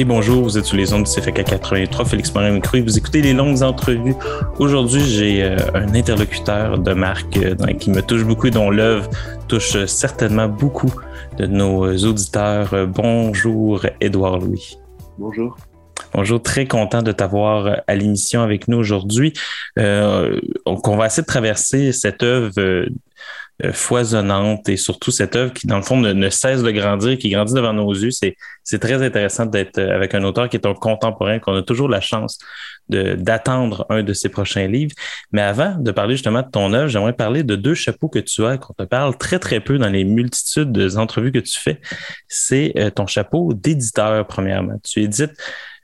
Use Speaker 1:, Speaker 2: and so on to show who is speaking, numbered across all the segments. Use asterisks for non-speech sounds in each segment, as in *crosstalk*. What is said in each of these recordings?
Speaker 1: Et bonjour, vous êtes sur les ondes du CFK 83, Félix Morin micro vous écoutez les longues entrevues. Aujourd'hui, j'ai euh, un interlocuteur de marque euh, qui me touche beaucoup et dont l'œuvre touche euh, certainement beaucoup de nos auditeurs. bonjour, Édouard Louis.
Speaker 2: Bonjour.
Speaker 1: Bonjour, très content de t'avoir à l'émission avec nous aujourd'hui. Euh, on va essayer de traverser cette œuvre foisonnante et surtout cette œuvre qui, dans le fond, ne, cesse de grandir, qui grandit devant nos yeux. C'est, très intéressant d'être euh, avec un auteur qui est un contemporain, qu'on a toujours la chance d'attendre un de ses prochains livres. Mais avant de parler justement de ton œuvre, j'aimerais parler de deux chapeaux que tu as, qu'on te parle très, très peu dans les multitudes d'entrevues que tu fais. C'est euh, ton chapeau d'éditeur, premièrement. Tu édites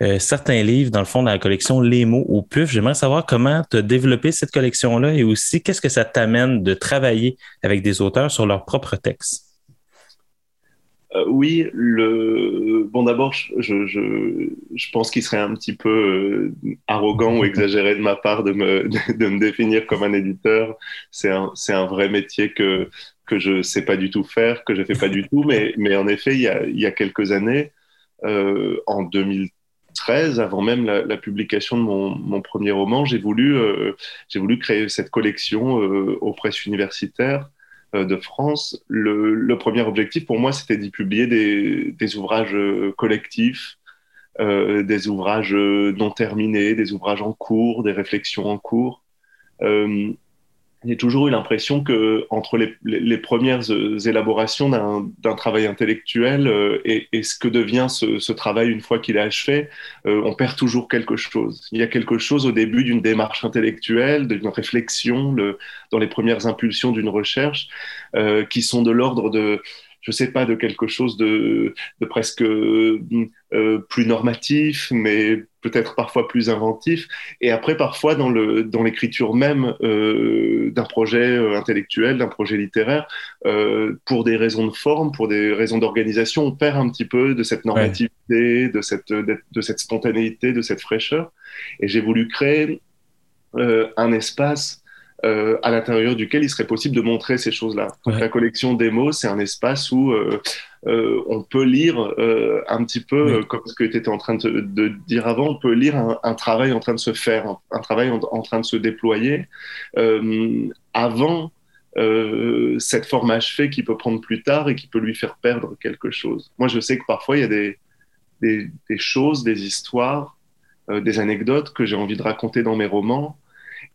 Speaker 1: euh, certains livres, dans le fond, dans la collection Les mots au puf. J'aimerais savoir comment tu as développé cette collection-là et aussi qu'est-ce que ça t'amène de travailler avec des auteurs sur leurs propres textes?
Speaker 2: Euh, oui, le... bon d'abord, je, pense qu'il serait un petit peu euh, arrogant ou exagéré de ma part de me, *laughs* définir comme un éditeur. C'est un, vrai métier que, que je ne sais pas du tout faire, que je ne fais pas du tout, mais, en effet, il y a, quelques années, en 2000 avant même la, publication de mon, premier roman, j'ai voulu, euh, créer cette collection euh, aux presses universitaires euh, de France. Le, premier objectif pour moi, c'était d'y publier des, ouvrages collectifs, des ouvrages non terminés, des ouvrages en cours, des réflexions en cours j'ai toujours eu l'impression que entre les, premières euh, élaborations d'un travail intellectuel euh, et, ce que devient ce, travail une fois qu'il est achevé, euh, on perd toujours quelque chose. Il y a quelque chose au début d'une démarche intellectuelle, d'une réflexion, le, dans les premières impulsions d'une recherche, qui sont de l'ordre de je sais pas, de quelque chose de, presque plus normatif, mais peut-être parfois plus inventif. Et après, parfois, dans, le, dans l'écriture même euh, d'un projet euh, intellectuel, d'un projet littéraire, euh, pour des raisons de forme, pour des raisons d'organisation, on perd un petit peu de cette normativité, de, cette, de cette spontanéité, de cette fraîcheur. Et j'ai voulu créer euh, un espace euh, à l'intérieur duquel il serait possible de montrer ces choses-là. La collection démo, c'est un espace où euh, euh, on peut lire un petit peu, comme ce que tu étais en train de, dire avant, on peut lire un, travail en train de se faire, un, travail en, train de se déployer avant cette forme achevée qui peut prendre plus tard et qui peut lui faire perdre quelque chose. Moi, je sais que parfois, il y a des, des, des choses, des histoires, des anecdotes que j'ai envie de raconter dans mes romans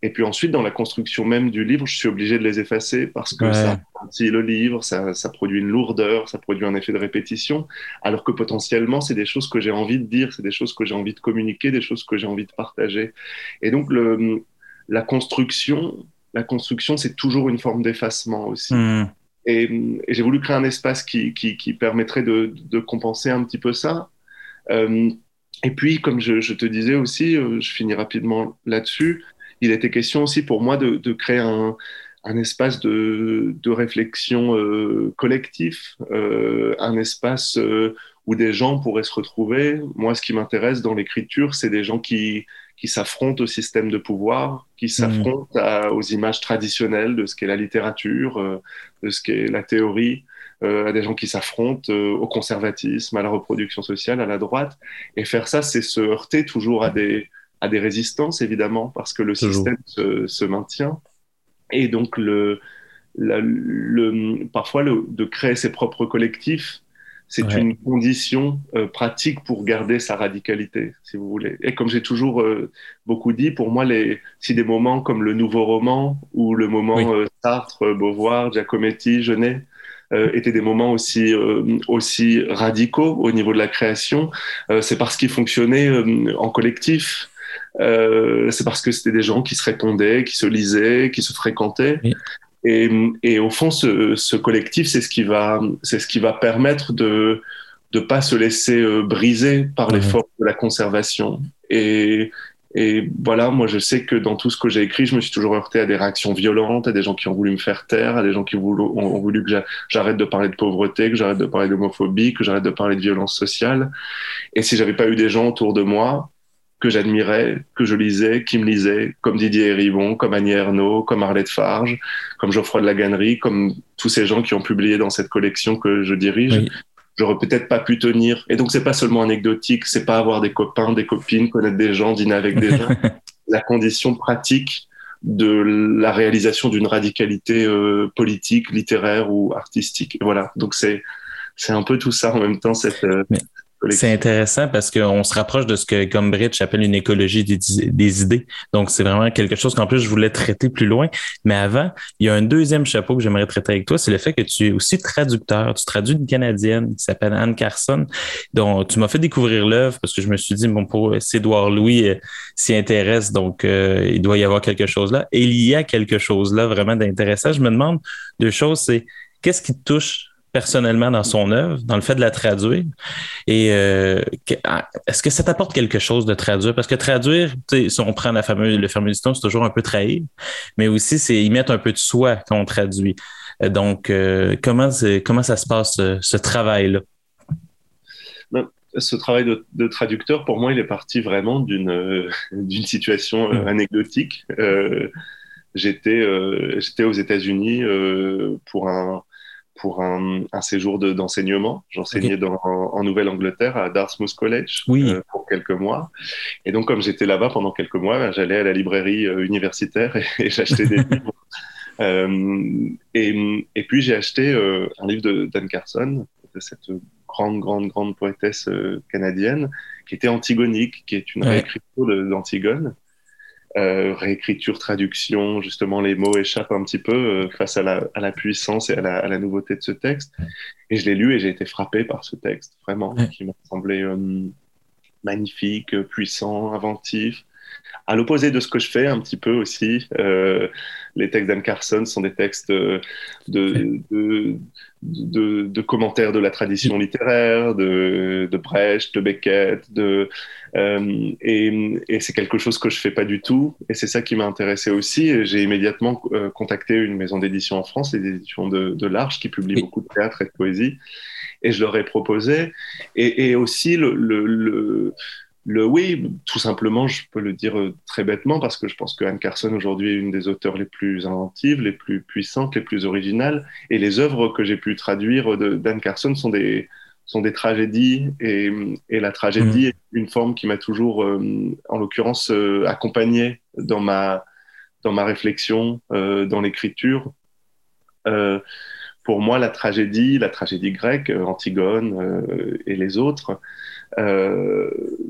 Speaker 2: et puis ensuite, dans la construction même du livre, je suis obligé de les effacer parce que ça ralentit le livre, ça, ça, produit une lourdeur, ça produit un effet de répétition, alors que potentiellement, c'est des choses que j'ai envie de dire, c'est des choses que j'ai envie de communiquer, des choses que j'ai envie de partager. Et donc, le, la construction, la construction, c'est toujours une forme d'effacement aussi. Hmm. Et, et j'ai voulu créer un espace qui, qui, qui permettrait de, de, compenser un petit peu ça. Euh, et puis, comme je, je, te disais aussi, euh, je finis rapidement là-dessus, il était question aussi pour moi de, créer un, espace de, réflexion euh, collectif, euh, un espace euh, où des gens pourraient se retrouver. Moi, ce qui m'intéresse dans l'écriture, c'est des gens qui, qui s'affrontent au système de pouvoir, qui mmh. s'affrontent aux images traditionnelles de ce qu'est la littérature, de ce qu'est la théorie, à des gens qui s'affrontent au conservatisme, à la reproduction sociale, à la droite. Et faire ça, c'est se heurter toujours à des à des résistances, évidemment, parce que le système se, maintient. Et donc, le, le, parfois, le, de créer ses propres collectifs, c'est une condition euh, pratique pour garder sa radicalité, si vous voulez. Et comme j'ai toujours euh, beaucoup dit, pour moi, les, si des moments comme le nouveau roman ou le moment euh, Sartre, Beauvoir, Giacometti, Genet, étaient des moments aussi, aussi radicaux au niveau de la création, c'est parce qu'ils fonctionnaient en collectif. Euh, c'est parce que c'était des gens qui se répondaient, qui se lisaient, qui se fréquentaient. Et, et, au fond, ce, ce collectif, c'est ce qui va, c'est ce qui va permettre de ne pas se laisser euh, briser par les forces de la conservation. Et, et voilà, moi je sais que dans tout ce que j'ai écrit, je me suis toujours heurté à des réactions violentes, à des gens qui ont voulu me faire taire, à des gens qui ont voulu que j'arrête de parler de pauvreté, que j'arrête de parler d'homophobie, que j'arrête de parler de violence sociale. Et si j'avais pas eu des gens autour de moi que j'admirais, que je lisais, qui me lisaient, comme Didier Héribon, comme Annie Ernaux, comme Arlette Farge, comme Geoffroy de la Gannerie, comme tous ces gens qui ont publié dans cette collection que je dirige, j'aurais peut-être pas pu tenir. Et donc c'est pas seulement anecdotique, c'est pas avoir des copains, des copines, connaître des gens, dîner avec des gens. *laughs* La condition pratique de la réalisation d'une radicalité euh, politique, littéraire ou artistique. voilà. Donc c'est c'est un peu tout ça en même temps cette euh,
Speaker 1: c'est intéressant parce qu'on se rapproche de ce que Gombrich appelle une écologie des, idées. Donc, c'est vraiment quelque chose qu'en plus, je voulais traiter plus loin. Mais avant, il y a un deuxième chapeau que j'aimerais traiter avec toi, c'est le fait que tu es aussi traducteur. Tu traduis une Canadienne qui s'appelle Anne Carson, dont tu m'as fait découvrir l'œuvre parce que je me suis dit, bon, pour Édouard Louis euh, s'y intéresse, donc euh, il doit y avoir quelque chose là. Et il y a quelque chose là vraiment d'intéressant. Je me demande deux choses, c'est qu'est-ce qui te touche personnellement dans son œuvre, dans le fait de la traduire. Et euh, ah, est-ce que ça t'apporte quelque chose de traduire? Parce que traduire, si on prend la fameuse, le fameux c'est toujours un peu trahir, mais aussi c'est y mettre un peu de soi quand on traduit. Euh, donc, euh, comment, comment ça se passe, ce, travail-là?
Speaker 2: Ben, ce travail de, traducteur, pour moi, il est parti vraiment d'une *laughs* d'une situation mmh. anecdotique. J'étais j'étais aux États-Unis pour un pour un, séjour d'enseignement. J'enseignais en Nouvelle-Angleterre à Dartmouth College euh, pour quelques mois. Et donc, comme j'étais là-bas pendant quelques mois, ben, j'allais à la librairie euh, universitaire et, j'achetais des *laughs* livres. Euh, et, et, puis, j'ai acheté un livre d'Anne Carson, de cette grande, grande, grande poétesse canadienne, qui était antigonique, qui est une réécriture d'Antigone. Euh, réécriture, traduction, justement, les mots échappent un petit peu euh, face à la, à la, puissance et à la, à la, nouveauté de ce texte. Et je l'ai lu et j'ai été frappé par ce texte, vraiment, qui m'a semblé euh, magnifique, puissant, inventif. À l'opposé de ce que je fais un petit peu aussi, les textes d'Anne Carson sont des textes de, de, de, commentaires de la tradition littéraire, de, Brecht, de Beckett, de, euh, et, c'est quelque chose que je fais pas du tout. Et c'est ça qui m'a intéressé aussi. J'ai immédiatement euh, contacté une maison d'édition en France, les éditions de, l'Arche, qui publie beaucoup de théâtre et de poésie. Et je leur ai proposé. Et, aussi le, le le oui, tout simplement, je peux le dire euh, très bêtement parce que je pense que Anne Carson aujourd'hui est une des auteurs les plus inventives, les plus puissantes, les plus originales. Et les œuvres que j'ai pu traduire d'Anne Carson sont des, sont des tragédies. Et, et la tragédie mmh. est une forme qui m'a toujours, euh, en l'occurrence, euh, accompagné dans ma, dans ma réflexion, dans l'écriture. pour moi, la tragédie, la tragédie grecque, Antigone et les autres, euh,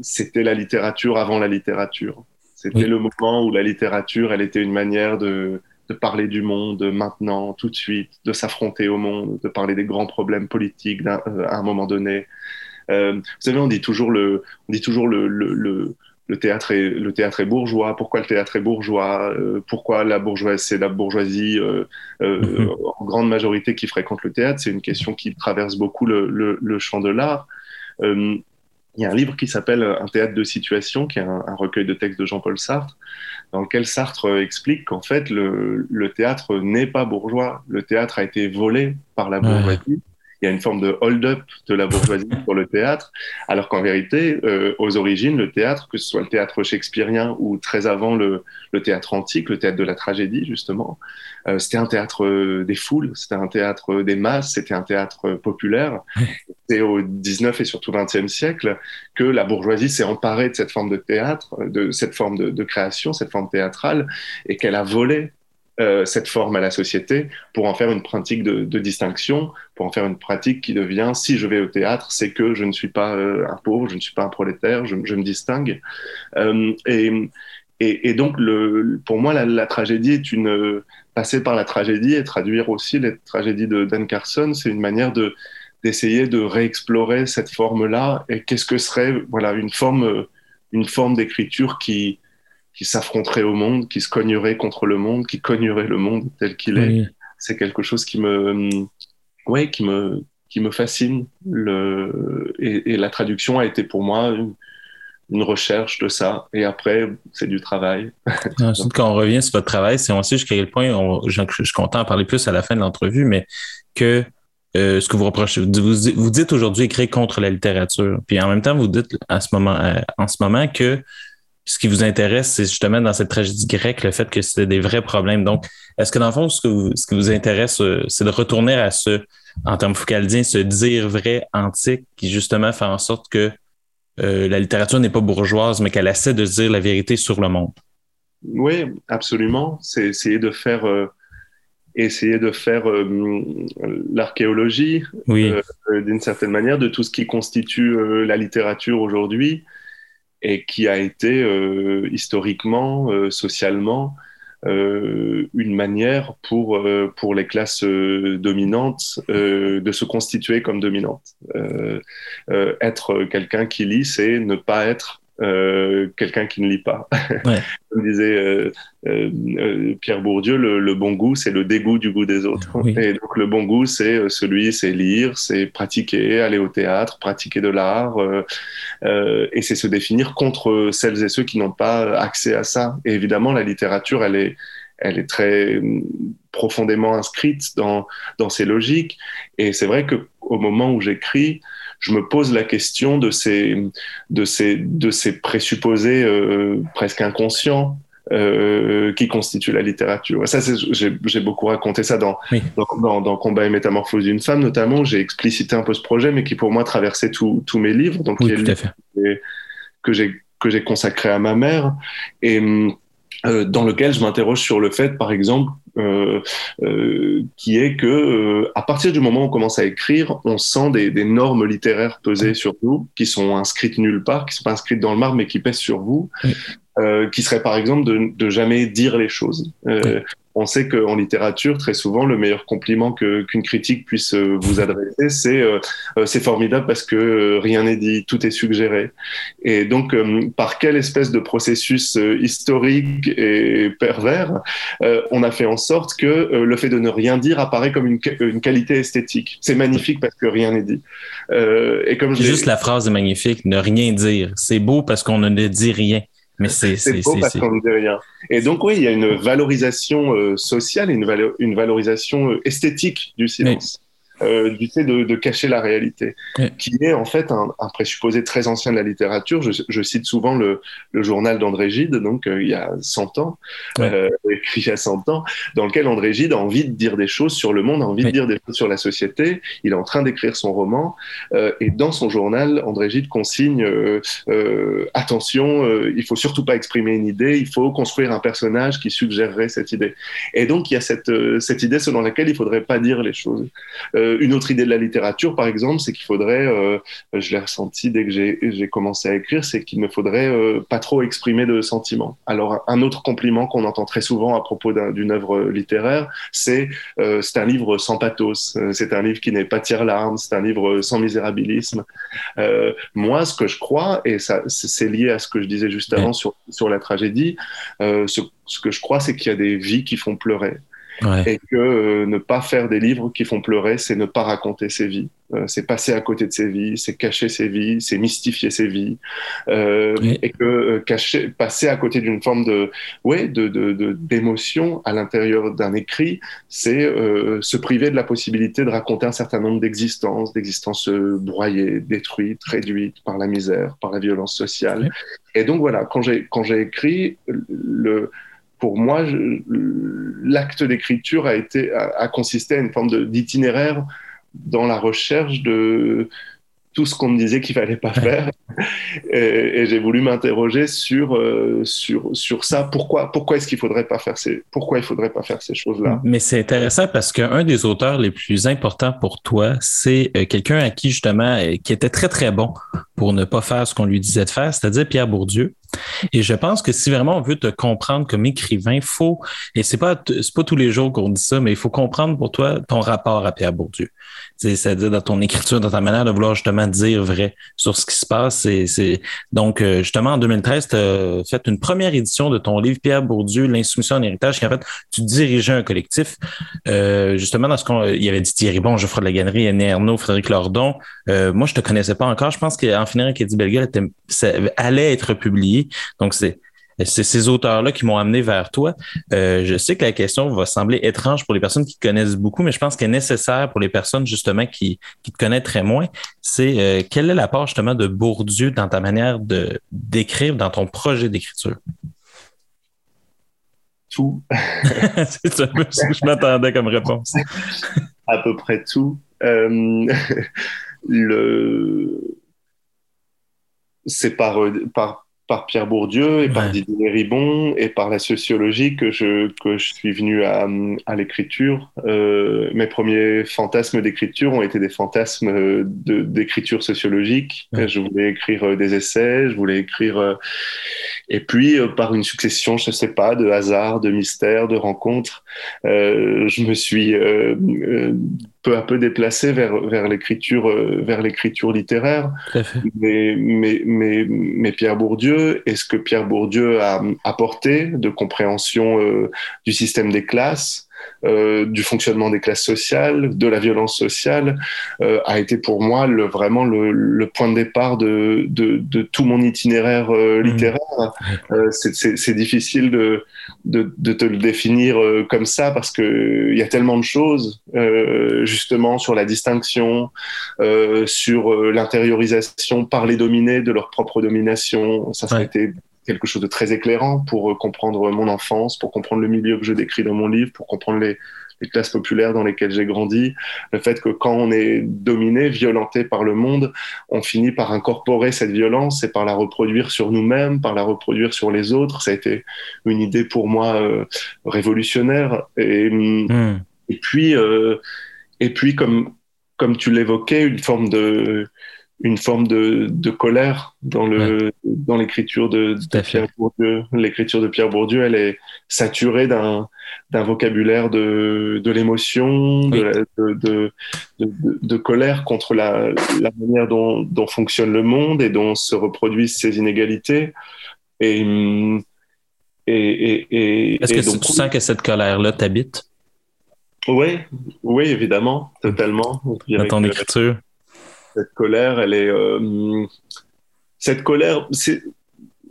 Speaker 2: c'était la littérature avant la littérature. C'était le moment où la littérature, elle était une manière de, de parler du monde maintenant, tout de suite, de s'affronter au monde, de parler des grands problèmes politiques euh, à un moment donné. Euh, vous savez, on dit toujours le, on dit toujours le, le, le, théâtre est, le théâtre est bourgeois. Pourquoi le théâtre est bourgeois? Pourquoi la bourgeoisie, c'est la bourgeoisie mm-hmm. en grande majorité qui fréquente le théâtre? C'est une question qui traverse beaucoup le, le champ de l'art il y a un livre qui s'appelle Un théâtre de situation, qui est un, recueil de textes de Jean-Paul Sartre, dans lequel Sartre explique qu'en fait, le, théâtre n'est pas bourgeois. Le théâtre a été volé par la bourgeoisie il y a une forme de hold-up de la bourgeoisie *laughs* pour le théâtre, alors qu'en vérité, euh, aux origines, le théâtre, que ce soit le théâtre shakespearien ou très avant le, le théâtre antique, le théâtre de la tragédie, justement, euh, c'était un théâtre euh, des foules, c'était un théâtre des masses, c'était un théâtre populaire. *laughs* C'est au 19 et surtout 20e siècle que la bourgeoisie s'est emparée de cette forme de théâtre, de cette forme de, de création, cette forme théâtrale, et qu'elle a volé cette forme à la société pour en faire une pratique de, distinction, pour en faire une pratique qui devient si je vais au théâtre, c'est que je ne suis pas euh, un pauvre, je ne suis pas un prolétaire, je, me distingue. Euh, et, et, donc, le, pour moi, la, tragédie est une. Passer par la tragédie et traduire aussi les tragédies de Dan Carson, c'est une manière de d'essayer de réexplorer cette forme-là et qu'est-ce que serait voilà une forme une forme d'écriture qui qui s'affronterait au monde, qui se cognerait contre le monde, qui cognerait le monde tel qu'il est? C'est quelque chose qui me, ouais, qui me, qui me fascine. Le, et, la traduction a été pour moi une recherche de ça. Et après, c'est du travail.
Speaker 1: Ensuite, quand on revient sur votre travail, c'est sait jusqu'à quel point, je, suis content d'en parler plus à la fin de l'entrevue, mais que euh, ce que vous reprochez, vous, vous dites aujourd'hui écrire contre la littérature. Puis en même temps, vous dites à ce moment, euh, en ce moment que ce qui vous intéresse, c'est justement dans cette tragédie grecque, le fait que c'était des vrais problèmes. Donc, est-ce que dans le fond, ce, que vous, ce qui vous intéresse, euh, c'est de retourner à ce, en termes foucaldiens, ce dire vrai antique qui justement fait en sorte que euh, la littérature n'est pas bourgeoise, mais qu'elle essaie de dire la vérité sur le monde?
Speaker 2: Oui, absolument. C'est essayer de faire euh, essayer de faire euh, l'archéologie
Speaker 1: oui.
Speaker 2: d'une certaine manière de tout ce qui constitue la littérature aujourd'hui et qui a été euh, historiquement, euh, socialement, une manière pour, pour les classes dominantes de se constituer comme dominantes. être quelqu'un qui lit, c'est ne pas être euh, quelqu'un qui ne lit pas. *laughs*
Speaker 1: Ouais.
Speaker 2: Comme disait euh, euh, Pierre Bourdieu, le, le, bon goût, c'est le dégoût du goût des autres.
Speaker 1: Oui.
Speaker 2: Et donc le bon goût, c'est celui, c'est lire, c'est pratiquer, aller au théâtre, pratiquer de l'art, et c'est se définir contre celles et ceux qui n'ont pas accès à ça. Et évidemment, la littérature, elle est elle est très profondément inscrite dans, dans ces logiques. Et c'est vrai que au moment où j'écris, je me pose la question de ces, de ces, de ces présupposés euh, presque inconscients euh, qui constituent la littérature. Ça, j'ai beaucoup raconté ça dans,
Speaker 1: oui.
Speaker 2: dans, dans, dans, Combat et Métamorphose d'une femme, notamment. J'ai explicité un peu ce projet, mais qui pour moi traversait tous mes livres. Donc,
Speaker 1: oui, tout à fait.
Speaker 2: que j'ai que j'ai consacré à ma mère et euh, dans lequel je m'interroge sur le fait, par exemple, qui est que euh, à partir du moment où on commence à écrire, on sent des, des, normes littéraires peser sur nous, qui sont inscrites nulle part, qui sont pas inscrites dans le marbre, mais qui pèsent sur vous,
Speaker 1: oui.
Speaker 2: qui serait par exemple de, de, jamais dire les choses. On sait qu'en littérature, très souvent, le meilleur compliment qu'une qu critique puisse vous adresser, c'est euh, c'est formidable parce que rien n'est dit, tout est suggéré. Et donc, euh, par quelle espèce de processus euh, historique et pervers, on a fait en sorte que le fait de ne rien dire apparaît comme une, une qualité esthétique. C'est magnifique parce que rien n'est dit.
Speaker 1: et comme juste la phrase est magnifique, ne rien dire. C'est beau parce qu'on ne dit rien. Mais c'est
Speaker 2: beau parce qu'on ne dit rien. Et donc, oui, il y a une valorisation euh, sociale et une, valo une valorisation euh, esthétique du silence. Euh, du fait de, de, cacher la réalité,
Speaker 1: oui.
Speaker 2: qui est en fait un, un, présupposé très ancien de la littérature. Je, je cite souvent le, le journal d'André Gide, donc euh, il y a 100 ans,
Speaker 1: oui.
Speaker 2: euh, *laughs* écrit il y a 100 ans, dans lequel André Gide a envie de dire des choses sur le monde, a envie oui. de dire des choses sur la société. Il est en train d'écrire son roman, et dans son journal, André Gide consigne attention, il faut surtout pas exprimer une idée, il faut construire un personnage qui suggérerait cette idée. Et donc il y a cette, cette idée selon laquelle il faudrait pas dire les choses une autre idée de la littérature, par exemple, c'est qu'il faudrait, euh, je l'ai ressenti dès que j'ai commencé à écrire, c'est qu'il ne faudrait euh, pas trop exprimer de sentiments. Alors, un autre compliment qu'on entend très souvent à propos d'une un, œuvre littéraire, c'est euh, c'est un livre sans pathos, c'est un livre qui n'est pas tire-larme, c'est un livre sans misérabilisme. Euh, moi, ce que je crois, et c'est lié à ce que je disais juste avant sur, sur la tragédie, euh, ce, ce que je crois, c'est qu'il y a des vies qui font pleurer.
Speaker 1: Ouais.
Speaker 2: Et que euh, ne pas faire des livres qui font pleurer, c'est ne pas raconter ses vies. Euh, c'est passer à côté de ses vies, c'est cacher ses vies, c'est mystifier ses vies. Euh,
Speaker 1: oui.
Speaker 2: Et que euh, cacher, passer à côté d'une forme de, ouais, de, de, d'émotion à l'intérieur d'un écrit, c'est euh, se priver de la possibilité de raconter un certain nombre d'existences, d'existences broyées, détruites, réduites par la misère, par la violence sociale. Oui. Et donc voilà, quand j'ai, quand j'ai écrit, le, pour moi, l'acte d'écriture a, été, a, a, consisté à une forme d'itinéraire dans la recherche de tout ce qu'on me disait qu'il fallait pas faire. *laughs* et, et j'ai voulu m'interroger sur, euh, sur, sur ça. Pourquoi, pourquoi est-ce qu'il faudrait pas faire ces, pourquoi il faudrait pas faire ces choses-là?
Speaker 1: Mais c'est intéressant parce qu'un des auteurs les plus importants pour toi, c'est euh, quelqu'un à qui, justement, euh, qui était très, très bon pour ne pas faire ce qu'on lui disait de faire, c'est-à-dire Pierre Bourdieu. Et je pense que si vraiment on veut te comprendre comme écrivain, faut, et c'est pas, pas tous les jours qu'on dit ça, mais il faut comprendre pour toi ton rapport à Pierre Bourdieu. C'est-à-dire dans ton écriture, dans ta manière de vouloir justement dire vrai sur ce qui se passe. C'est, donc, euh, justement, en 2013, tu as fait une première édition de ton livre Pierre Bourdieu, L'insoumission en héritage, qui en fait, tu dirigeais un collectif. Euh, justement, dans ce qu'on, il y avait dit Thierry Bon, Geoffroy de la Gannerie, Annie Ernaud, Frédéric Lordon. Euh, moi, je te connaissais pas encore. Je pense qu'en finir avec Eddie Bellegueule allait être publié. Donc, c'est c'est ces auteurs-là qui m'ont amené vers toi. Euh, je sais que la question va sembler étrange pour les personnes qui te connaissent beaucoup, mais je pense qu'elle est nécessaire pour les personnes justement qui, qui te connaissent très moins. C'est euh, quelle est la part justement de Bourdieu dans ta manière de d'écrire, dans ton projet d'écriture?
Speaker 2: Tout. *laughs*
Speaker 1: c'est un peu ce que je m'attendais comme réponse.
Speaker 2: à peu près tout. Euh, *laughs* le... C'est par, par par Pierre Bourdieu et par Didier Ribon et par la sociologie que je, que je suis venu à, à l'écriture. Euh, mes premiers fantasmes d'écriture ont été des fantasmes d'écriture sociologique. Je voulais écrire euh, des essais, je voulais écrire... Euh, et puis, par une succession, je ne sais pas, de hasards, de mystères, de rencontres, je me suis peu à peu déplacé vers, vers l'écriture euh, vers l'écriture littéraire. Mais, mais, mais, mais, Pierre Bourdieu, est-ce que Pierre Bourdieu a apporté de compréhension euh, du système des classes? Euh, du fonctionnement des classes sociales, de la violence sociale, euh, a été pour moi le, vraiment le, le, point de départ de, de, de tout mon itinéraire euh, mmh. littéraire. Euh, c'est difficile de, de, de, te le définir comme ça parce qu'il y a tellement de choses, justement, sur la distinction, sur l'intériorisation par les dominés de leur propre domination. Ça, ça a été quelque chose de très éclairant pour euh, comprendre mon enfance, pour comprendre le milieu que je décris dans mon livre, pour comprendre les, classes populaires dans lesquelles j'ai grandi. Le fait que quand on est dominé, violenté par le monde, on finit par incorporer cette violence et par la reproduire sur nous-mêmes, par la reproduire sur les autres. Ça a été une idée pour moi euh, révolutionnaire. Et, hmm. et puis, euh, et puis comme, comme tu l'évoquais, une forme de une forme de, de colère dans le dans l'écriture de, de Pierre Bourdieu. L'écriture de Pierre Bourdieu, elle est saturée d'un d'un vocabulaire de, de l'émotion, de, de, de, colère contre la, la manière dont, dont, fonctionne le monde et dont se reproduisent ces inégalités. Et, et, et,
Speaker 1: Est-ce que tu sens que cette colère-là t'habite?
Speaker 2: Oui, oui, évidemment, totalement.
Speaker 1: Dans ton écriture?
Speaker 2: Cette colère, elle est. Euh, cette colère, c'est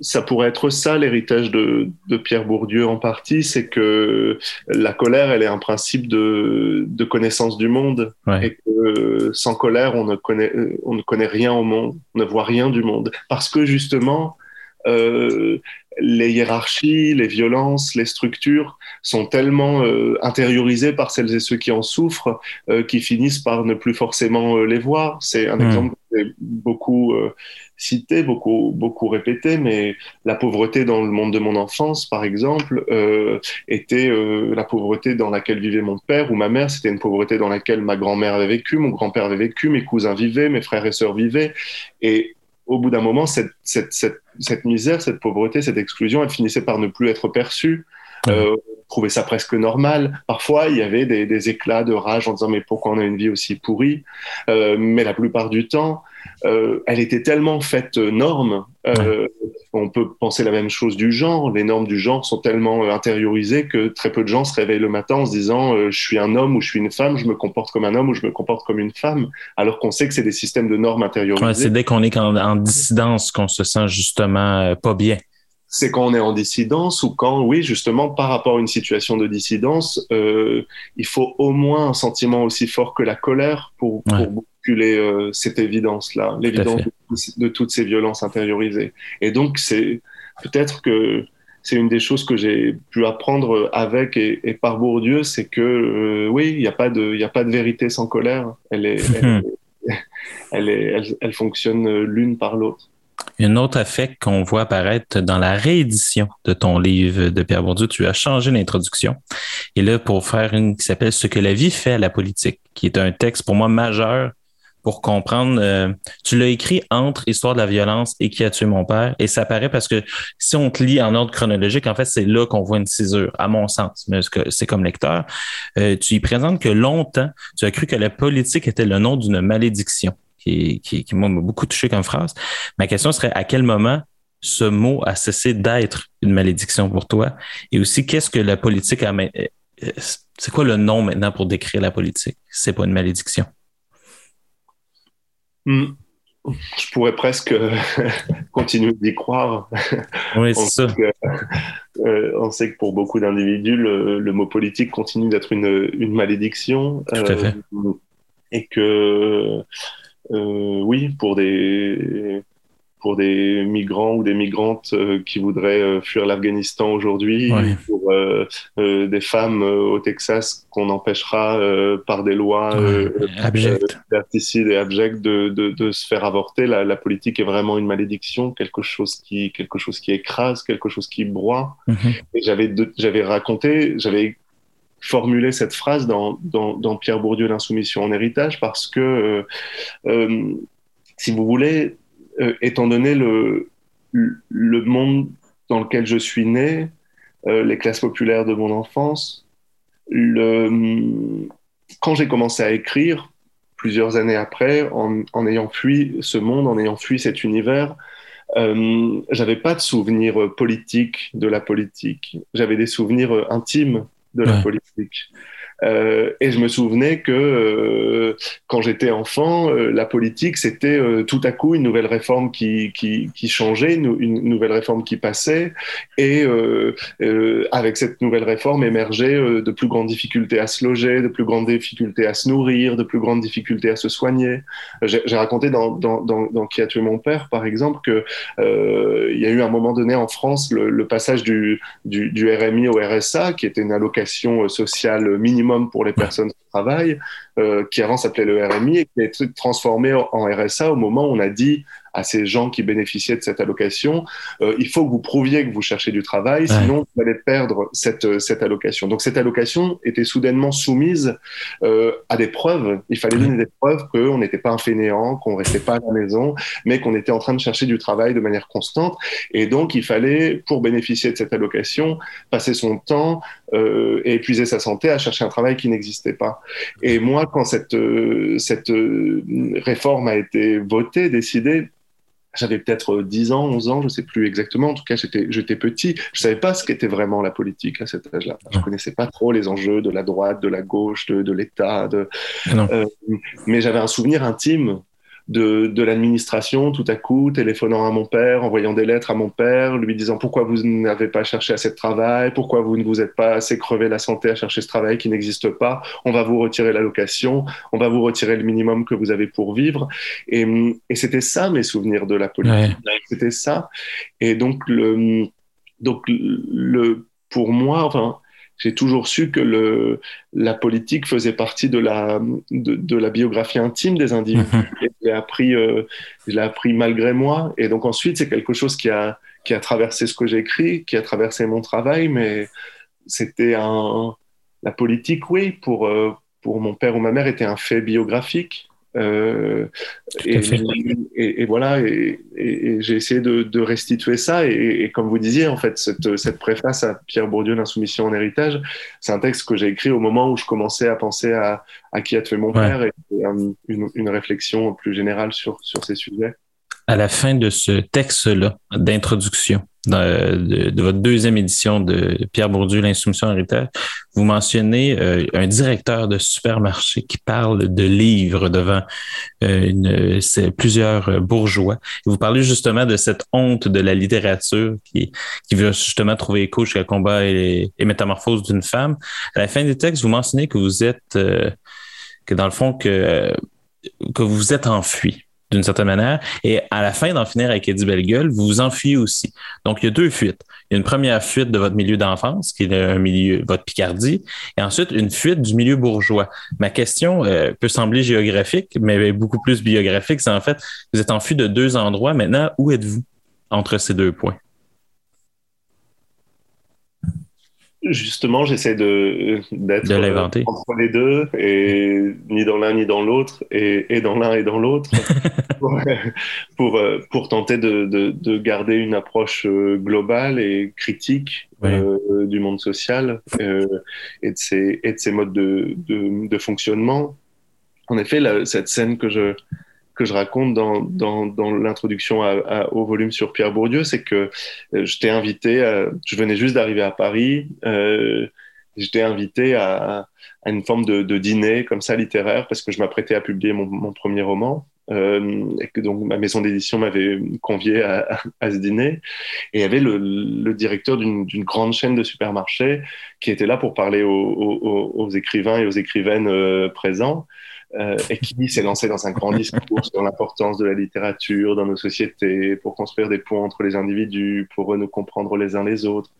Speaker 2: ça pourrait être ça l'héritage de, de, Pierre Bourdieu en partie, c'est que la colère, elle est un principe de, de connaissance du monde et que sans colère, on ne connaît, on ne connaît rien au monde, on ne voit rien du monde, parce que justement, euh, les hiérarchies, les violences, les structures sont tellement euh, intériorisées par celles et ceux qui en souffrent euh, qui finissent par ne plus forcément les voir. C'est un hmm. exemple que j'ai beaucoup cité, beaucoup, beaucoup répété, mais la pauvreté dans le monde de mon enfance, par exemple, était la pauvreté dans laquelle vivait mon père ou ma mère. C'était une pauvreté dans laquelle ma grand-mère avait vécu, mon grand-père avait vécu, mes cousins vivaient, mes frères et sœurs vivaient. Et au bout d'un moment, cette, cette, cette, cette, misère, cette pauvreté, cette exclusion, elle finissait par ne plus être perçue. Euh, trouvait ça presque normal. Parfois, il y avait des, des, éclats de rage en disant mais pourquoi on a une vie aussi pourrie? Euh, Mais la plupart du temps, euh, elle était tellement faite norme. Euh, on peut penser la même chose du genre. Les normes du genre sont tellement euh, intériorisées que très peu de gens se réveillent le matin en se disant euh, je suis un homme ou je suis une femme, je me comporte comme un homme ou je me comporte comme une femme, alors qu'on sait que c'est des systèmes de normes intériorisées.
Speaker 1: c'est dès qu'on est en, en dissidence qu'on se sent justement pas bien
Speaker 2: c'est quand on est en dissidence ou quand, oui, justement, par rapport à une situation de dissidence, euh, il faut au moins un sentiment aussi fort que la colère pour, pour bousculer euh, cette évidence-là, l'évidence de, toutes ces violences intériorisées. Et donc, c'est peut-être que c'est une des choses que j'ai pu apprendre avec et, par Bourdieu, c'est que, euh, oui, il n'y a, pas de, a pas de vérité sans colère. Elle, est, elle, *laughs* est, elle fonctionne l'une par l'autre.
Speaker 1: Un autre effet qu'on voit apparaître dans la réédition de ton livre de Pierre Bourdieu, tu as changé l'introduction. Et là, pour faire une qui s'appelle Ce que la vie fait à la politique, qui est un texte pour moi majeur pour comprendre. Euh, tu l'as écrit entre Histoire de la violence et Qui a tué mon père. Et ça paraît parce que si on te lit en ordre chronologique, en fait, c'est là qu'on voit une césure, à mon sens. Mais c'est comme lecteur. Euh, tu y présentes que longtemps, tu as cru que la politique était le nom d'une malédiction qui, qui, qui m'a beaucoup touché comme phrase. Ma question serait à quel moment ce mot a cessé d'être une malédiction pour toi? Et aussi, qu'est-ce que la politique a. Euh, c'est quoi le nom maintenant pour décrire la politique? C'est pas une malédiction.
Speaker 2: Hmm. je pourrais presque *laughs* continuer d'y croire.
Speaker 1: Oui, *laughs* c'est ça.
Speaker 2: Euh, on sait que pour beaucoup d'individus, le, mot politique continue d'être une, une, malédiction.
Speaker 1: Tout à fait.
Speaker 2: et que, oui, pour des pour des migrants ou des migrantes euh, qui voudraient euh, fuir l'Afghanistan aujourd'hui, pour euh, des femmes au Texas qu'on empêchera par des lois
Speaker 1: abjectes
Speaker 2: et abjectes de, de, de, se faire avorter. La, la, politique est vraiment une malédiction, quelque chose qui, quelque chose qui écrase, quelque chose qui broie. Et j'avais, j'avais raconté, j'avais formulé cette phrase dans, dans, dans Pierre Bourdieu, L'insoumission en héritage, parce que, si vous voulez, euh, étant donné le, le monde dans lequel je suis né, euh, les classes populaires de mon enfance, le, quand j'ai commencé à écrire, plusieurs années après, en, en, ayant fui ce monde, en ayant fui cet univers, euh, j'avais pas de souvenirs politiques de la politique. J'avais des souvenirs intimes de la politique. Euh, et je me souvenais que euh, quand j'étais enfant, euh, la politique, c'était tout à coup une nouvelle réforme qui, qui, changeait, une, nouvelle réforme qui passait. Et avec cette nouvelle réforme émergeait de plus grandes difficultés à se loger, de plus grandes difficultés à se nourrir, de plus grandes difficultés à se soigner. J'ai raconté dans, dans, Qui a tué mon père, par exemple, que il y a eu un moment donné en France le, le passage du, du, du RMI au RSA, qui était une allocation sociale minimum pour les personnes qui travaillent, euh, qui avant s'appelait le RMI et qui a été transformé en RSA au moment où on a dit à ces gens qui bénéficiaient de cette allocation, euh, il faut que vous prouviez que vous cherchez du travail, sinon vous allez perdre cette, euh, cette allocation. Donc cette allocation était soudainement soumise euh, à des preuves. Il fallait donner des preuves qu'on n'était pas un fainéant, qu'on restait pas à la maison, mais qu'on était en train de chercher du travail de manière constante. Et donc il fallait, pour bénéficier de cette allocation, passer son temps euh, et épuiser sa santé à chercher un travail qui n'existait pas. Et moi, quand cette, euh, cette réforme a été votée, décidée, j'avais peut-être 10 ans, 11 ans, je ne sais plus exactement. En tout cas, j'étais petit. Je ne savais pas ce qu'était vraiment la politique à cet âge-là. Je ne connaissais pas trop les enjeux de la droite, de la gauche, de, de l'État. Euh, mais j'avais un souvenir intime de, de l'administration tout à coup, téléphonant à mon père, envoyant des lettres à mon père, lui disant pourquoi vous n'avez pas cherché assez de travail, pourquoi vous ne vous êtes pas assez crevé la santé à chercher ce travail qui n'existe pas, on va vous retirer l'allocation, on va vous retirer le minimum que vous avez pour vivre. Et, et c'était ça mes souvenirs de la politique. C'était ça. Et donc, le, donc le, pour moi, enfin, j'ai toujours su que le, la politique faisait partie de la, de, de la biographie intime des individus. Mhm. Et je l'ai appris, euh, je l'ai appris malgré moi. Et donc ensuite, c'est quelque chose qui a, qui a traversé ce que j'écris, qui a traversé mon travail, mais c'était un, la politique, oui, pour, euh, pour mon père ou ma mère, était un fait biographique. Euh, et, et, voilà, et, j'ai essayé de, restituer ça. Et, comme vous disiez, en fait, cette, cette préface à Pierre Bourdieu, L'insoumission en héritage, c'est un texte que j'ai écrit au moment où je commençais à penser à, à qui a tué mon père et une, une, réflexion plus générale sur, sur ces sujets.
Speaker 1: À la fin de ce texte-là d'introduction, de, votre deuxième édition de Pierre Bourdieu, l'insoumission héritage, vous mentionnez euh, un directeur de supermarché qui parle de livres devant euh, plusieurs bourgeois. vous parlez justement de cette honte de la littérature qui, veut justement trouver écho le combat et, métamorphose d'une femme. À la fin du texte, vous mentionnez que vous êtes, euh, que dans le fond, que, que vous vous êtes enfui d'une certaine manière. Et à la fin d'en finir avec Eddie Bellegueule, vous vous enfuyez aussi. Donc, il y a deux fuites. Il y a une première fuite de votre milieu d'enfance, qui est un milieu, votre Picardie, et ensuite une fuite du milieu bourgeois. Ma question euh, peut sembler géographique, mais beaucoup plus biographique. C'est en fait, vous êtes enfui de deux endroits. Maintenant, où êtes-vous entre ces deux points?
Speaker 2: Justement, j'essaie de d'être
Speaker 1: euh,
Speaker 2: entre les deux et ni dans l'un ni dans l'autre et, et, dans l'un et dans l'autre. *laughs* Pour, pour, euh, pour tenter de, de, de, garder une approche euh, globale et critique euh, du monde social euh, et de ses et de ses modes de, de, de fonctionnement. En effet, la, cette scène que je que je raconte dans, l'introduction au volume sur Pierre Bourdieu, c'est que euh, je t'ai invité, je venais juste d'arriver à Paris, euh, j'étais invité à, une forme de, dîner comme ça littéraire parce que je m'apprêtais à publier mon, premier roman. et que donc ma maison d'édition m'avait convié à, ce dîner. Et il y avait le, directeur d'une grande chaîne de supermarchés qui était là pour parler aux, écrivains et aux écrivaines présents. Et qui s'est lancé dans un grand discours sur l'importance de la littérature dans nos sociétés, pour construire des ponts entre les individus, pour nous comprendre les uns les autres.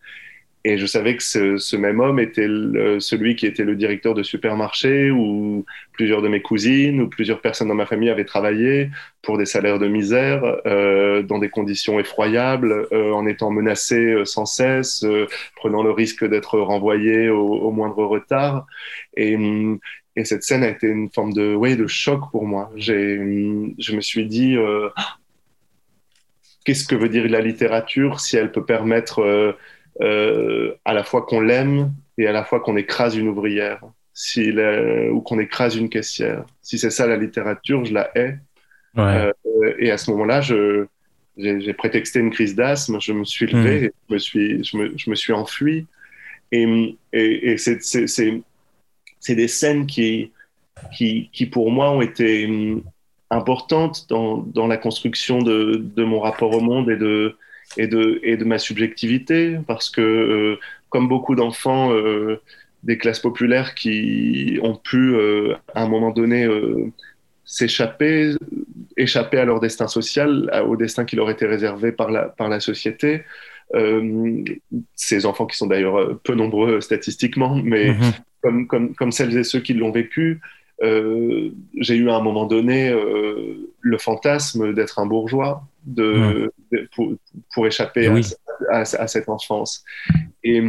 Speaker 2: Et je savais que ce, même homme était celui qui était le directeur de supermarché où plusieurs de mes cousines ou plusieurs personnes dans ma famille avaient travaillé pour des salaires de misère, euh, dans des conditions effroyables, euh, en étant menacés euh, sans cesse, prenant le risque d'être renvoyés au, moindre retard. Et, et, cette scène a été une forme de, ouais, de choc pour moi. Je me suis dit, qu'est-ce que veut dire la littérature si elle peut permettre euh, à la fois qu'on l'aime et à la fois qu'on écrase une ouvrière, ou qu'on écrase une caissière. Si c'est ça la littérature, je la hais. Euh, et à ce moment-là, j'ai prétexté une crise d'asthme, je me suis levé, hmm. je, me suis, je, me, je me suis enfui. Et, et, et c'est des scènes qui, qui, qui, pour moi, ont été hum, importantes dans, dans la construction de, de, mon rapport au monde et de, et de, et de ma subjectivité, parce que euh, comme beaucoup d'enfants euh, des classes populaires qui ont pu euh, à un moment donné s'échapper, échapper à leur destin social, au destin qui leur était réservé par la, par la société, ces enfants qui sont d'ailleurs peu nombreux statistiquement, mais mm-hmm. Comme, comme, comme, celles et ceux qui l'ont vécu, j'ai eu à un moment donné le fantasme d'être un bourgeois, de, pour, échapper à, cette enfance. Et,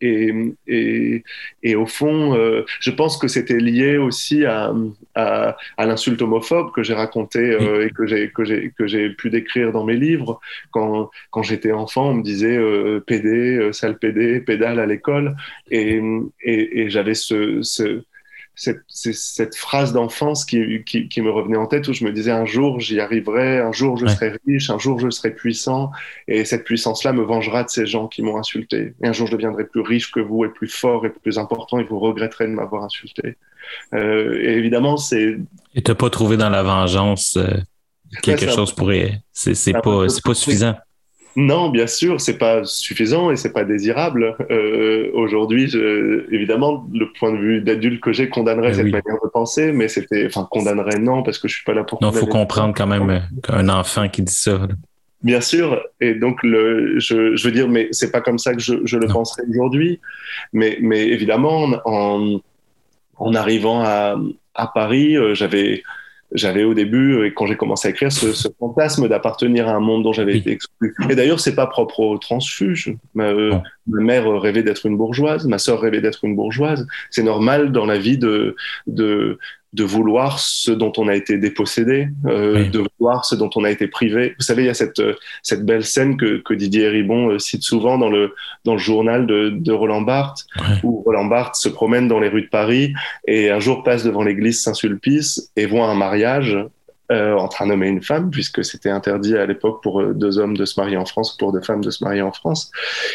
Speaker 2: et, et, au fond, euh, je pense que c'était lié aussi à, à, l'insulte homophobe que j'ai raconté euh, et que j'ai, que, j'ai, que j'ai pu décrire dans mes livres. Quand, quand j'étais enfant, on me disait euh, PD, sale PD, pédale à l'école. Et, et, j'avais ce, ce cette, cette phrase d'enfance qui, qui, qui, me revenait en tête où je me disais un jour j'y arriverai, un jour je serai riche, un jour je serai puissant et cette puissance-là me vengera de ces gens qui m'ont insulté. Et un jour je deviendrai plus riche que vous et plus fort et plus important et vous regretterez de m'avoir insulté. Euh, et évidemment, c'est.
Speaker 1: Et t'as pas trouvé dans la vengeance euh, quelque chose pour. C'est pas, pas suffisant.
Speaker 2: Non, bien sûr, c'est pas suffisant et c'est pas désirable. Euh, Aujourd'hui, évidemment, le point de vue d'adulte que j'ai condamnerait cette manière de penser, mais c'était, enfin, condamnerait non parce que je suis pas là pour.
Speaker 1: Non, faut comprendre quand même euh, qu'un enfant qui dit ça.
Speaker 2: Bien sûr, et donc le, je, je veux dire, mais c'est pas comme ça que je, je le penserais aujourd'hui, mais, mais évidemment, en, en arrivant à, à Paris, euh, j'avais j'avais au début, euh, quand j'ai commencé à écrire, ce, ce fantasme d'appartenir à un monde dont j'avais été exclu. Et d'ailleurs, c'est pas propre aux transfuges. Ma, euh, ma mère rêvait d'être une bourgeoise, ma sœur rêvait d'être une bourgeoise. C'est normal dans la vie de, de, de vouloir ce dont on a été dépossédé, euh, de vouloir ce dont on a été privé. Vous savez, il y a cette, cette belle scène que, que Didier Ribon euh, cite souvent dans le, dans le journal de, de Roland Barthes, où Roland Barthes se promène dans les rues de Paris et un jour passe devant l'église Saint-Sulpice et voit un mariage euh, entre un homme et une femme, puisque c'était interdit à l'époque pour euh, deux hommes de se marier en France ou pour deux femmes de se marier en France.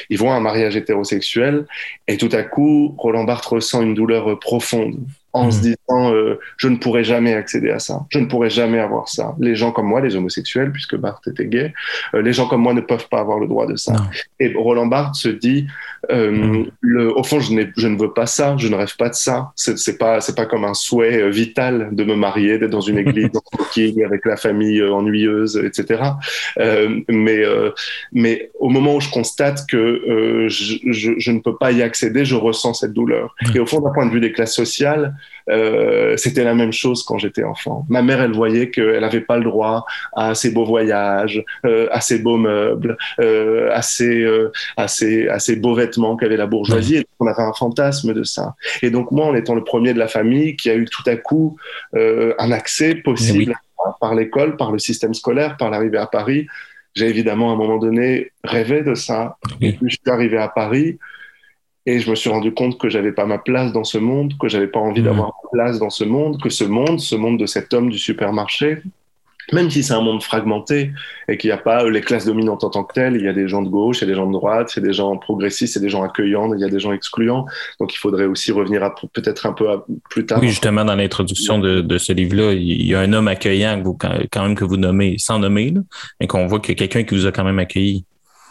Speaker 2: Ils voient un mariage hétérosexuel et tout à coup, Roland Barthes ressent une douleur profonde en se mmh. disant euh, je ne pourrai jamais accéder à ça, je ne pourrai jamais avoir ça. Les gens comme moi, les homosexuels, puisque Barthes était gay, euh, les gens comme moi ne peuvent pas avoir le droit de ça. Et Roland Barthes se dit euh, mmh. le, au fond, je, je, ne veux pas ça, je ne rêve pas de ça. C'est pas c'est pas comme un souhait vital de me marier, d'être dans une *laughs* église avec la famille ennuyeuse, etc. mais mais au moment où je constate que je, je, je, ne peux pas y accéder, je ressens cette douleur. Et au fond, d'un point de vue des classes sociales, euh, c'était la même chose quand j'étais enfant. Ma mère, elle voyait qu'elle n'avait pas le droit à ces beaux voyages, euh, à ces beaux meubles, euh, à, ces, à, ces, à ces beaux vêtements qu'avait la bourgeoisie. Et on avait un fantasme de ça. Et donc moi, en étant le premier de la famille qui a eu tout à coup un accès possible par l'école, par le système scolaire, par l'arrivée à Paris, j'ai évidemment à un moment donné rêvé de ça. Et puis je suis arrivé à Paris. Et je me suis rendu compte que j'avais pas ma place dans ce monde, que j'avais pas envie mmh. d'avoir ma place dans ce monde, que ce monde, ce monde de cet homme du supermarché, même si c'est un monde fragmenté et qu'il n'y a pas les classes dominantes en tant que telles, il y a des gens de gauche, il y a des gens de droite, il y a des gens progressistes, il y a des gens accueillants, il y a des gens excluants. Donc il faudrait aussi revenir peut-être un peu plus tard.
Speaker 1: Oui, justement, dans l'introduction de, ce livre-là, il y a un homme accueillant vous, quand même que vous nommez, sans nommer, mais qu'on voit qu'il y a quelqu'un qui vous a quand même accueilli.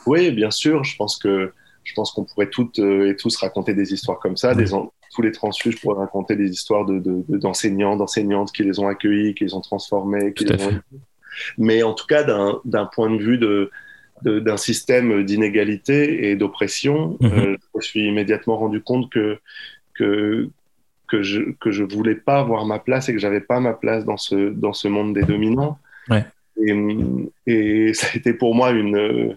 Speaker 2: Oui, bien sûr. Je pense que je pense qu'on pourrait toutes euh, et tous raconter des histoires comme ça. Des, tous les transfuges pourraient raconter des histoires d'enseignants, de, d'enseignantes qui les ont accueillis, qui les ont transformés. Qui les ont... Mais en tout cas, d'un point de vue de, d'un système d'inégalité et d'oppression, mhm. euh, je me suis immédiatement rendu compte que, que, que je ne que je voulais pas avoir ma place et que j'avais pas ma place dans ce, dans ce monde des dominants. Et, et, ça a été pour moi une,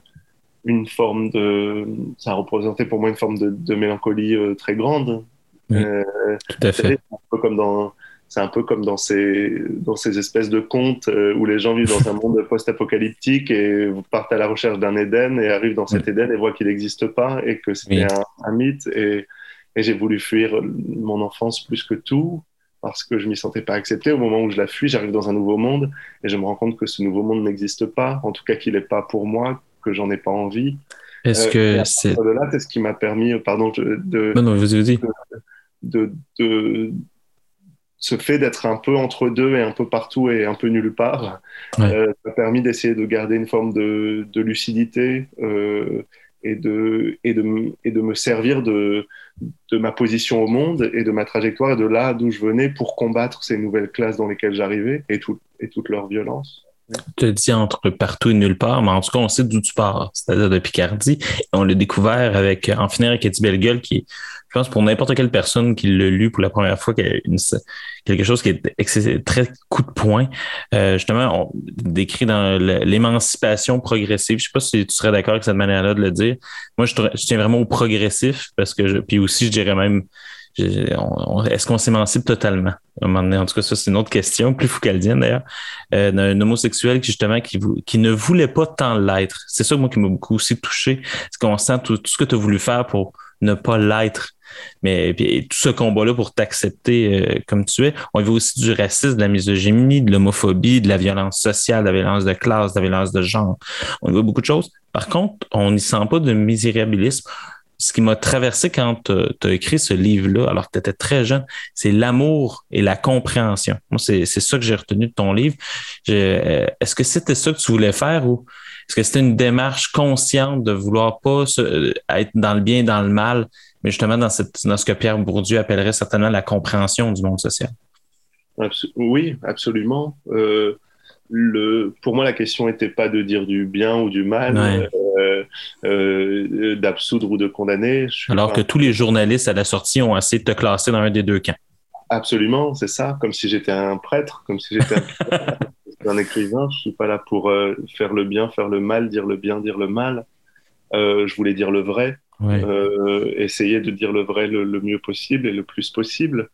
Speaker 2: une forme de. Ça a représenté pour moi une forme de, de mélancolie euh, très grande.
Speaker 1: Euh, tout à fait.
Speaker 2: C'est un peu comme dans, c'est un peu comme dans ces, dans ces espèces de contes euh, où les gens vivent dans un *laughs* monde post-apocalyptique et partent à la recherche d'un Éden et arrivent dans cet Éden et voient qu'il n'existe pas et que c'était un, mythe. Et, et j'ai voulu fuir mon enfance plus que tout parce que je m'y sentais pas accepté. Au moment où je la fuis, j'arrive dans un nouveau monde et je me rends compte que ce nouveau monde n'existe pas, en tout cas qu'il n'est pas pour moi, que j'en ai pas envie.
Speaker 1: Est-ce euh, que c'est.
Speaker 2: là, c'est ce qui m'a permis, pardon, de.
Speaker 1: Non, non, vous,
Speaker 2: de, de, ce fait d'être un peu entre deux et un peu partout et un peu nulle part euh, m'a permis d'essayer de garder une forme de, de lucidité euh, et, de, et, de, et de me servir de, de ma position au monde et de ma trajectoire et de là d'où je venais pour combattre ces nouvelles classes dans lesquelles j'arrivais et, tout, et toute leur violence.
Speaker 1: Te dis entre partout et nulle part, mais en tout cas, on sait d'où tu pars, c'est-à-dire de Picardie. On l'a découvert avec, en finir avec Eddie Bellegueule, qui je pense pour n'importe quelle personne qui l'a lu pour la première fois, une, quelque chose qui est très coup de poing. Euh, justement, on décrit dans l'émancipation progressive. Je sais pas si tu serais d'accord avec cette manière-là de le dire. Moi, je, tiens vraiment au progressif parce que, je, puis aussi, je dirais même, est-ce qu'on s'émancipe totalement? En tout cas, ça, c'est une autre question, plus foucaldienne d'ailleurs, euh, d'un homosexuel qui, justement, qui, ne voulait pas tant l'être. C'est ça, moi, qui m'a beaucoup aussi touché. C'est qu'on sent tout, ce que tu as voulu faire pour ne pas l'être. Mais tout ce combat-là pour t'accepter euh, comme tu es, on y voit aussi du racisme, de la misogynie, de l'homophobie, de la violence sociale, de la violence de classe, de la violence de genre. On y voit beaucoup de choses. Par contre, on n'y sent pas de misérabilisme. Ce qui m'a traversé quand tu as écrit ce livre-là, alors que tu étais très jeune, c'est l'amour et la compréhension. Moi, c'est ça que j'ai retenu de ton livre. Euh, est-ce que c'était ça que tu voulais faire ou est-ce que c'était une démarche consciente de vouloir pas euh, être dans le bien et dans le mal, mais justement dans, cette, dans ce que Pierre Bourdieu appellerait certainement la compréhension du monde social?
Speaker 2: oui, absolument. Euh, le, pour moi, la question n'était pas de dire du bien ou du mal, euh, euh, d'absoudre ou de condamner.
Speaker 1: Alors que tous les journalistes à la sortie ont essayé de te classer dans un des deux camps.
Speaker 2: Absolument, c'est ça, comme si j'étais un prêtre, comme si j'étais un, *laughs* écrivain. Je suis pas là pour faire le bien, faire le mal, dire le bien, dire le mal. je voulais dire le vrai. Euh, essayer de dire le vrai le, mieux possible et le plus possible.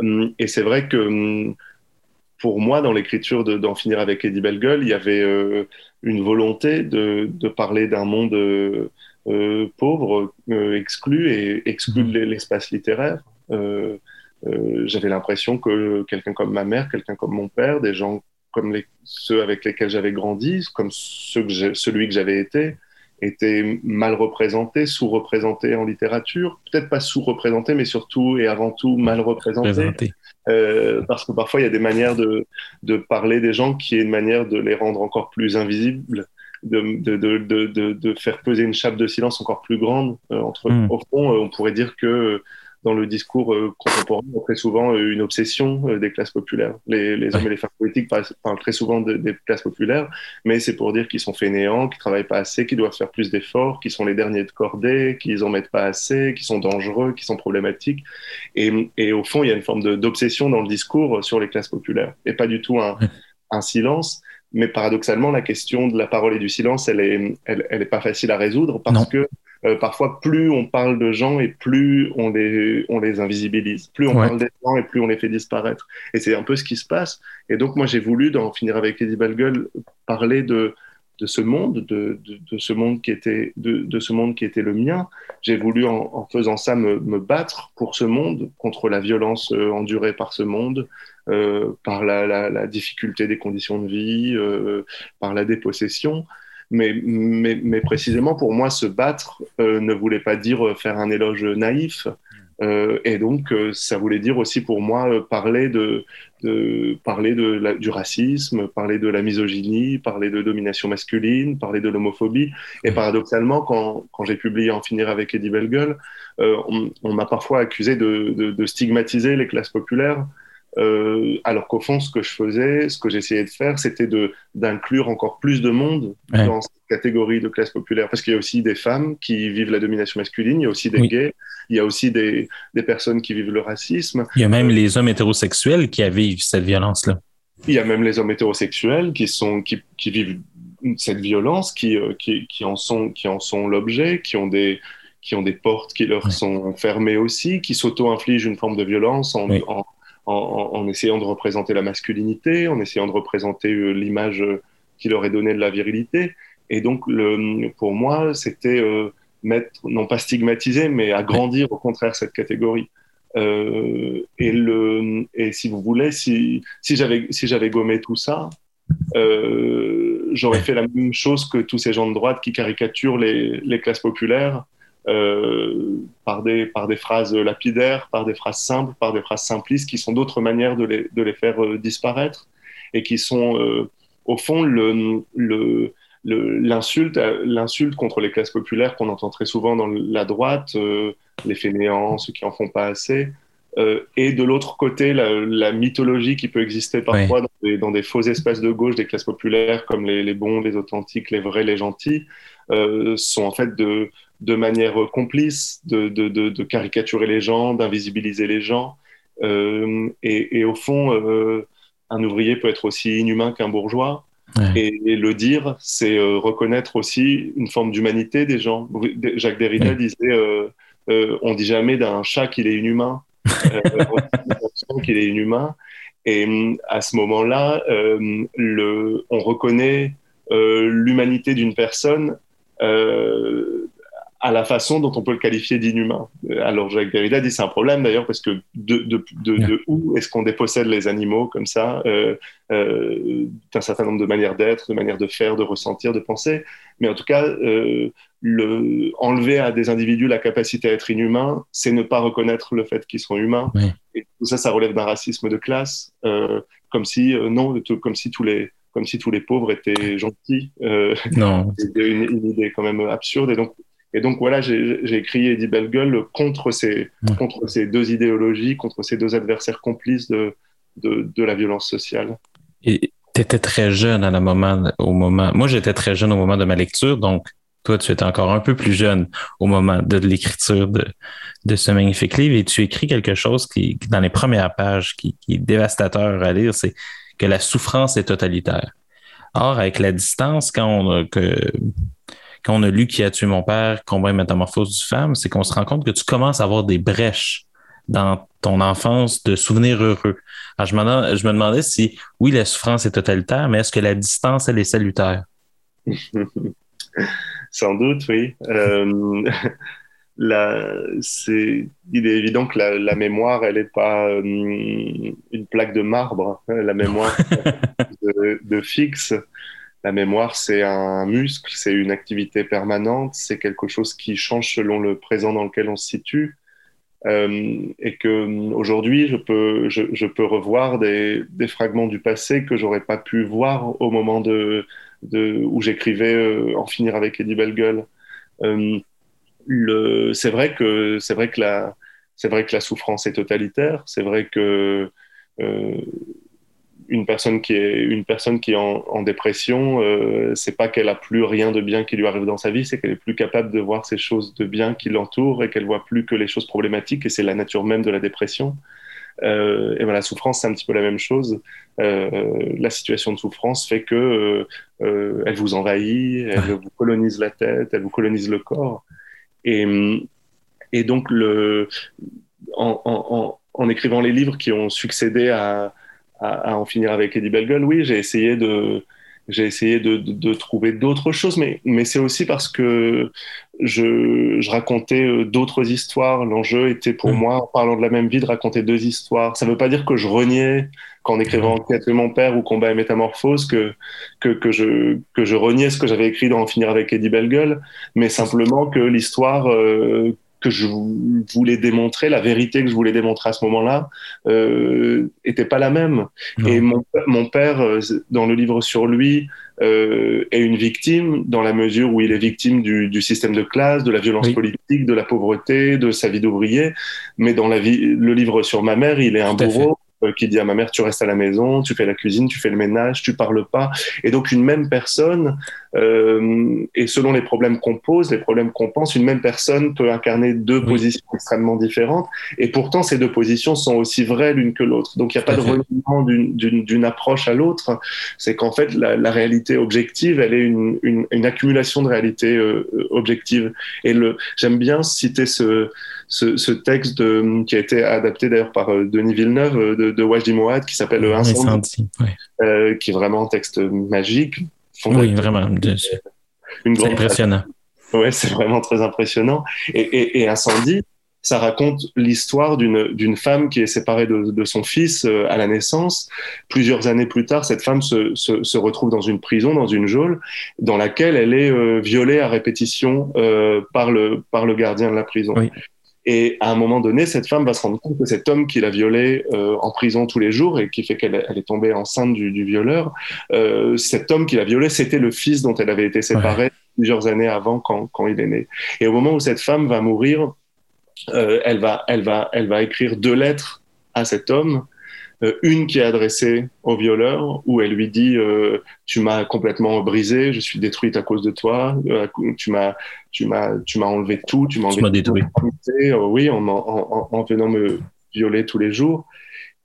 Speaker 2: Hum, et c'est vrai que hum, pour moi, dans l'écriture d'en finir avec Eddie Bellegueule, il y avait euh, une volonté de, de parler d'un monde euh, pauvre, exclu et exclu de mmh. l'espace littéraire. j'avais l'impression que quelqu'un comme ma mère, quelqu'un comme mon père, des gens comme les, ceux avec lesquels j'avais grandi, comme ceux que celui que j'avais été, était mal représenté, sous-représenté en littérature, peut-être pas sous-représenté, mais surtout et avant tout mal représenté. Euh, parce que parfois il y a des manières de, de, parler des gens qui est une manière de les rendre encore plus invisibles, de, de, de, de faire peser une chape de silence encore plus grande. Euh, entre, hmm. Au fond, euh, on pourrait dire que dans le discours euh, contemporain, on très souvent euh, une obsession euh, des classes populaires. Les, les hommes et les femmes politiques parlent, très souvent des classes populaires, mais c'est pour dire qu'ils sont fainéants, qu'ils travaillent pas assez, qu'ils doivent faire plus d'efforts, qu'ils sont les derniers de cordée, qu'ils en mettent pas assez, qu'ils sont dangereux, qu'ils sont problématiques. Et, et, au fond, il y a une forme d'obsession dans le discours sur les classes populaires, et pas du tout un, un silence. Mais paradoxalement, la question de la parole et du silence, elle est, elle, elle est pas facile à résoudre parce que euh, parfois, plus on parle de gens et plus on les, on les invisibilise. Plus on parle des gens et plus on les fait disparaître. Et c'est un peu ce qui se passe. Et donc, moi, j'ai voulu, d'en finir avec Eddie Balgueul, parler de, de ce monde, de, de, ce monde qui était, de, ce monde qui était le mien. J'ai voulu, en, faisant ça, me, me, battre pour ce monde, contre la violence euh, endurée par ce monde, euh, par la, la, la, difficulté des conditions de vie, euh, par la dépossession. Mais, mais, mais, précisément, pour moi, se battre euh, ne voulait pas dire faire un éloge naïf. Euh, et donc, euh, ça voulait dire aussi pour moi euh, parler de, de parler de la, du racisme, parler de la misogynie, parler de domination masculine, parler de l'homophobie. Et paradoxalement, quand, quand j'ai publié En finir avec Eddie Bellegueule, on, on m'a parfois accusé de, de, de, stigmatiser les classes populaires. Euh, alors qu'au fond, ce que je faisais, ce que j'essayais de faire, c'était d'inclure encore plus de monde dans cette catégorie de classe populaire. Parce qu'il y a aussi des femmes qui vivent la domination masculine, il y a aussi des gays, il y a aussi des, des, personnes qui vivent le racisme.
Speaker 1: Il y a même les hommes hétérosexuels qui vivent cette violence-là.
Speaker 2: Il y a même les hommes hétérosexuels qui, sont, qui, qui vivent cette violence, qui, euh, qui, qui en sont, qui en sont l'objet, qui ont des qui ont des portes qui leur sont fermées aussi, qui s'auto-infligent une forme de violence en, en en, essayant de représenter la masculinité, en essayant de représenter euh, l'image euh, qui leur est donnée de la virilité. Et donc, pour moi, c'était euh, mettre, non pas stigmatiser, mais agrandir au contraire cette catégorie. et, si vous voulez, si, j'avais gommé tout ça, j'aurais fait la même chose que tous ces gens de droite qui caricaturent les classes populaires euh, par, des, par phrases lapidaires, par des phrases simples, par des phrases simplistes, qui sont d'autres manières de les, faire euh, disparaître et qui sont, euh, au fond, l'insulte contre les classes populaires qu'on entend très souvent dans la droite, les fainéants, ceux qui en font pas assez, et de l'autre côté, la, mythologie qui peut exister parfois dans, des, dans, des, faux espaces de gauche des classes populaires, comme les, les bons, les authentiques, les vrais, les gentils, sont en fait de, de manière complice de, de, de, caricaturer les gens, d'invisibiliser les gens. Euh, et, et, au fond, euh, un ouvrier peut être aussi inhumain qu'un bourgeois. Et, le dire, c'est euh, reconnaître aussi une forme d'humanité des gens. Jacques Derrida disait euh, euh, on dit jamais d'un chat qu'il est inhumain, dit qu'il est inhumain. Et à ce moment-là, le, on reconnaît l'humanité d'une personne à la façon dont on peut le qualifier d'inhumain. Alors Jacques Derrida dit c'est un problème d'ailleurs parce que de, de, de, de où est-ce qu'on dépossède les animaux comme ça euh, euh, d'un certain nombre de manières d'être, de manières de faire, de ressentir, de penser. Mais en tout cas, euh, le, enlever à des individus la capacité à être inhumain, c'est ne pas reconnaître le fait qu'ils sont humains. Et tout ça, ça relève d'un racisme de classe, euh, comme si euh, non, comme si tous les comme si tous les pauvres étaient gentils.
Speaker 1: non. *laughs*
Speaker 2: C'est une, une, idée quand même absurde. Et donc, et donc voilà, j'ai écrit Eddie Bellegueule contre ces, contre ces deux idéologies, contre ces deux adversaires complices de, de, de la violence sociale.
Speaker 1: Et tu étais très jeune à la moment, au moment. Moi, j'étais très jeune au moment de ma lecture, donc toi, tu étais encore un peu plus jeune au moment de l'écriture de, de ce magnifique livre et tu écris quelque chose qui, dans les premières pages, qui, qui est dévastateur à lire, c'est que la souffrance est totalitaire. Or, avec la distance, quand on, que, quand on a lu Qui a tué mon père, Combat et métamorphose du femme, c'est qu'on se rend compte que tu commences à avoir des brèches dans ton enfance de souvenirs heureux. Alors, je, me, je me demandais si, oui, la souffrance est totalitaire, mais est-ce que la distance, elle est salutaire? *laughs*
Speaker 2: Sans doute, oui. Euh, *laughs* c'est, il est évident que la, la mémoire, elle n'est pas euh, une plaque de marbre. Hein. La mémoire *laughs* de, de fixe la mémoire, c'est un muscle, c'est une activité permanente, c'est quelque chose qui change selon le présent dans lequel on se situe. Euh, et que aujourd'hui, je peux, je, peux revoir des, fragments du passé que j'aurais pas pu voir au moment de, où j'écrivais euh, En finir avec Eddie Bellegueule. Le, c'est vrai que c'est vrai que la, c'est vrai que la souffrance est totalitaire. C'est vrai que euh, une personne qui est une personne qui est en, dépression, euh, c'est pas qu'elle a plus rien de bien qui lui arrive dans sa vie, c'est qu'elle est plus capable de voir ces choses de bien qui l'entourent et qu'elle voit plus que les choses problématiques et c'est la nature même de la dépression. Euh, et voilà, la souffrance, c'est un petit peu la même chose. Euh, la situation de souffrance fait que euh, elle vous envahit, elle vous colonise la tête, elle vous colonise le corps. Et, et donc, le, en, en, en écrivant les livres qui ont succédé à, à, en finir avec Eddie Bellegueule, oui, j'ai essayé de j'ai essayé de, de, trouver d'autres choses, mais, mais c'est aussi parce que je, je racontais euh, d'autres histoires. L'enjeu était pour mm. moi, en parlant de la même vie, de raconter deux histoires. Ça ne veut pas dire que je reniais, qu'en écrivant mm. Enquête de mon père ou Combat et Métamorphose, que, que, que, je, que je reniais ce que j'avais écrit dans En finir avec Eddie Bellegueule, mais simplement que l'histoire euh, que je voulais démontrer, la vérité que je voulais démontrer à ce moment-là, euh, était pas la même. Et mon, mon, père, euh, dans le livre sur lui, euh, est une victime dans la mesure où il est victime du, du système de classe, de la violence politique, de la pauvreté, de sa vie d'ouvrier. Mais dans la vie, le livre sur ma mère, il est un bourreau qui dit à ma mère tu restes à la maison, tu fais la cuisine, tu fais le ménage, tu parles pas. Et donc une même personne, euh, et selon les problèmes qu'on pose, les problèmes qu'on pense, une même personne peut incarner deux positions extrêmement différentes. Et pourtant ces deux positions sont aussi vraies l'une que l'autre. Donc il n'y a pas de renouvellement d'une approche à l'autre. C'est qu'en fait la, la, réalité objective, elle est une, une, une accumulation de réalités euh, objectives. Et le, j'aime bien citer ce ce, texte qui a été adapté d'ailleurs par euh, Denis Villeneuve euh, de, de Wajdi Mouad qui s'appelle Le Incendie, euh, qui est vraiment un texte magique.
Speaker 1: Oui, vraiment. C'est impressionnant.
Speaker 2: Oui, *laughs* c'est vraiment très impressionnant. Et, et, Incendie, ça raconte l'histoire d'une femme qui est séparée de, de, son fils à la naissance. Plusieurs années plus tard, cette femme se, se, se, retrouve dans une prison, dans une geôle, dans laquelle elle est violée à répétition euh, par, le, par le gardien de la prison. Oui. Et à un moment donné, cette femme va se rendre compte que cet homme qui l'a violée euh, en prison tous les jours et qui fait qu'elle est tombée enceinte du, du violeur, euh, cet homme qui l'a violée, c'était le fils dont elle avait été séparée plusieurs années avant quand, quand, il est né. Et au moment où cette femme va mourir, euh, elle, va, elle, va, elle va écrire deux lettres à cet homme une qui est adressée au violeur, où elle lui dit euh, Tu m'as complètement brisé, je suis détruite à cause de toi, euh, tu m'as tu m'as tu m'as enlevé tout, tu m'as enlevé
Speaker 1: détruit.
Speaker 2: oui, en, en, en, venant me violer tous les jours.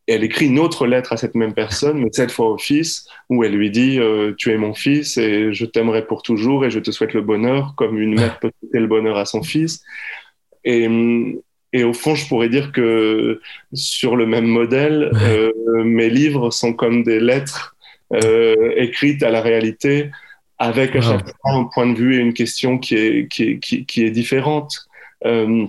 Speaker 2: Et elle écrit une autre lettre à cette même personne, mais cette fois au fils, où elle lui dit Tu es mon fils et je t'aimerai pour toujours et je te souhaite le bonheur, comme une mère peut souhaiter le bonheur à son fils. Et, et au fond, je pourrais dire que sur le même modèle, euh, mes livres sont comme des lettres euh, écrites à la réalité, avec à chaque fois un point de vue et une question qui est, qui est, qui, est différente. Euh,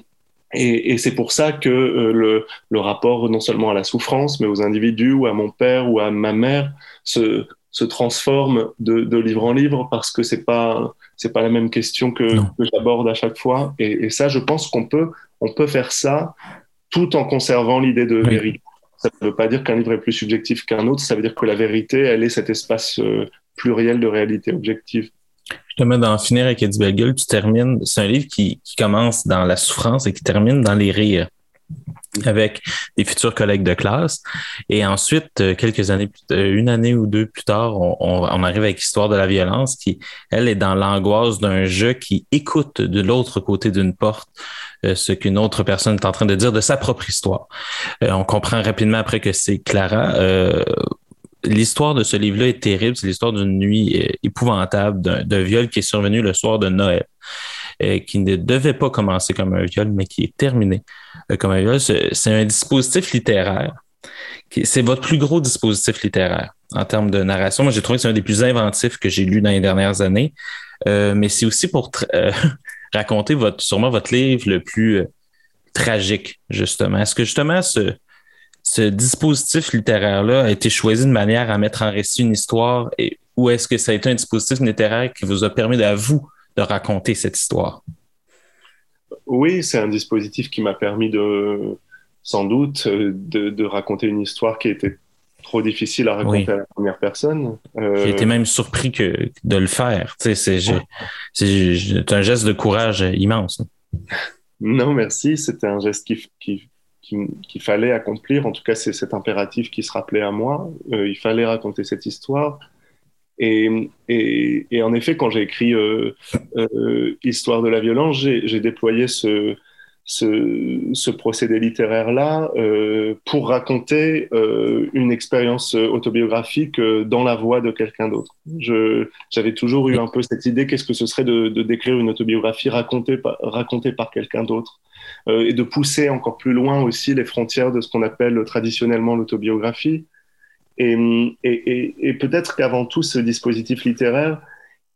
Speaker 2: et, et c'est pour ça que le, le, rapport non seulement à la souffrance, mais aux individus ou à mon père ou à ma mère se, se transforme de, de, livre en livre parce que c'est pas c'est pas la même question que, que j'aborde à chaque fois. Et, et ça, je pense qu'on peut on peut faire ça tout en conservant l'idée de vérité. Ça ne veut pas dire qu'un livre est plus subjectif qu'un autre, ça veut dire que la vérité, elle est cet espace euh, pluriel de réalité objective.
Speaker 1: Justement, dans Finir avec Eddie tu termines, c'est un livre qui, qui, commence dans la souffrance et qui termine dans les rires avec des futurs collègues de classe. Et ensuite, euh, quelques années, euh, une année ou deux plus tard, on, arrive avec l'histoire de la violence qui, elle, est dans l'angoisse d'un jeu qui écoute de l'autre côté d'une porte euh, ce qu'une autre personne est en train de dire de sa propre histoire. on comprend rapidement après que c'est Clara. L'histoire de ce livre-là est terrible. C'est l'histoire d'une nuit épouvantable, d'un viol qui est survenu le soir de Noël. Euh, qui ne devait pas commencer comme un viol, mais qui est terminé euh, comme un viol. C'est un dispositif littéraire. C'est votre plus gros dispositif littéraire en termes de narration. Moi, j'ai trouvé que c'est un des plus inventifs que j'ai lu dans les dernières années. Euh, mais c'est aussi pour *laughs* raconter votre, sûrement votre livre le plus tragique, justement. Est-ce que justement ce, dispositif littéraire-là a été choisi de manière à mettre en récit une histoire et, ou est-ce que ça a été un dispositif littéraire qui vous a permis à vous de raconter cette histoire?
Speaker 2: Oui, c'est un dispositif qui m'a permis de, sans doute, de, raconter une histoire qui était trop difficile à raconter à la première personne.
Speaker 1: Euh, J'ai été même surpris que de le faire. c'est, un geste de courage immense.
Speaker 2: Non, merci. C'était un geste qui, qu'il fallait accomplir. En tout cas, c'est cet impératif qui se rappelait à moi. Euh, il fallait raconter cette histoire. Et, en effet, quand j'ai écrit euh, euh, Histoire de la violence, j'ai déployé ce, procédé littéraire-là euh, pour raconter une expérience autobiographique dans la voix de quelqu'un d'autre. J'avais toujours eu un peu cette idée, qu'est-ce que ce serait de, décrire une autobiographie racontée par, racontée par quelqu'un d'autre et de pousser encore plus loin aussi les frontières de ce qu'on appelle traditionnellement l'autobiographie Et, et, et peut-être qu'avant tout, ce dispositif littéraire,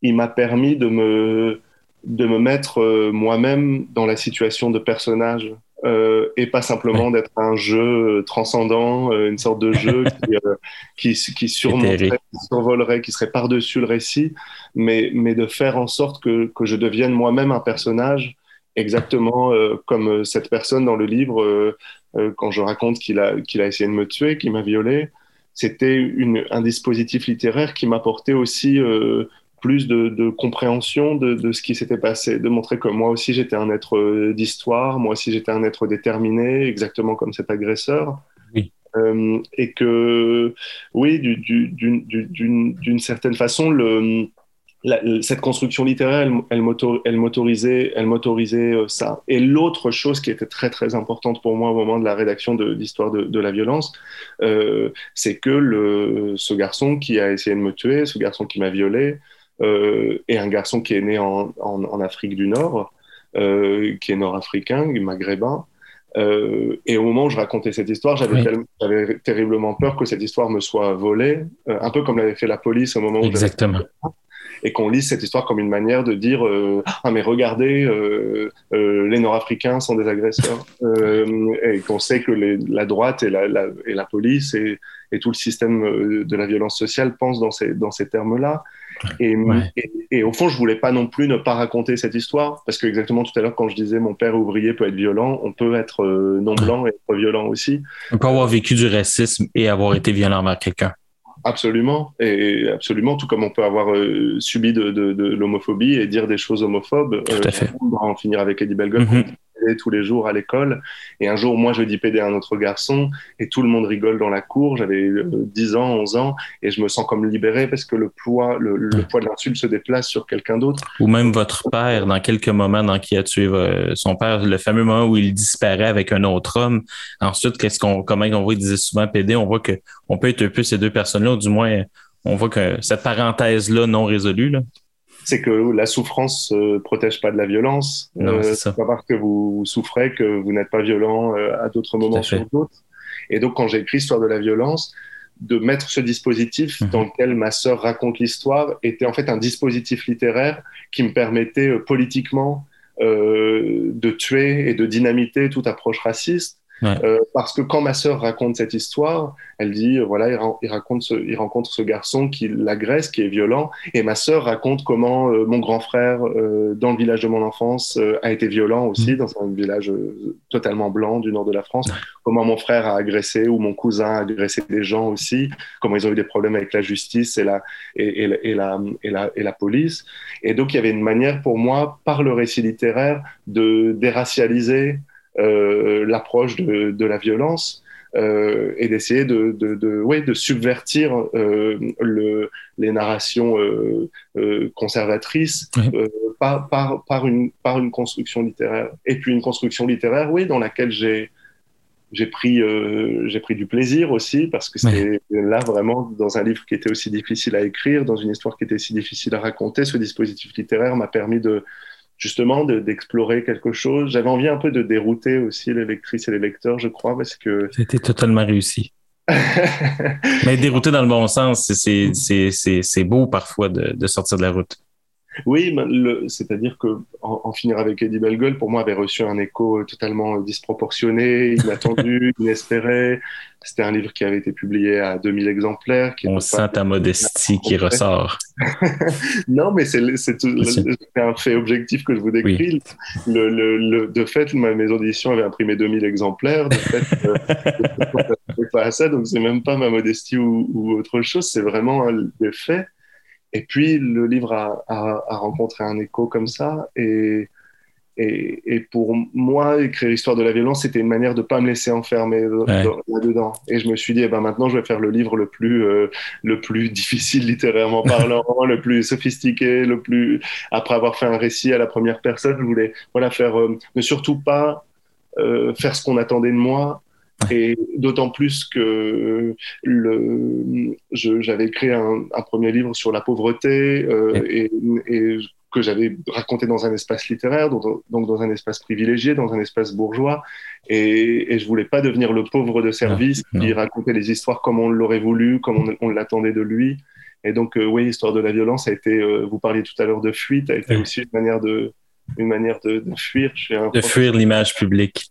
Speaker 2: il m'a permis de me, de me mettre euh, moi-même dans la situation de personnage euh, et pas simplement d'être un jeu transcendant, euh, une sorte de jeu *laughs* qui, qui, qui surmonterait, qui survolerait, qui serait par-dessus le récit, mais, mais de faire en sorte que, que je devienne moi-même un personnage exactement comme cette personne dans le livre, quand je raconte qu'il a, qu'il a essayé de me tuer, qu'il m'a violé. C'était un dispositif littéraire qui m'apportait aussi plus de, compréhension de, ce qui s'était passé, de montrer que moi aussi j'étais un être euh, d'histoire, moi aussi j'étais un être déterminé, exactement comme cet agresseur. Euh, et que, oui, d'une certaine façon, le, cette construction littéraire, elle, elle, motorisait, elle motorisait euh, ça. Et l'autre chose qui était très très importante pour moi au moment de la rédaction de l'histoire de, la violence, c'est que le, ce garçon qui a essayé de me tuer, ce garçon qui m'a violé, euh, et un garçon qui est né en, en, Afrique du Nord, euh, qui est nord-africain, maghrébin. Euh, et au moment où je racontais cette histoire, j'avais terriblement peur que cette histoire me soit volée, un peu comme l'avait fait la police au moment où
Speaker 1: Exactement
Speaker 2: et qu'on lise cette histoire comme une manière de dire ah mais regardez les Nord-Africains sont des agresseurs. *laughs* Et qu'on sait que les, la droite et la, et la police et, et, tout le système de la violence sociale pensent dans ces, dans ces termes-là. Et, et, au fond, je voulais pas non plus ne pas raconter cette histoire, parce que exactement tout à l'heure, quand je disais mon père ouvrier peut être violent, on peut être euh, non blanc et être violent aussi.
Speaker 1: On peut avoir vécu du racisme et avoir été violent envers quelqu'un.
Speaker 2: Absolument, et absolument, tout comme on peut avoir euh, subi de, de, de l'homophobie et dire des choses homophobes.
Speaker 1: Tout à euh, fait.
Speaker 2: On va en finir avec Eddie Bellegold. Tous les jours à l'école. Et un jour, moi, je dis pédé à un autre garçon et tout le monde rigole dans la cour. J'avais 10 euh, ans, 11 ans et je me sens comme libéré parce que le poids, le, poids de l'insulte se déplace sur quelqu'un d'autre.
Speaker 1: Ou même votre père, dans quelques moments dans qui a tué euh, son père, le fameux moment où il disparaît avec un autre homme. Ensuite, qu'est-ce qu'on, comment on voit, il disait souvent pédé, on voit que on peut être un peu ces deux personnes-là, ou du moins, on voit que cette parenthèse-là non résolue, là,
Speaker 2: c'est que la souffrance ne protège pas de la violence.
Speaker 1: Euh,
Speaker 2: c'est pas parce que vous souffrez que vous n'êtes pas violent euh, à d'autres moments sur d'autres. Et donc, quand j'ai écrit Histoire de la violence, de mettre ce dispositif mhm. dans lequel ma sœur raconte l'histoire était en fait un dispositif littéraire qui me permettait euh, politiquement de tuer et de dynamiter toute approche raciste euh, parce que quand ma sœur raconte cette histoire, elle dit, euh, voilà, il, raconte ce, il rencontre ce garçon qui l'agresse, qui est violent, et ma sœur raconte comment euh, mon grand frère, dans le village de mon enfance, a été violent aussi, mm. dans un village totalement blanc du nord de la France, comment mon frère a agressé ou mon cousin a agressé des gens aussi, comment ils ont eu des problèmes avec la justice et la, et, et, et la, et, la, et la police. Et donc, il y avait une manière pour moi, par le récit littéraire, de déracialiser euh, l'approche de, de, la violence euh, et d'essayer de, de, de, ouais, de subvertir euh, le, les narrations euh, euh conservatrices euh, par, par, par, une, par une construction littéraire. Et puis une construction littéraire, oui, dans laquelle j'ai j'ai pris, j'ai pris du plaisir aussi parce que c'est là vraiment dans un livre qui était aussi difficile à écrire, dans une histoire qui était si difficile à raconter, ce dispositif littéraire m'a permis de, justement d'explorer quelque chose. J'avais envie un peu de dérouter aussi les lectrices et les lecteurs, je crois, parce que...
Speaker 1: C'était totalement réussi. *laughs* Mais dérouter dans le bon sens, c'est beau parfois de, de, sortir de la route.
Speaker 2: Oui, c'est-à-dire que en, finir avec Eddie Bellegueule, pour moi, avait reçu un écho totalement disproportionné, inattendu, *laughs* inespéré. C'était un livre qui avait été publié à 2000 exemplaires.
Speaker 1: Qui On sent ta modestie qui *laughs* ressort.
Speaker 2: non, mais c'est un fait objectif que je vous décris. Le, le, de fait, ma maison d'édition avait imprimé 2000 exemplaires. De fait, euh, *laughs* pas à ça, donc c'est même pas ma modestie ou, ou autre chose, c'est vraiment des faits. Et puis le livre a, a, a, rencontré un écho comme ça. Et, et, et, pour moi, écrire l'histoire de la violence, c'était une manière de pas me laisser enfermer là-dedans. Et je me suis dit, eh ben maintenant, je vais faire le livre le plus, euh, le plus difficile littérairement parlant, *laughs* le plus sophistiqué, le plus. Après avoir fait un récit à la première personne, je voulais voilà faire euh, ne surtout pas euh, faire ce qu'on attendait de moi, et d'autant plus que le, j'avais écrit un, un, premier livre sur la pauvreté euh, et, et, que j'avais raconté dans un espace littéraire, donc, dans un espace privilégié, dans un espace bourgeois. Et, et je voulais pas devenir le pauvre de service qui racontait les histoires comme on l'aurait voulu, comme on, l'attendait de lui. Et donc, euh, oui, Histoire de la violence a été, euh, vous parliez tout à l'heure de fuite, a été aussi une manière de, une manière de, de fuir.
Speaker 1: de fuir l'image publique.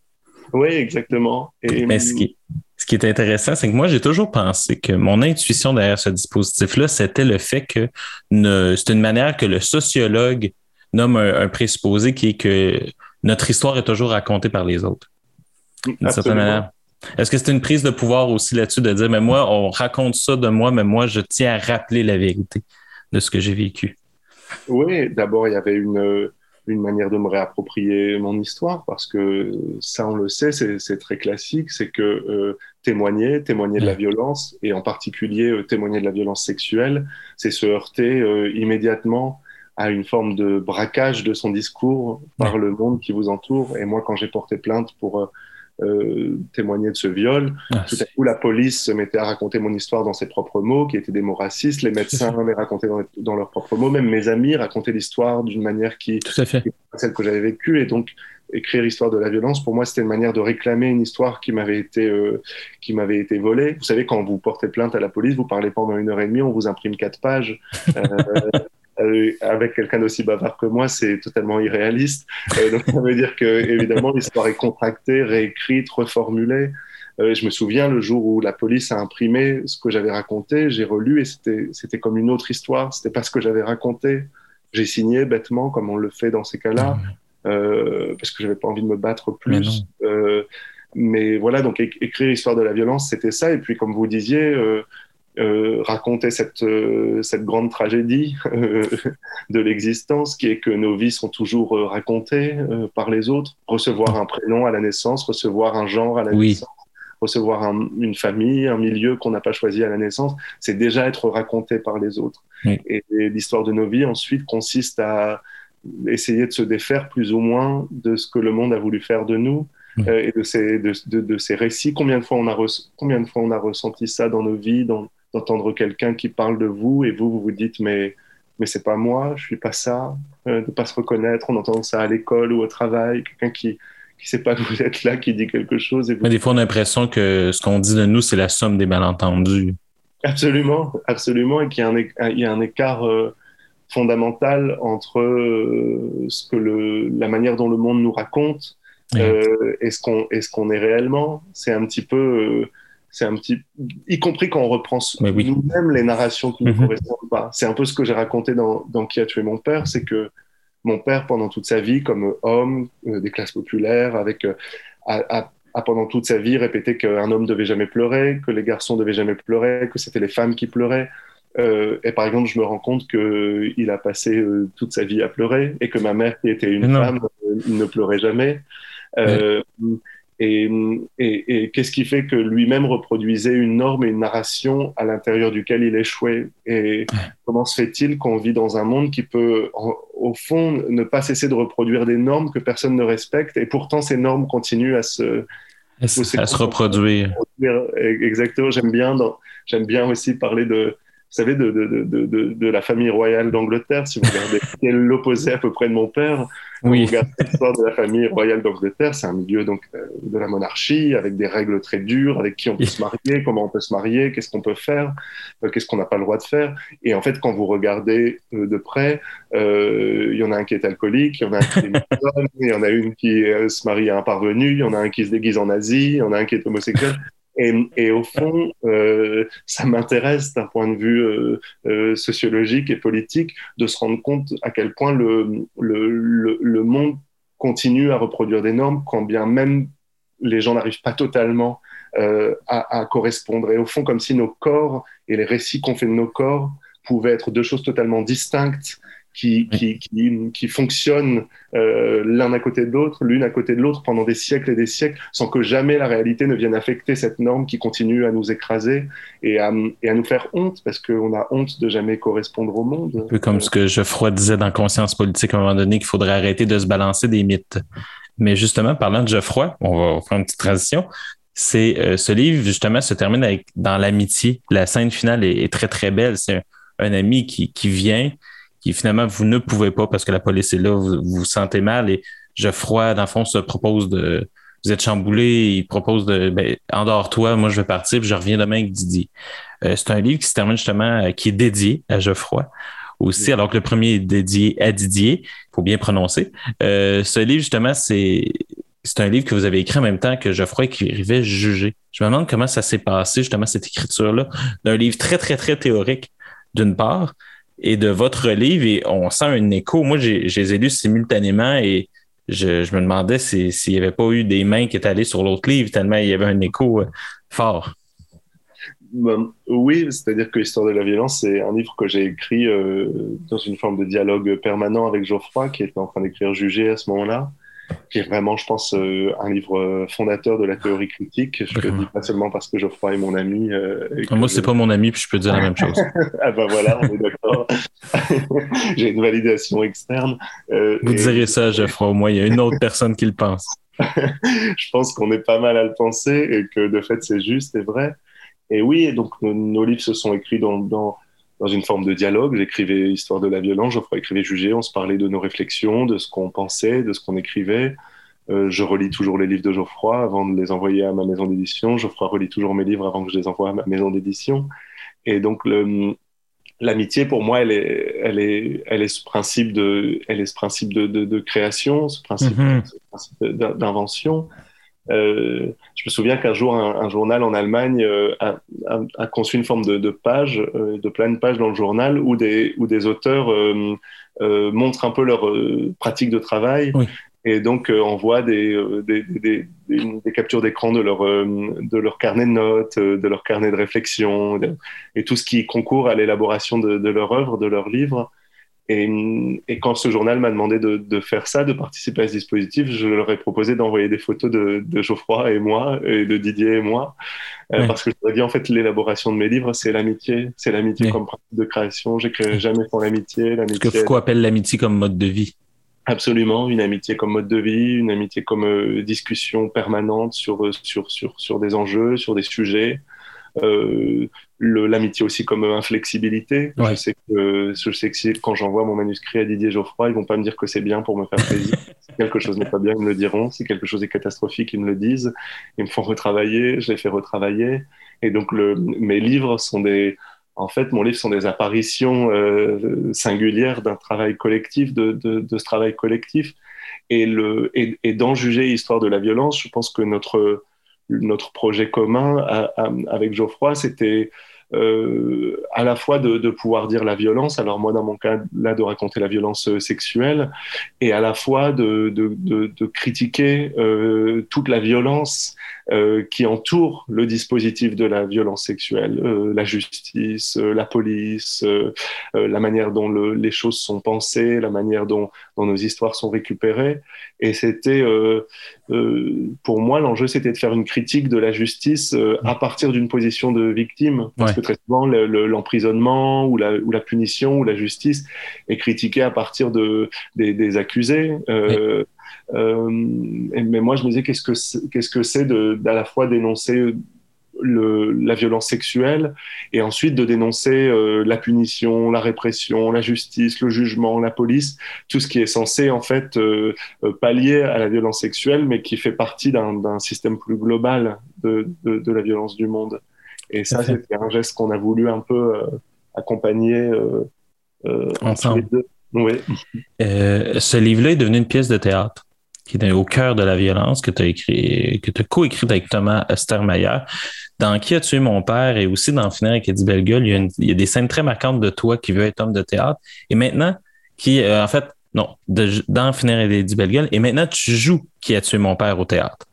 Speaker 2: Oui, exactement.
Speaker 1: Et, Mais ce qui, ce qui est intéressant, c'est que moi, j'ai toujours pensé que mon intuition derrière ce dispositif-là, c'était le fait que c'est une manière que le sociologue nomme un, présupposé qui est que notre histoire est toujours racontée par les autres. D'une certaine manière. Est-ce que c'est une prise de pouvoir aussi là-dessus de dire, mais moi, on raconte ça de moi, mais moi, je tiens à rappeler la vérité de ce que j'ai vécu?
Speaker 2: Oui, d'abord, il y avait une, une manière de me réapproprier mon histoire, parce que ça, on le sait, c'est très classique, c'est que euh, témoigner, témoigner de la violence, et en particulier euh, témoigner de la violence sexuelle, c'est se heurter euh, immédiatement à une forme de braquage de son discours par le monde qui vous entoure. Et moi, quand j'ai porté plainte pour euh, témoigner de ce viol. Ah, Tout à coup, la police se mettait à raconter mon histoire dans ses propres mots, qui étaient des mots racistes. Les médecins les racontaient dans, leurs propres mots. Même mes amis racontaient l'histoire d'une manière qui,
Speaker 1: Tout à fait.
Speaker 2: celle que j'avais vécue. Et donc, écrire l'histoire de la violence, pour moi, c'était une manière de réclamer une histoire qui m'avait été, euh, qui m'avait été volée. Vous savez, quand vous portez plainte à la police, vous parlez pendant une heure et demie, on vous imprime quatre pages. Euh, *laughs* avec quelqu'un d'aussi bavard que moi, c'est totalement irréaliste. Euh, donc ça veut dire que évidemment l'histoire est contractée, réécrite, reformulée. Euh, je me souviens le jour où la police a imprimé ce que j'avais raconté, j'ai relu et c'était c'était comme une autre histoire. C'était pas ce que j'avais raconté. J'ai signé bêtement, comme on le fait dans ces cas-là, euh, parce que j'avais pas envie de me battre plus. Mais, euh, mais voilà, donc écrire l'histoire de la violence, c'était ça. Et puis comme vous disiez. Euh, euh, raconter cette, euh, cette grande tragédie euh, de l'existence, qui est que nos vies sont toujours racontées par les autres. Recevoir un prénom à la naissance, recevoir un genre à la naissance, recevoir une famille, un milieu qu'on n'a pas choisi à la naissance, c'est déjà être raconté par les autres. Et, l'histoire de nos vies, ensuite, consiste à essayer de se défaire plus ou moins de ce que le monde a voulu faire de nous. et de ces, de, de, ces récits. Combien de, fois on a combien de fois on a ressenti ça dans nos vies, dans, d'entendre quelqu'un qui parle de vous et vous, vous vous dites, mais, mais c'est pas moi, je suis pas ça, euh, de pas se reconnaître, on entend ça à l'école ou au travail, quelqu'un qui qui sait pas que vous êtes là, qui dit quelque chose. Et
Speaker 1: Mais des fois, on a l'impression que ce qu'on dit de nous, c'est la somme des malentendus.
Speaker 2: Absolument, absolument, et qu'il y, y, a un écart euh, fondamental entre euh, ce que le, la manière dont le monde nous raconte euh, et ce qu'on est, qu'on est réellement. C'est un petit peu c'est un petit, y compris quand on reprend nous-mêmes les narrations qui ne nous mhm. correspondent pas. C'est un peu ce que j'ai raconté dans, dans Qui a tué mon père, c'est que mon père, pendant toute sa vie, comme homme euh, des classes populaires, avec euh, a, pendant toute sa vie répété qu'un homme devait jamais pleurer, que les garçons devaient jamais pleurer, que c'était les femmes qui pleuraient. Euh, et par exemple, je me rends compte qu'il a passé toute sa vie à pleurer et que ma mère, qui était une femme, ne pleurait jamais. Et, et, et qu'est-ce qui fait que lui-même reproduisait une norme et une narration à l'intérieur duquel il échouait? Et comment se fait-il qu'on vit dans un monde qui peut, au fond, ne pas cesser de reproduire des normes que personne ne respecte, et pourtant ces normes continuent à se,
Speaker 1: à, se reproduire.
Speaker 2: Exactement. J'aime bien, j'aime bien aussi parler de savez, de, de, de, de la famille royale d'Angleterre, si vous regardez, *laughs* qui est l'opposé à peu près de mon père. Oui. Vous regardez l'histoire de la famille royale d'Angleterre, c'est un milieu donc euh, de la monarchie, avec des règles très dures, avec qui on peut se marier, comment on peut se marier, qu'est-ce qu'on peut faire, euh, qu'est-ce qu'on n'a pas le droit de faire. Et en fait, quand vous regardez euh, de près, il y en a un qui est alcoolique, il y en a un qui est *laughs* il y en a une qui se marie à un parvenu, il y en a un qui se déguise en nazi, il y en a un qui est homosexuel. Et, au fond, euh, ça m'intéresse d'un point de vue euh, euh, sociologique et politique de se rendre compte à quel point le, le, le, monde continue à reproduire des normes, quand bien même les gens n'arrivent pas totalement à, correspondre. Et au fond, comme si nos corps et les récits qu'on fait de nos corps pouvaient être deux choses totalement distinctes qui, qui, qui, qui fonctionnent euh, l'un à côté de l'autre, l'une à côté de l'autre pendant des siècles et des siècles, sans que jamais la réalité ne vienne affecter cette norme qui continue à nous écraser et à, et à nous faire honte, parce qu'on a honte de jamais correspondre au monde.
Speaker 1: Un peu comme ce que Geoffroy disait dans Conscience politique à un moment donné, qu'il faudrait arrêter de se balancer des mythes. Mais justement, parlant de Geoffroy, on va faire une petite transition. C'est euh, ce livre justement se termine avec dans l'amitié. La scène finale est, est, très très belle. C'est un, un, ami qui, qui vient qui finalement vous ne pouvez pas parce que la police est là, vous vous, sentez mal et Geoffroy, dans le fond, se propose de. Vous êtes chamboulé, il propose de. Ben, endors-toi, moi je vais partir, puis je reviens demain avec Didier. Euh, c'est un livre qui se termine justement, euh, qui est dédié à Geoffroy aussi, alors que le premier est dédié à Didier, il faut bien prononcer. Euh, ce livre, justement, c'est c'est un livre que vous avez écrit en même temps que Geoffroy écrivait Juger. Je me demande comment ça s'est passé, justement, cette écriture-là, d'un livre très, très, très théorique, d'une part, et de votre livre, et on sent un écho. Moi, je les ai lus simultanément et je, je me demandais s'il n'y avait pas eu des mains qui étaient allées sur l'autre livre, tellement il y avait un écho fort.
Speaker 2: Ben, oui, c'est-à-dire que L'histoire de la violence, c'est un livre que j'ai écrit euh, dans une forme de dialogue permanent avec Geoffroy, qui était en train d'écrire Juger à ce moment-là, qui est vraiment, je pense, euh, un livre euh, fondateur de la théorie critique. Je le dis pas seulement parce que Geoffroy est mon ami.
Speaker 1: Moi, c'est pas mon ami, puis je peux dire la même chose. *laughs*
Speaker 2: ah ben voilà, on est d'accord. *laughs* j'ai une validation externe.
Speaker 1: Vous direz ça, Geoffroy, au moins, il y a une autre personne qui le pense. *laughs*
Speaker 2: je pense qu'on est pas mal à le penser et que de fait, c'est juste et vrai. Et oui, donc nos, livres se sont écrits dans, dans, dans une forme de dialogue. J'écrivais Histoire de la violence, Geoffroy écrivait Juger, on se parlait de nos réflexions, de ce qu'on pensait, de ce qu'on écrivait. Euh, je relis toujours les livres de Geoffroy avant de les envoyer à ma maison d'édition. Geoffroy relit toujours mes livres avant que je les envoie à ma maison d'édition. Et donc, l'amitié, pour moi, elle est, elle est, elle est ce principe de, elle est ce principe de, de, de création, ce principe, mm-hmm. ce principe d'invention. Euh, je me souviens qu'un jour, un, journal en Allemagne euh, a, a, a, conçu une forme de, de page, euh, de plein de pages dans le journal où des, où des auteurs montrent un peu leur pratique de travail. Oui. Et donc, on voit des, des, des, des captures d'écran de leur, de leur carnet de notes, de leur carnet de réflexion, et tout ce qui concourt à l'élaboration de, de leur œuvre, de leur livre. Et, et, quand ce journal m'a demandé de, de, faire ça, de participer à ce dispositif, je leur ai proposé d'envoyer des photos de, de, Geoffroy et moi, et de Didier et moi, euh, parce que je leur ai dit en fait l'élaboration de mes livres, c'est l'amitié, c'est l'amitié comme principe de création. J'écrirai jamais sans l'amitié.
Speaker 1: Ce que Foucault appelle l'amitié comme mode de vie.
Speaker 2: Absolument, une amitié comme mode de vie, une amitié comme euh, discussion permanente sur, euh, sur, sur, sur des enjeux, sur des sujets. Euh, l'amitié aussi comme inflexibilité. Je sais que, je sais que quand j'envoie mon manuscrit à Didier Geoffroy, ils vont pas me dire que c'est bien pour me faire plaisir. *laughs* si quelque chose n'est pas bien, ils me le diront. Si quelque chose est catastrophique, ils me le disent. Ils me font retravailler, je les fais retravailler. Et donc, le, mes livres sont des, en fait, mon livre sont des apparitions euh, singulières d'un travail collectif, de, de, de, ce travail collectif. Et, le, et, et d'en juger Histoire de la violence, je pense que notre, notre projet commun avec Geoffroy, c'était euh, à la fois de, de, pouvoir dire la violence, alors moi dans mon cas là de raconter la violence euh, sexuelle, et à la fois de, de, de critiquer euh, toute la violence euh, qui entoure le dispositif de la violence sexuelle, euh, la justice, euh, la police, la manière dont le, les choses sont pensées, la manière dont, dont, nos histoires sont récupérées. Et c'était, pour moi, l'enjeu, c'était de faire une critique de la justice à partir d'une position de victime. Parce que très souvent, l'emprisonnement ou, la, ou la punition ou la justice est critiquée à partir de, des, des accusés. Euh, euh, mais moi, je me disais, qu'est-ce que c'est, qu'est-ce que c'est de, d'à la fois dénoncer le, la violence sexuelle et ensuite de dénoncer euh, la punition, la répression, la justice, le jugement, la police, tout ce qui est censé en fait euh, pallier à la violence sexuelle, mais qui fait partie d'un, d'un système plus global de, de, de, la violence du monde. Et ça, c'était un geste qu'on a voulu un peu euh, accompagner
Speaker 1: ensemble.
Speaker 2: Oui.
Speaker 1: ce livre-là est devenu une pièce de théâtre qui est au cœur de la violence, que tu as écrit, que tu as coécrit avec Thomas Ostermeyer. Dans Qui a tué mon père? Et aussi dans Finir avec Eddie Bellegueule, il y, a il y a des scènes très marquantes de toi qui veux être homme de théâtre. Et maintenant, qui, euh, en fait, non, de, dans Finir avec Eddie Bellegueule, et maintenant tu joues Qui a tué mon père au théâtre?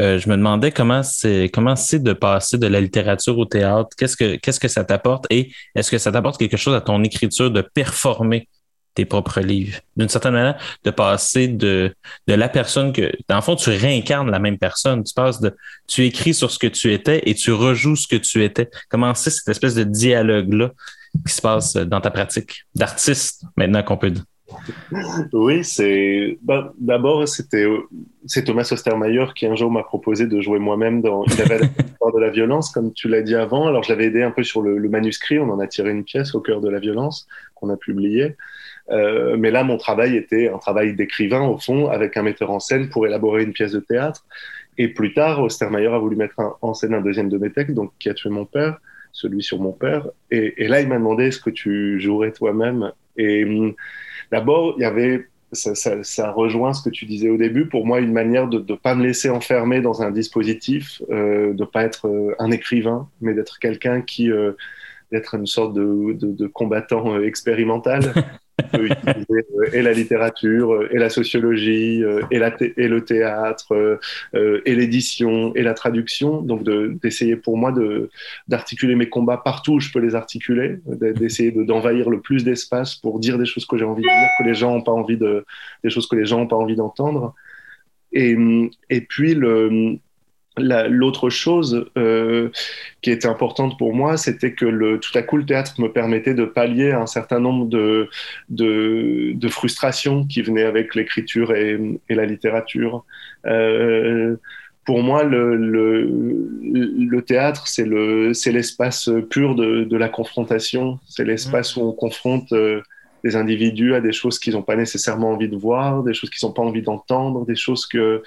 Speaker 1: Euh, je me demandais comment c'est comment c'est de passer de la littérature au théâtre? Qu'est-ce que qu'est-ce que ça t'apporte? Et est-ce que ça t'apporte quelque chose à ton écriture de performer propres livres. D'une certaine manière, de passer de, de la personne que, dans le fond, tu réincarnes la même personne. Tu passes de, tu écris sur ce que tu étais et tu rejoues ce que tu étais. Comment c'est cette espèce de dialogue-là qui se passe dans ta pratique d'artiste, maintenant qu'on peut dire?
Speaker 2: Oui, c'est bah, d'abord c'était c'est Thomas Ostermeyer qui un jour m'a proposé de jouer moi-même dans il avait *laughs* de la violence, comme tu l'as dit avant. Alors, je l'avais aidé un peu sur le, manuscrit. On en a tiré une pièce au cœur de la violence qu'on a publiée. Euh, mais là, mon travail était un travail d'écrivain, au fond, avec un metteur en scène pour élaborer une pièce de théâtre. Et plus tard, Ostermeyer a voulu mettre en scène un deuxième de mes textes, donc qui a tué mon père, celui sur mon père. Et, là, il m'a demandé est-ce que tu jouerais toi-même? Et hum, d'abord, il y avait ça, rejoint ce que tu disais au début. Pour moi, une manière de ne pas me laisser enfermer dans un dispositif, euh, de ne pas être euh, un écrivain, mais d'être quelqu'un qui, d'être une sorte de combattant expérimental *laughs* euh, et la littérature, euh, et la sociologie, euh, et le théâtre, et l'édition, et la traduction. Donc d'essayer pour moi d'articuler mes combats partout où je peux les articuler, d'essayer d'envahir le plus d'espace pour dire des choses que j'ai envie de dire, que les gens n'ont pas envie de, des choses que les gens n'ont pas envie d'entendre. Et, et puis le, L'autre chose euh, qui était importante pour moi, c'était que le, tout à coup, le théâtre me permettait de pallier un certain nombre de, de, frustrations qui venaient avec l'écriture et, la littérature. Euh, pour moi, le, le, théâtre, c'est l'espace pur de, de, la confrontation. C'est l'espace où on confronte euh, des individus à des choses qu'ils n'ont pas nécessairement envie de voir, des choses qu'ils n'ont pas envie d'entendre, des choses que...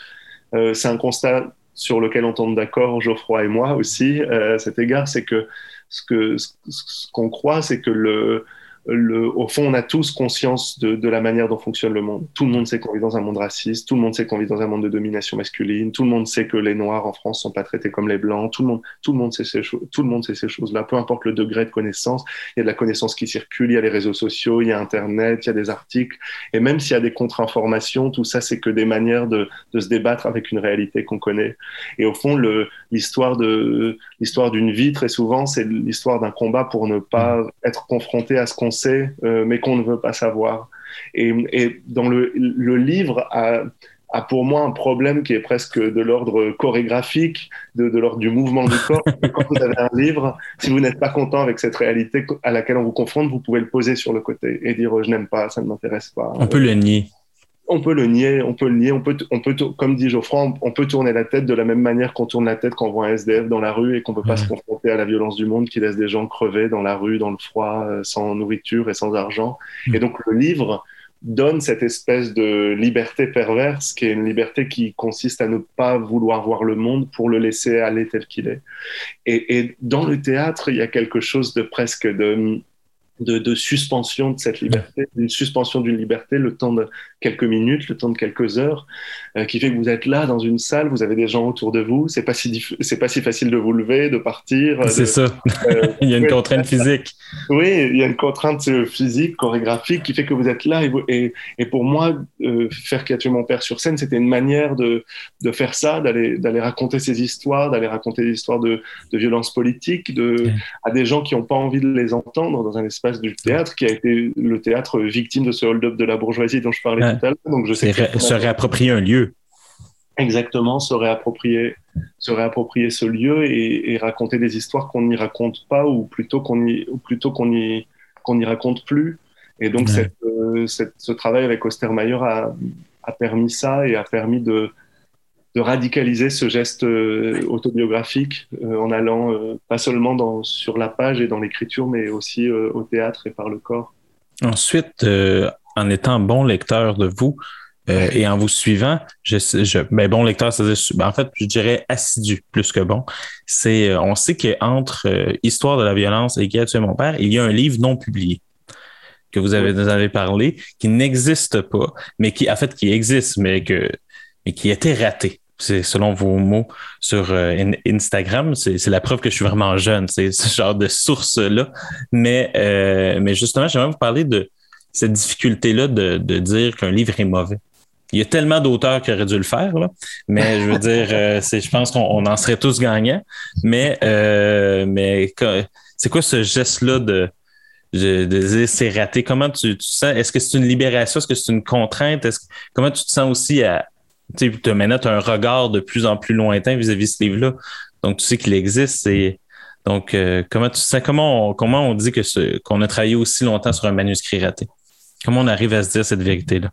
Speaker 2: c'est un constat sur lequel on tombe d'accord, Geoffroy et moi aussi, euh, à cet égard, c'est que ce qu'on ce qu'on croit, c'est que le, au fond, on a tous conscience de, la manière dont fonctionne le monde. Tout le monde sait qu'on vit dans un monde raciste, tout le monde sait qu'on vit dans un monde de domination masculine, tout le monde sait que les Noirs en France sont pas traités comme les Blancs, tout le monde, tout le monde sait ces choses, tout le monde sait ces choses-là, peu importe le degré de connaissance. Il y a de la connaissance qui circule, il y a les réseaux sociaux, il y a Internet, il y a des articles, et même s'il y a des contre-informations, tout ça, c'est que des manières de, de, se débattre avec une réalité qu'on connaît. Et au fond, l'histoire de l'histoire d'une vie, très souvent, c'est l'histoire d'un combat pour ne pas être confronté à ce qu'on sait, euh, mais qu'on ne veut pas savoir. Et, dans le, livre a, pour moi un problème qui est presque de l'ordre chorégraphique, de, l'ordre du mouvement du corps. *laughs* Quand vous avez un livre, si vous n'êtes pas content avec cette réalité à laquelle on vous confronte, vous pouvez le poser sur le côté et dire je n'aime pas, ça ne m'intéresse pas.
Speaker 1: On peut le nier
Speaker 2: on peut le nier, on peut le nier, on peut, on peut, comme dit Geoffroy, on peut tourner la tête de la même manière qu'on tourne la tête quand on voit un SDF dans la rue et qu'on ne peut pas se confronter à la violence du monde qui laisse des gens crever dans la rue, dans le froid, euh, sans nourriture et sans argent. Et donc le livre donne cette espèce de liberté perverse qui est une liberté qui consiste à ne pas vouloir voir le monde pour le laisser aller tel qu'il est. Et, et dans le théâtre, il y a quelque chose de presque de de, suspension de cette liberté, une suspension d'une liberté le temps de quelques minutes, le temps de quelques heures, euh, qui fait que vous êtes là dans une salle, vous avez des gens autour de vous, c'est pas si c'est pas si facile de vous lever, de partir.
Speaker 1: C'est ça. *laughs* Euh, *laughs* il y a une contrainte physique.
Speaker 2: Oui, il y a une contrainte euh, physique, chorégraphique, qui fait que vous êtes là. Et, et, pour moi, faire Qui a tué mon père sur scène, c'était une manière de, de faire ça, d'aller d'aller raconter ces histoires, d'aller raconter des histoires de, de violence politique, de à des gens qui n'ont pas envie de les entendre dans un espace du théâtre qui a été le théâtre victime de ce hold-up de la bourgeoisie dont je parlais tout à l'heure.
Speaker 1: Donc je sais se réapproprier un lieu.
Speaker 2: Exactement, se réapproprier, se réapproprier ce lieu et, raconter des histoires qu'on n'y raconte pas ou plutôt qu'on y, ou plutôt qu'on y, qu'on n'y raconte plus. Et donc euh, cette, ce travail avec Ostermayer a, a permis ça et a permis de, de radicaliser ce geste euh, autobiographique euh, en allant pas seulement dans, sur la page et dans l'écriture, mais aussi au théâtre et par le corps.
Speaker 1: Ensuite, en étant bon lecteur de vous et en vous suivant, je, je ben bon lecteur, c'est ben, en fait, je dirais assidu plus que bon. C'est, on sait qu'entre Histoire de la violence et Qui a tué mon père, il y a un livre non publié que vous avez, vous avez parlé, qui n'existe pas, mais qui, en fait, qui existe, mais que, mais qui était raté c'est selon vos mots sur euh, Instagram, c'est la preuve que je suis vraiment jeune, c'est ce genre de source-là. Mais, euh, mais justement, j'aimerais vous parler de cette difficulté-là de, dire qu'un livre est mauvais. Il y a tellement d'auteurs qui auraient dû le faire, mais je veux dire, euh, *laughs* je pense qu'on en serait tous gagnants. Mais, mais c'est quoi ce geste-là de, de, dire c'est raté? Comment tu, tu sens? Est-ce que c'est une libération? Est-ce que c'est une contrainte? Comment tu te sens aussi à, tu sais, maintenant, tu as un regard de plus en plus lointain vis-à-vis de ce livre-là. Donc, tu sais qu'il existe. Et, donc, euh, comment tu sais, comment on, comment on dit que qu'on a travaillé aussi longtemps sur un manuscrit raté? Comment on arrive à se dire cette vérité-là?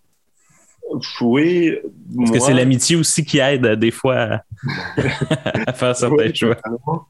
Speaker 2: Oui.
Speaker 1: Parce que c'est l'amitié aussi qui aide des fois à, *laughs* faire certaines choses.
Speaker 2: Totalement,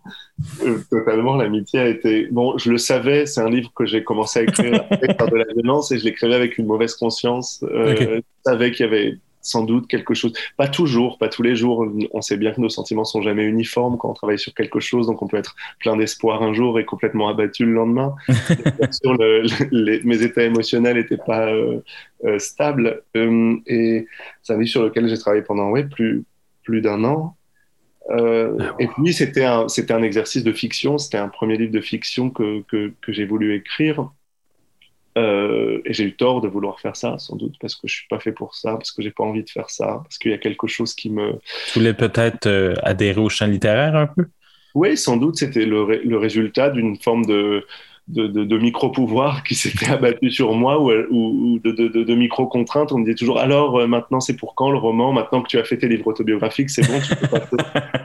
Speaker 2: euh, totalement l'amitié a été. Bon, je le savais, c'est un livre que j'ai commencé à écrire par de la violence et je l'écrivais avec une mauvaise conscience. Euh, Je savais qu'il y avait sans doute quelque chose. Pas toujours, pas tous les jours. On sait bien que nos sentiments sont jamais uniformes quand on travaille sur quelque chose, donc on peut être plein d'espoir un jour et complètement abattu le lendemain. *laughs* le, mes états émotionnels n'étaient pas euh, euh, stables euh, et c'est un livre sur lequel j'ai travaillé pendant ouais, plus, plus d'un an. Euh, ah, Et puis c'était un, c'était un exercice de fiction, c'était un premier livre de fiction que, que, que j'ai voulu écrire. Euh, et j'ai eu tort de vouloir faire ça, sans doute, parce que je suis pas fait pour ça, parce que j'ai pas envie de faire ça, parce qu'il y a quelque chose qui me.
Speaker 1: Tu voulais peut-être euh, adhérer au champ littéraire un peu?
Speaker 2: Oui, sans doute, c'était le, le, résultat d'une forme de, de, de, de micro-pouvoir qui s'était *laughs* abattu sur moi ou, ou de, de micro-contraintes. On me disait toujours alors, euh, maintenant, c'est pour quand le roman? Maintenant que tu as fait tes livres autobiographiques, c'est bon, tu peux passer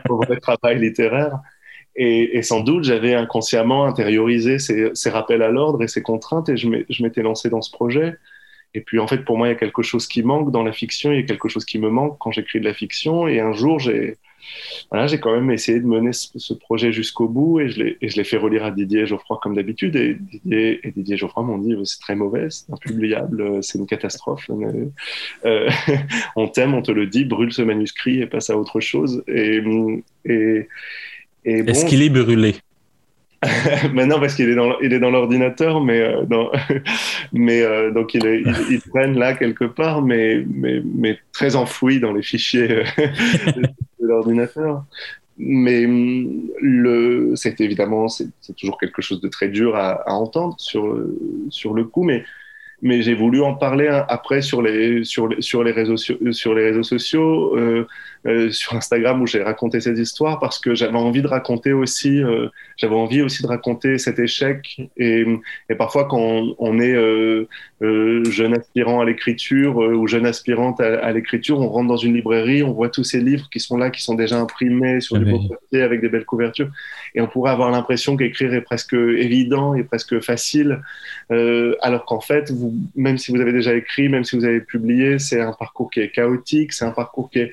Speaker 2: au vrai travail littéraire. Et, sans doute, j'avais inconsciemment intériorisé ces, rappels à l'ordre et ces contraintes et je m'étais lancé dans ce projet. Et puis, en fait, pour moi, il y a quelque chose qui manque dans la fiction, il y a quelque chose qui me manque quand j'écris de la fiction. Et un jour, j'ai voilà, quand même essayé de mener ce, projet jusqu'au bout et je l'ai fait relire à Didier et Geoffroy comme d'habitude. Et Didier, et Geoffroy m'ont dit c'est très mauvais, c'est impubliable, c'est une catastrophe. Euh, *laughs* on t'aime, on te le dit, brûle ce manuscrit et passe à autre chose. Et,
Speaker 1: est-ce qu'il est brûlé? *laughs*
Speaker 2: Mais non, parce qu'il est dans, il est dans l'ordinateur, mais, euh, dans, *laughs* mais euh, donc il, est, il, traîne là quelque part, mais, mais, mais très enfoui dans les fichiers euh, *laughs* de l'ordinateur. Mais le, c'est évidemment, c'est, toujours quelque chose de très dur à, à entendre sur, sur le coup, mais mais j'ai voulu en parler après sur les, sur les, sur les, réseaux, sur les réseaux sociaux, euh, euh, sur Instagram où j'ai raconté cette histoire parce que j'avais envie de raconter aussi, euh, j'avais envie aussi de raconter cet échec. Et, et parfois, quand on, on est euh, jeune aspirant à l'écriture ou jeune aspirante à, à l'écriture, on rentre dans une librairie, on voit tous ces livres qui sont là, qui sont déjà imprimés sur du beau papier avec des belles couvertures. Et on pourrait avoir l'impression qu'écrire est presque évident et presque facile, alors qu'en fait, vous même si vous avez déjà écrit, même si vous avez publié, c'est un parcours qui est chaotique, c'est un parcours qui est...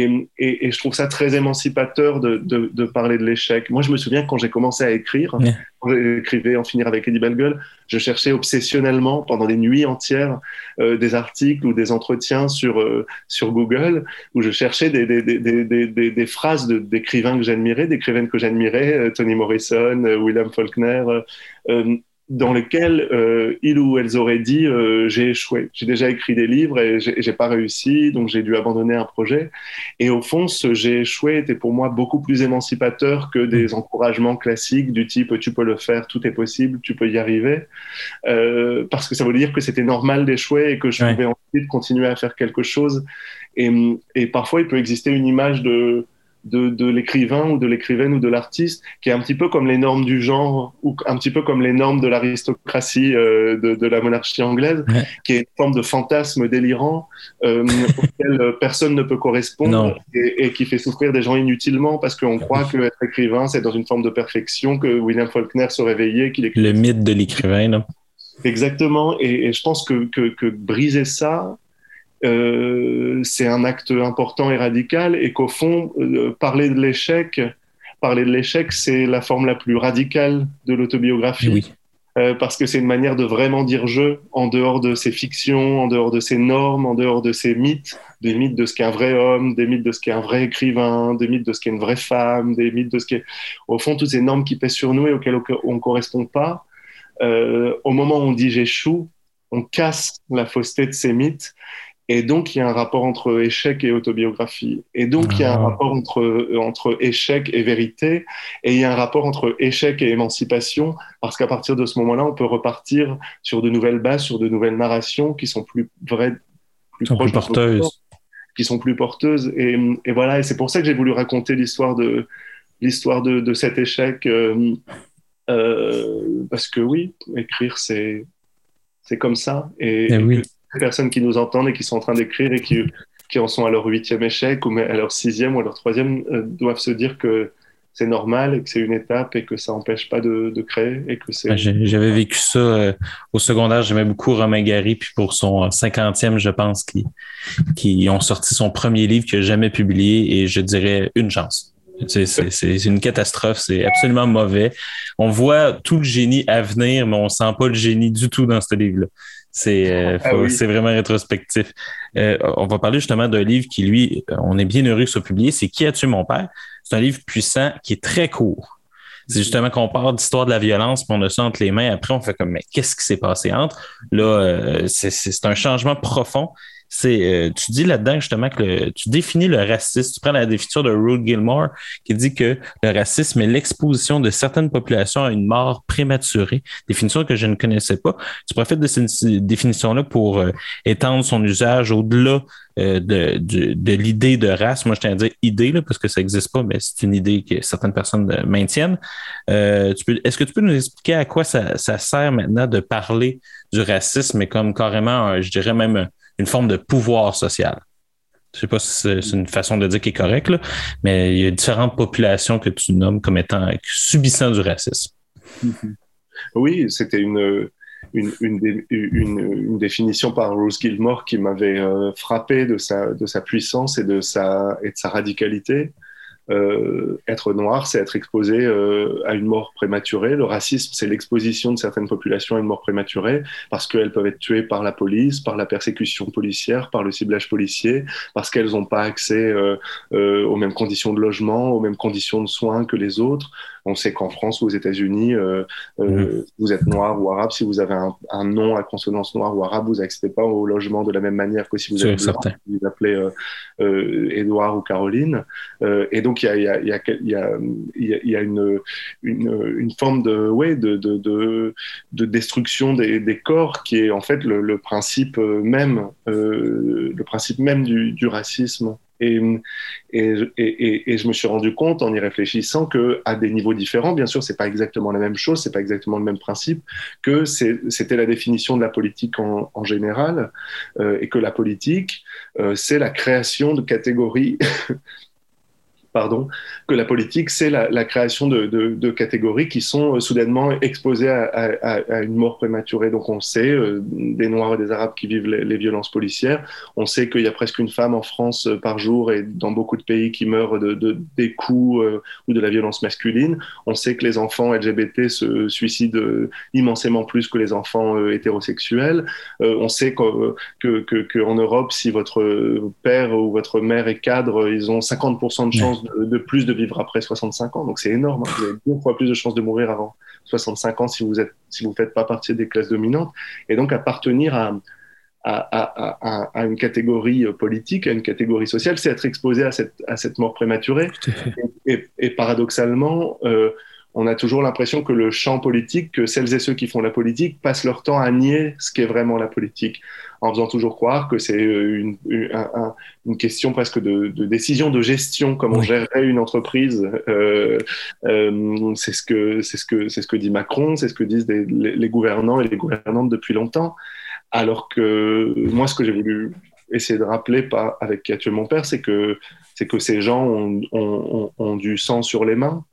Speaker 2: Et, et, et, je trouve ça très émancipateur de, de, de parler de l'échec. Moi, je me souviens quand j'ai commencé à écrire, yeah. quand j'écrivais En finir avec Eddie Bellegueule, je cherchais obsessionnellement pendant des nuits entières euh, des articles ou des entretiens sur, euh, sur Google où je cherchais des, des, des, des, des phrases d'écrivains que j'admirais, d'écrivaines que j'admirais, euh, Toni Morrison, euh, William Faulkner, dans lesquels euh, ils ou elles auraient dit euh, j'ai échoué. J'ai déjà écrit des livres et j'ai pas réussi, donc j'ai dû abandonner un projet. Et au fond, ce j'ai échoué était pour moi beaucoup plus émancipateur que des encouragements classiques du type tu peux le faire, tout est possible, tu peux y arriver, euh, parce que ça voulait dire que c'était normal d'échouer et que je ouais. pouvais ensuite continuer à faire quelque chose. Et, et parfois, il peut exister une image de de, de l'écrivain ou de l'écrivaine ou de l'artiste, qui est un petit peu comme les normes du genre ou un petit peu comme les normes de l'aristocratie euh, de, de, la monarchie anglaise, ouais. qui est une forme de fantasme délirant euh, *laughs* auquel personne ne peut correspondre et, et, qui fait souffrir des gens inutilement parce qu'on croit que être écrivain, c'est dans une forme de perfection, que William Faulkner se réveillait, qu'il
Speaker 1: Le mythe de l'écrivain,
Speaker 2: Exactement, et, et, je pense que, que, que briser ça, euh, c'est un acte important et radical et qu'au fond, euh, parler de l'échec, parler de l'échec, c'est la forme la plus radicale de l'autobiographie.
Speaker 1: Oui.
Speaker 2: Euh, parce que c'est une manière de vraiment dire je en dehors de ces fictions, en dehors de ces normes, en dehors de ces mythes, des mythes de ce qu'est un vrai homme, des mythes de ce qu'est un vrai écrivain, des mythes de ce qu'est une vraie femme, des mythes de ce qu'est, au fond, toutes ces normes qui pèsent sur nous et auxquelles on ne correspond pas. Au moment où on dit j'échoue, on casse la fausseté de ces mythes et donc, il y a un rapport entre échec et autobiographie. Et donc, il y a un ah. rapport entre, entre échec et vérité. Et il y a un rapport entre échec et émancipation, parce qu'à partir de ce moment-là, on peut repartir sur de nouvelles bases, sur de nouvelles narrations qui sont plus vraies,
Speaker 1: plus sont proches plus porteuses.
Speaker 2: qui sont plus porteuses. Et, et voilà, et c'est pour ça que j'ai voulu raconter l'histoire de, l'histoire de, de cet échec. Euh, euh, parce que oui, écrire, c'est, c'est comme ça. Et,
Speaker 1: et oui
Speaker 2: personnes qui nous entendent et qui sont en train d'écrire et qui, qui en sont à leur huitième échec ou à leur sixième ou à leur troisième euh, doivent se dire que c'est normal et que c'est une étape et que ça n'empêche pas de, créer et que c'est.
Speaker 1: J'avais vécu ça euh, au secondaire. J'aimais beaucoup Romain Gary, puis pour son 50e, je pense, qui, qui ont sorti son premier livre n'a jamais publié et je dirais une chance. C'est une catastrophe, c'est absolument mauvais. On voit tout le génie à venir, mais on sent pas le génie du tout dans ce livre-là. C'est euh, ah c'est vraiment rétrospectif. Euh, on va parler justement d'un livre qui, lui, on est bien heureux que soit publié. C'est Qui a tué mon père? C'est un livre puissant qui est très court. C'est justement qu'on parle d'histoire de la violence, puis on a ça entre les mains. Après, on fait comme, mais qu'est-ce qui s'est passé entre? Là, euh, c'est un changement profond c'est euh, tu dis là-dedans justement que tu définis le racisme. Tu prends la définition de Ruth Gilmore qui dit que le racisme est l'exposition de certaines populations à une mort prématurée. Définition que je ne connaissais pas. Tu profites de cette définition-là pour euh, étendre son usage au-delà euh, de, de, l'idée de race. Moi, je tiens à dire idée, là, parce que ça n'existe pas, mais c'est une idée que certaines personnes maintiennent. est-ce que tu peux nous expliquer à quoi ça, ça sert maintenant de parler du racisme, mais comme carrément, je dirais même une forme de pouvoir social. Je ne sais pas si c'est une façon de dire qui est correcte, mais il y a différentes populations que tu nommes comme étant subissant du racisme.
Speaker 2: Oui, c'était une, une, définition par Rose Gilmore qui m'avait euh, frappé de sa, de sa puissance et de sa, et de sa radicalité. Euh, être noir, c'est être exposé euh, à une mort prématurée. Le racisme, c'est l'exposition de certaines populations à une mort prématurée parce qu'elles peuvent être tuées par la police, par la persécution policière, par le ciblage policier, parce qu'elles n'ont pas accès euh, aux mêmes conditions de logement, aux mêmes conditions de soins que les autres. On sait qu'en France ou aux États-Unis, euh, euh, mm. vous êtes noir ou arabe, si vous avez un, nom à consonance noire ou arabe, vous n'accédez pas au logement de la même manière que si vous êtes blanc, vous vous appelez euh, Édouard ou Caroline. et donc, il y a, y, a, y, a, y, a, y a, une, une, une, forme de, ouais, de, de, de, de destruction des, des, corps qui est en fait le, le principe même, le principe même du, du racisme. Et, et, et, et, je me suis rendu compte en y réfléchissant que à des niveaux différents, bien sûr, c'est pas exactement la même chose, c'est pas exactement le même principe, que c'était la définition de la politique en, général, euh, et que la politique, euh, c'est la création de catégories *laughs* pardon, que la politique, c'est la, création de, catégories qui sont euh, soudainement exposées à, une mort prématurée. Donc on sait euh, des Noirs et des Arabes qui vivent les, violences policières. On sait qu'il y a presque une femme en France euh, par jour et dans beaucoup de pays qui meurent de, des coups ou de la violence masculine. On sait que les enfants LGBT se suicident immensément plus que les enfants hétérosexuels. on sait qu'en que, que, Europe, si votre père ou votre mère est cadre, ils ont 50% de chances de, plus de vivre après 65 ans. Donc c'est énorme. Hein. Vous avez deux fois plus de chances de mourir avant 65 ans si vous êtes, si vous faites pas partie des classes dominantes. Et donc appartenir à, à, à, une catégorie politique, à une catégorie sociale, c'est être exposé à cette, à cette mort prématurée. Et, et, paradoxalement, euh, on a toujours l'impression que le champ politique, que celles et ceux qui font la politique passent leur temps à nier ce qu'est vraiment la politique, en faisant toujours croire que c'est euh, une, question presque de, décision de gestion, comme on gérerait une entreprise. Euh, euh, c'est ce que c'est ce que c'est ce que dit Macron, c'est ce que disent les, gouvernants et les gouvernantes depuis longtemps. Alors que moi, ce que j'ai voulu essayer de rappeler pas avec qui a tué mon père, c'est que c'est que ces gens ont, ont, du sang sur les mains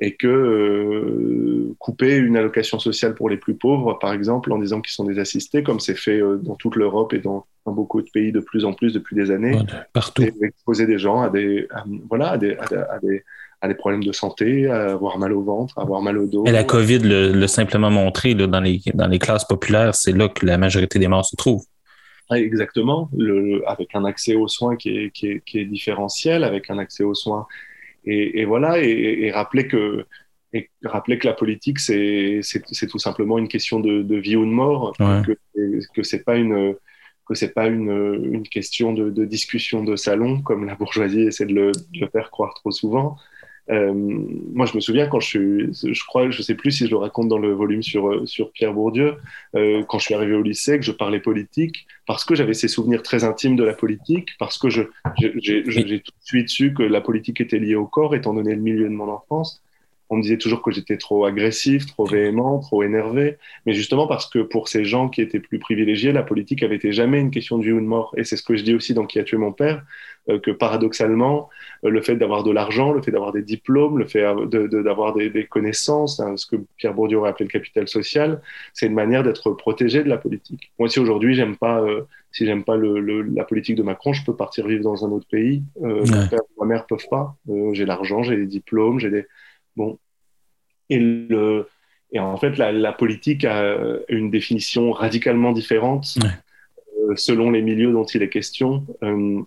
Speaker 2: et que euh, couper une allocation sociale pour les plus pauvres, par exemple, en disant qu'ils sont des assistés, comme c'est fait euh, dans toute l'Europe et dans, beaucoup de pays de plus en plus depuis des années,
Speaker 1: partout.
Speaker 2: exposer des gens à des, voilà, à des, à des, à des problèmes de santé, à avoir mal au ventre, à avoir mal au dos.
Speaker 1: Et la COVID l'a simplement montré là, dans, les, dans les classes populaires, c'est là que la majorité des morts se trouvent.
Speaker 2: Exactement, le, avec un accès aux soins qui est, qui, est, qui est différentiel, avec un accès aux soins et, voilà, et, rappeler que et rappeler que la politique c'est c'est tout simplement une question de, vie ou de mort, que que c'est pas une que c'est pas une, une question de, de, discussion de salon comme la bourgeoisie essaie de le, de le faire croire trop souvent, euh, moi, je me souviens quand je suis, je crois, je sais plus si je le raconte dans le volume sur, euh, sur Pierre Bourdieu, euh, quand je suis arrivé au lycée, que je parlais politique, parce que j'avais ces souvenirs très intimes de la politique, parce que j'ai tout de suite su que la politique était liée au corps, étant donné le milieu de mon enfance. On me disait toujours que j'étais trop agressif, trop véhément, trop énervé. Mais justement parce que pour ces gens qui étaient plus privilégiés, la politique avait été jamais une question de vie ou de mort. Et c'est ce que je dis aussi dans Qui a tué mon père, euh, que paradoxalement, euh, le fait d'avoir de l'argent, le fait d'avoir des diplômes, le fait d'avoir de, des, connaissances, hein, ce que Pierre Bourdieu aurait appelé le capital social, c'est une manière d'être protégé de la politique. Moi, si aujourd'hui j'aime pas, euh, si j'aime pas le, la politique de Macron, je peux partir vivre dans un autre pays. Mon père, ma mère peuvent pas. j'ai l'argent, j'ai des diplômes, j'ai des Bon. Et, le, et en fait, la, politique a une définition radicalement différente euh, selon les milieux dont il est question. Euh,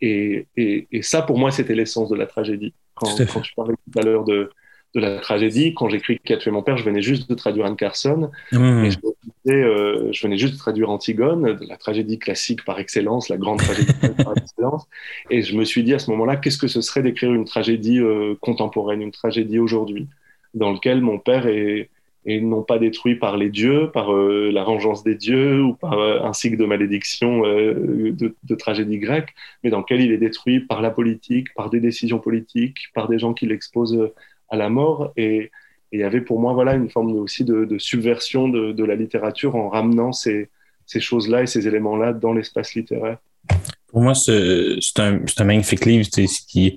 Speaker 2: et, et, ça, pour moi, c'était l'essence de la tragédie. Quand, quand tu parlais tout à l'heure de, de la tragédie. Quand j'écris Qui a tué mon père, je venais juste de traduire Anne Carson. Mmh. Et je, euh, je, venais juste de traduire Antigone, de la tragédie classique par excellence, la grande tragédie *laughs* par excellence. Et je me suis dit à ce moment-là, qu'est-ce que ce serait d'écrire une tragédie euh, contemporaine, une tragédie aujourd'hui, dans laquelle mon père est, est, non pas détruit par les dieux, par euh, la vengeance des dieux ou par un cycle de malédiction de, de, tragédie grecque, mais dans lequel il est détruit par la politique, par des décisions politiques, par des gens qui l'exposent à la mort. Et il y avait pour moi voilà, une forme aussi de, subversion de, la littérature en ramenant ces, choses-là et ces éléments-là dans l'espace littéraire.
Speaker 1: Pour moi, c'est un, magnifique livre. Tu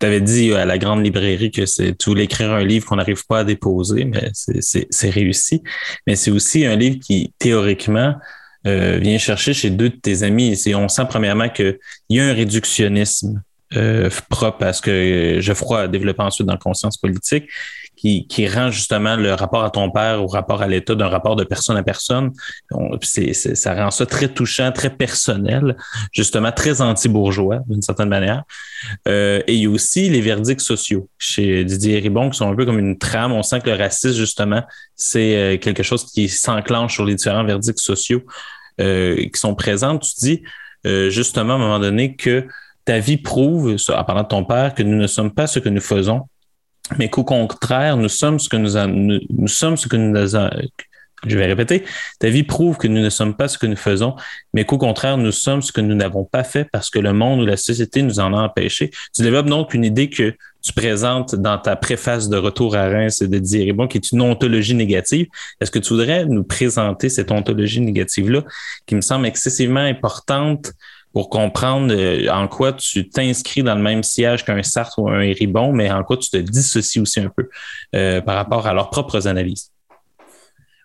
Speaker 1: avais dit à la grande librairie que tu voulais écrire un livre qu'on n'arrive pas à déposer, mais c'est réussi. Mais c'est aussi un livre qui, théoriquement, euh, vient chercher chez deux de tes amis. On sent premièrement qu'il y a un réductionnisme euh, propre à ce que Geoffroy a développé ensuite dans la conscience politique, qui, qui rend justement le rapport à ton père au rapport à l'État d'un rapport de personne à personne. C'est, ça rend ça très touchant, très personnel, justement très anti-bourgeois d'une certaine manière. Euh, et il y a aussi les verdicts sociaux chez Didier Ribon qui sont un peu comme une trame. On sent que le racisme, justement, c'est euh, quelque chose qui s'enclenche sur les différents verdicts sociaux euh, qui sont présents. Tu dis justement à un moment donné que ta vie prouve, en parlant de ton père, que nous ne sommes pas ce que nous faisons, mais qu'au contraire, nous sommes ce que nous, nous, sommes ce que nous je vais répéter, ta vie prouve que nous ne sommes pas ce que nous faisons, mais qu'au contraire, nous sommes ce que nous n'avons pas fait parce que le monde ou la société nous en a empêché. Tu développes donc une idée que tu présentes dans ta préface de Retour à Reims de Didier Ribon, qui est une ontologie négative. Est-ce que tu voudrais nous présenter cette ontologie négative-là, qui me semble excessivement importante pour comprendre euh, en quoi tu t'inscris dans le même siège qu'un Sartre ou un Héribon, mais en quoi tu te dissocies aussi un peu euh, par rapport à leurs propres analyses.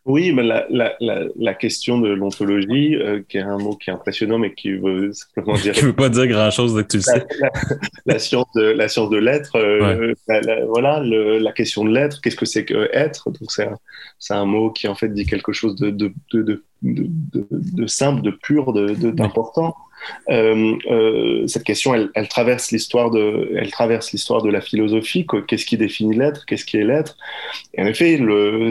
Speaker 2: Oui, mais la, la, la, question de l'ontologie, euh, qui est un mot qui est impressionnant, mais qui veut simplement *laughs* dire.
Speaker 1: qui veut pas dire grand-chose de que tu le sais.
Speaker 2: La, science de la science de l'être, voilà, la question de l'être. Qu'est-ce que c'est que être? Donc c'est un, un, mot qui en fait dit quelque chose de, de, de, de simple, de pur, d'important. Euh, euh, cette question, elle, elle traverse l'histoire de, elle traverse l'histoire de la philosophie. Qu'est-ce qui définit l'être? Qu'est-ce qui est l'être? Et en effet,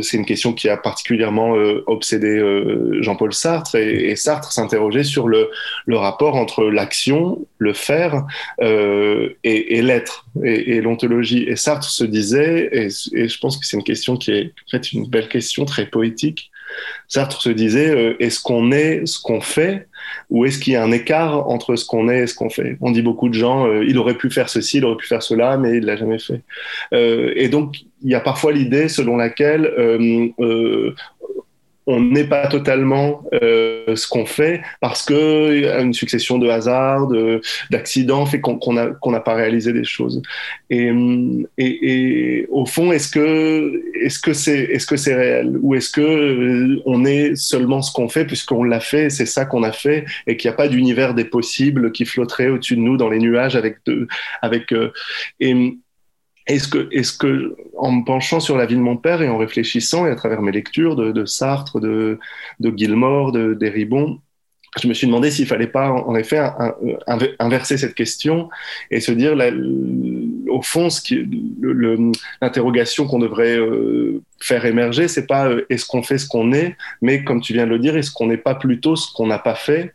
Speaker 2: c'est une question qui a particulièrement euh, obsédé euh, Jean-Paul Sartre. Et, et Sartre s'interrogeait sur le, le, rapport entre l'action, le faire et, et l'être et, et l'ontologie. Et Sartre se disait, et, et je pense que c'est une question qui est en fait une belle question très poétique. Sartre se disait, est-ce qu'on est ce qu'on fait ou est-ce qu'il y a un écart entre ce qu'on est et ce qu'on fait? On dit beaucoup de gens, euh, il aurait pu faire ceci, il aurait pu faire cela, mais il l'a jamais fait. Euh, et donc, il y a parfois l'idée selon laquelle euh, on n'est pas totalement euh, ce qu'on fait parce que une succession de hasards, d'accidents fait qu'on n'a pas réalisé des choses. Et, et, au fond, est-ce que est-ce que c'est est-ce que c'est réel ou est-ce que euh, on est seulement ce qu'on fait puisqu'on l'a fait, c'est ça qu'on a fait et qu'il n'y a pas d'univers des possibles qui flotterait au-dessus de nous dans les nuages avec de, avec euh, et est-ce que, est-ce que, en me penchant sur la vie de mon père et en réfléchissant et à travers mes lectures de, Sartre, de, de Gilmore, de, je me suis demandé s'il fallait pas, en effet, inverser cette question et se dire, au fond, ce qui, l'interrogation qu'on devrait euh, faire émerger, c'est pas euh, est-ce qu'on fait ce qu'on est, mais comme tu viens de le dire, est-ce qu'on n'est pas plutôt ce qu'on n'a pas fait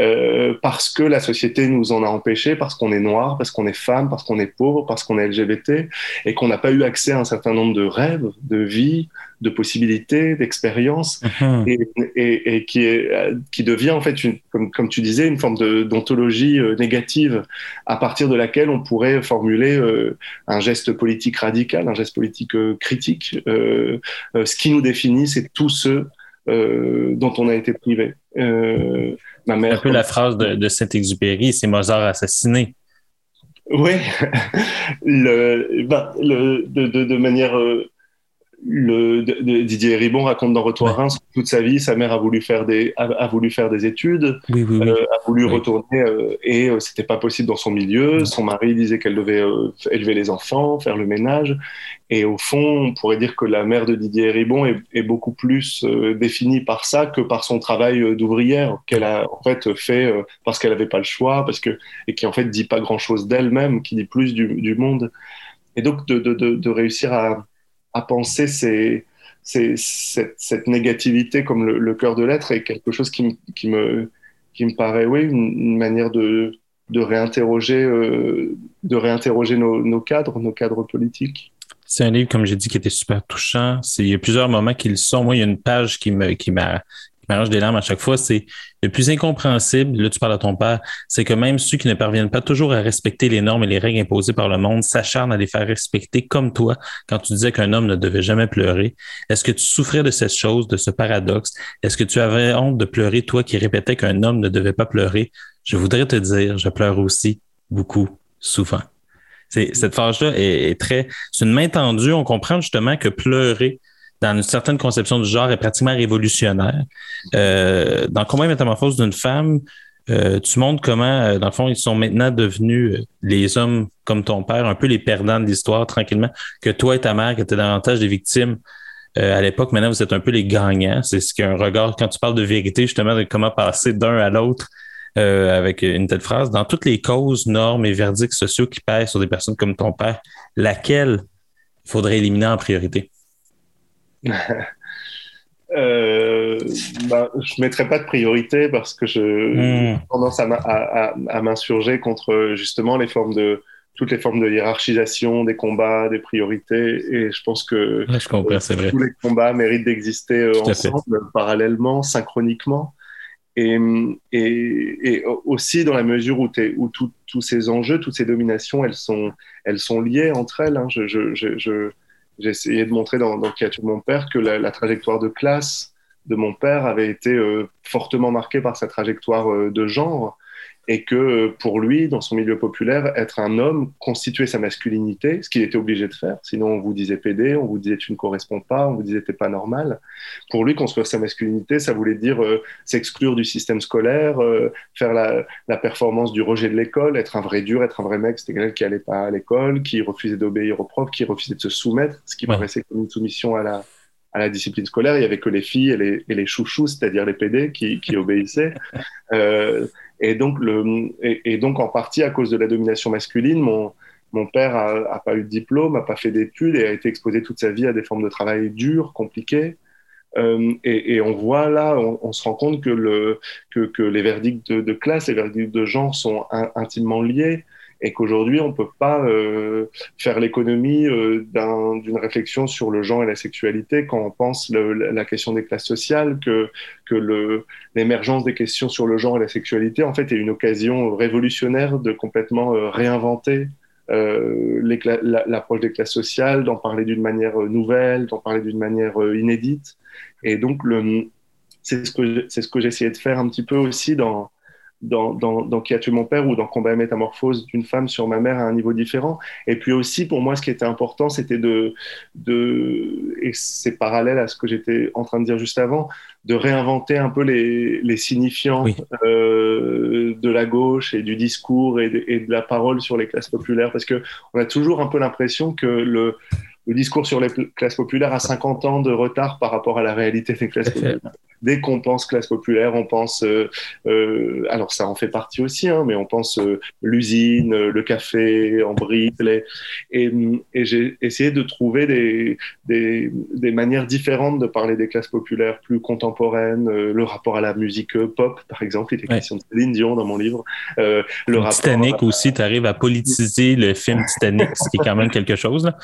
Speaker 2: euh, parce que la société nous en a empêché, parce qu'on est noir, parce qu'on est femme, parce qu'on est pauvre, parce qu'on est LGBT, et qu'on n'a pas eu accès à un certain nombre de rêves, de vie, de possibilités, d'expériences,
Speaker 1: Mhm.
Speaker 2: et, et, et qui, est, qui devient en fait, une, comme, comme tu disais, une forme d'ontologie euh, négative à partir de laquelle on pourrait formuler euh, un geste politique radical, un geste politique euh, critique. Ce qui nous définit, c'est tous ceux euh, dont on a été privé. Ma
Speaker 1: Un peu la phrase de, de Saint-Exupéry, c'est Mozart assassiné.
Speaker 2: Oui, *laughs* le, ben, le, de, de, de manière. euh, le, de- de- Didier Ribon raconte dans Retour à Reims toute sa vie, sa mère a voulu faire des, a, a voulu faire des études,
Speaker 1: Oui, oui, oui.
Speaker 2: euh, a voulu retourner euh, et euh, c'était pas possible dans son milieu. Son mari disait qu'elle devait élever les enfants, faire le ménage. Et au fond, on pourrait dire que la mère de Didier Ribon est, beaucoup plus euh, définie par ça que par son travail euh, d'ouvrière qu'elle a en fait fait euh, parce qu'elle n'avait pas le choix, parce que et qui en fait dit pas grand chose d'elle-même, qui dit plus du, monde. Et donc de, réussir à, penser cette, négativité comme le, cœur de l'être est quelque chose qui, me- paraît, oui, une, manière de, réinterroger, nos cadres, nos cadres politiques.
Speaker 1: C'est un livre, comme j'ai dit, qui était super touchant. Il y a plusieurs moments qui le sont. Moi, il y a une page qui me, des larmes à chaque fois. C'est le plus incompréhensible. Là, tu parles à ton père. C'est que même ceux qui ne parviennent pas toujours à respecter les normes et les règles imposées par le monde s'acharnent à les faire respecter comme toi quand tu disais qu'un homme ne devait jamais pleurer. Est-ce que tu souffrais de cette chose, de ce paradoxe? Est-ce que tu avais honte de pleurer, toi qui répétais qu'un homme ne devait pas pleurer? Je voudrais te dire, je pleure aussi beaucoup, souvent. Cette phrase-là est, est très, c'est une main tendue. On comprend justement que pleurer dans une certaine conception du genre est pratiquement révolutionnaire. Euh, dans Combat et métamorphose d'une femme, euh, tu montres comment, euh, dans le fond, ils sont maintenant devenus euh, les hommes comme ton père, un peu les perdants de l'histoire, tranquillement, que toi et ta mère, qui étaient davantage des victimes euh, à l'époque, maintenant vous êtes un peu les gagnants. C'est ce qu'un regard, quand tu parles de vérité, justement, de comment passer d'un à l'autre euh, avec une telle phrase. Dans toutes les causes, normes et verdicts sociaux qui pèsent sur des personnes comme ton père, laquelle il faudrait éliminer en priorité? *laughs*
Speaker 2: Euh, bah, je ne mettrai pas de priorité parce que je
Speaker 1: Mm.
Speaker 2: j'ai tendance à, m'insurger contre justement les formes de toutes les formes de hiérarchisation des combats, des priorités. Et je pense que
Speaker 1: Ouais, je comprends, c'est vrai.
Speaker 2: tous les combats méritent d'exister euh, ensemble, parallèlement, synchroniquement. Et, et, et aussi dans la mesure où, où tous ces enjeux, toutes ces dominations, elles sont, elles sont liées entre elles. hein. Je, je, je, je- j'ai essayé de montrer dans, dans Qui a tué mon père que la, la trajectoire de classe de mon père avait été euh, fortement marquée par sa trajectoire euh, de genre et que euh, pour lui, dans son milieu populaire, être un homme, constituer sa masculinité, ce qu'il était obligé de faire, sinon on vous disait PD, on vous disait tu ne corresponds pas, on vous disait t'es pas normal. Pour lui, construire sa masculinité, ça voulait dire euh, s'exclure du système scolaire, euh, faire la, la performance du rejet de l'école, être un vrai dur, être un vrai mec, c'était quelqu'un qui allait pas à l'école, qui refusait d'obéir aux profs, qui refusait de se soumettre, ce qui
Speaker 1: Ouais.
Speaker 2: paraissait comme une soumission à la, à la discipline scolaire. Il y avait que les filles et les, et les chouchous, c'est-à-dire les PD, qui, qui obéissaient. Euh, et, donc en partie, à cause de la domination masculine, mon, père a, a pas eu de diplôme, a pas fait d'études et a été exposé toute sa vie à des formes de travail dures, compliquées. Euh, et, on voit là, on, se rend compte que, le, que, que les verdicts de, de classe, les verdicts de genre sont in- intimement liés et qu'aujourd'hui, on ne peut pas euh, faire l'économie euh, d'un- d'une réflexion sur le genre et la sexualité quand on pense le, la question des classes sociales, que, l'émergence des questions sur le genre et la sexualité, en fait, est une occasion révolutionnaire de complètement euh, réinventer l'approche des classes sociales, d'en parler d'une manière nouvelle, d'en parler d'une manière inédite. Et donc, c'est ce que j'essayais de faire un petit peu aussi dans dans, dans, dans Qui a tué mon père ou dans Combat et métamorphose d'une femme sur ma mère à un niveau différent. Et puis aussi, pour moi, ce qui était important, c'était de, de et c'est parallèle à ce que j'étais en train de dire juste avant, de réinventer un peu les, les signifiants
Speaker 1: Oui.
Speaker 2: euh, de la gauche et du discours et de, et de la parole sur les classes populaires. Parce que on a toujours un peu l'impression que le, le discours sur les classes populaires a 50 ans de retard par rapport à la réalité des classes populaires. Dès qu'on pense classe populaire, on pense, alors ça en fait partie aussi, hein, mais on pense l'usine, le café en briques, et, et j'ai essayé de trouver des, des, des, manières différentes de parler des classes populaires, plus contemporaines, le rapport à la musique pop, par exemple, il était question de Céline Dion dans mon livre.
Speaker 1: le Titanic aussi, tu arrives à politiser le film Titanic, ce qui est quand même quelque chose. Là.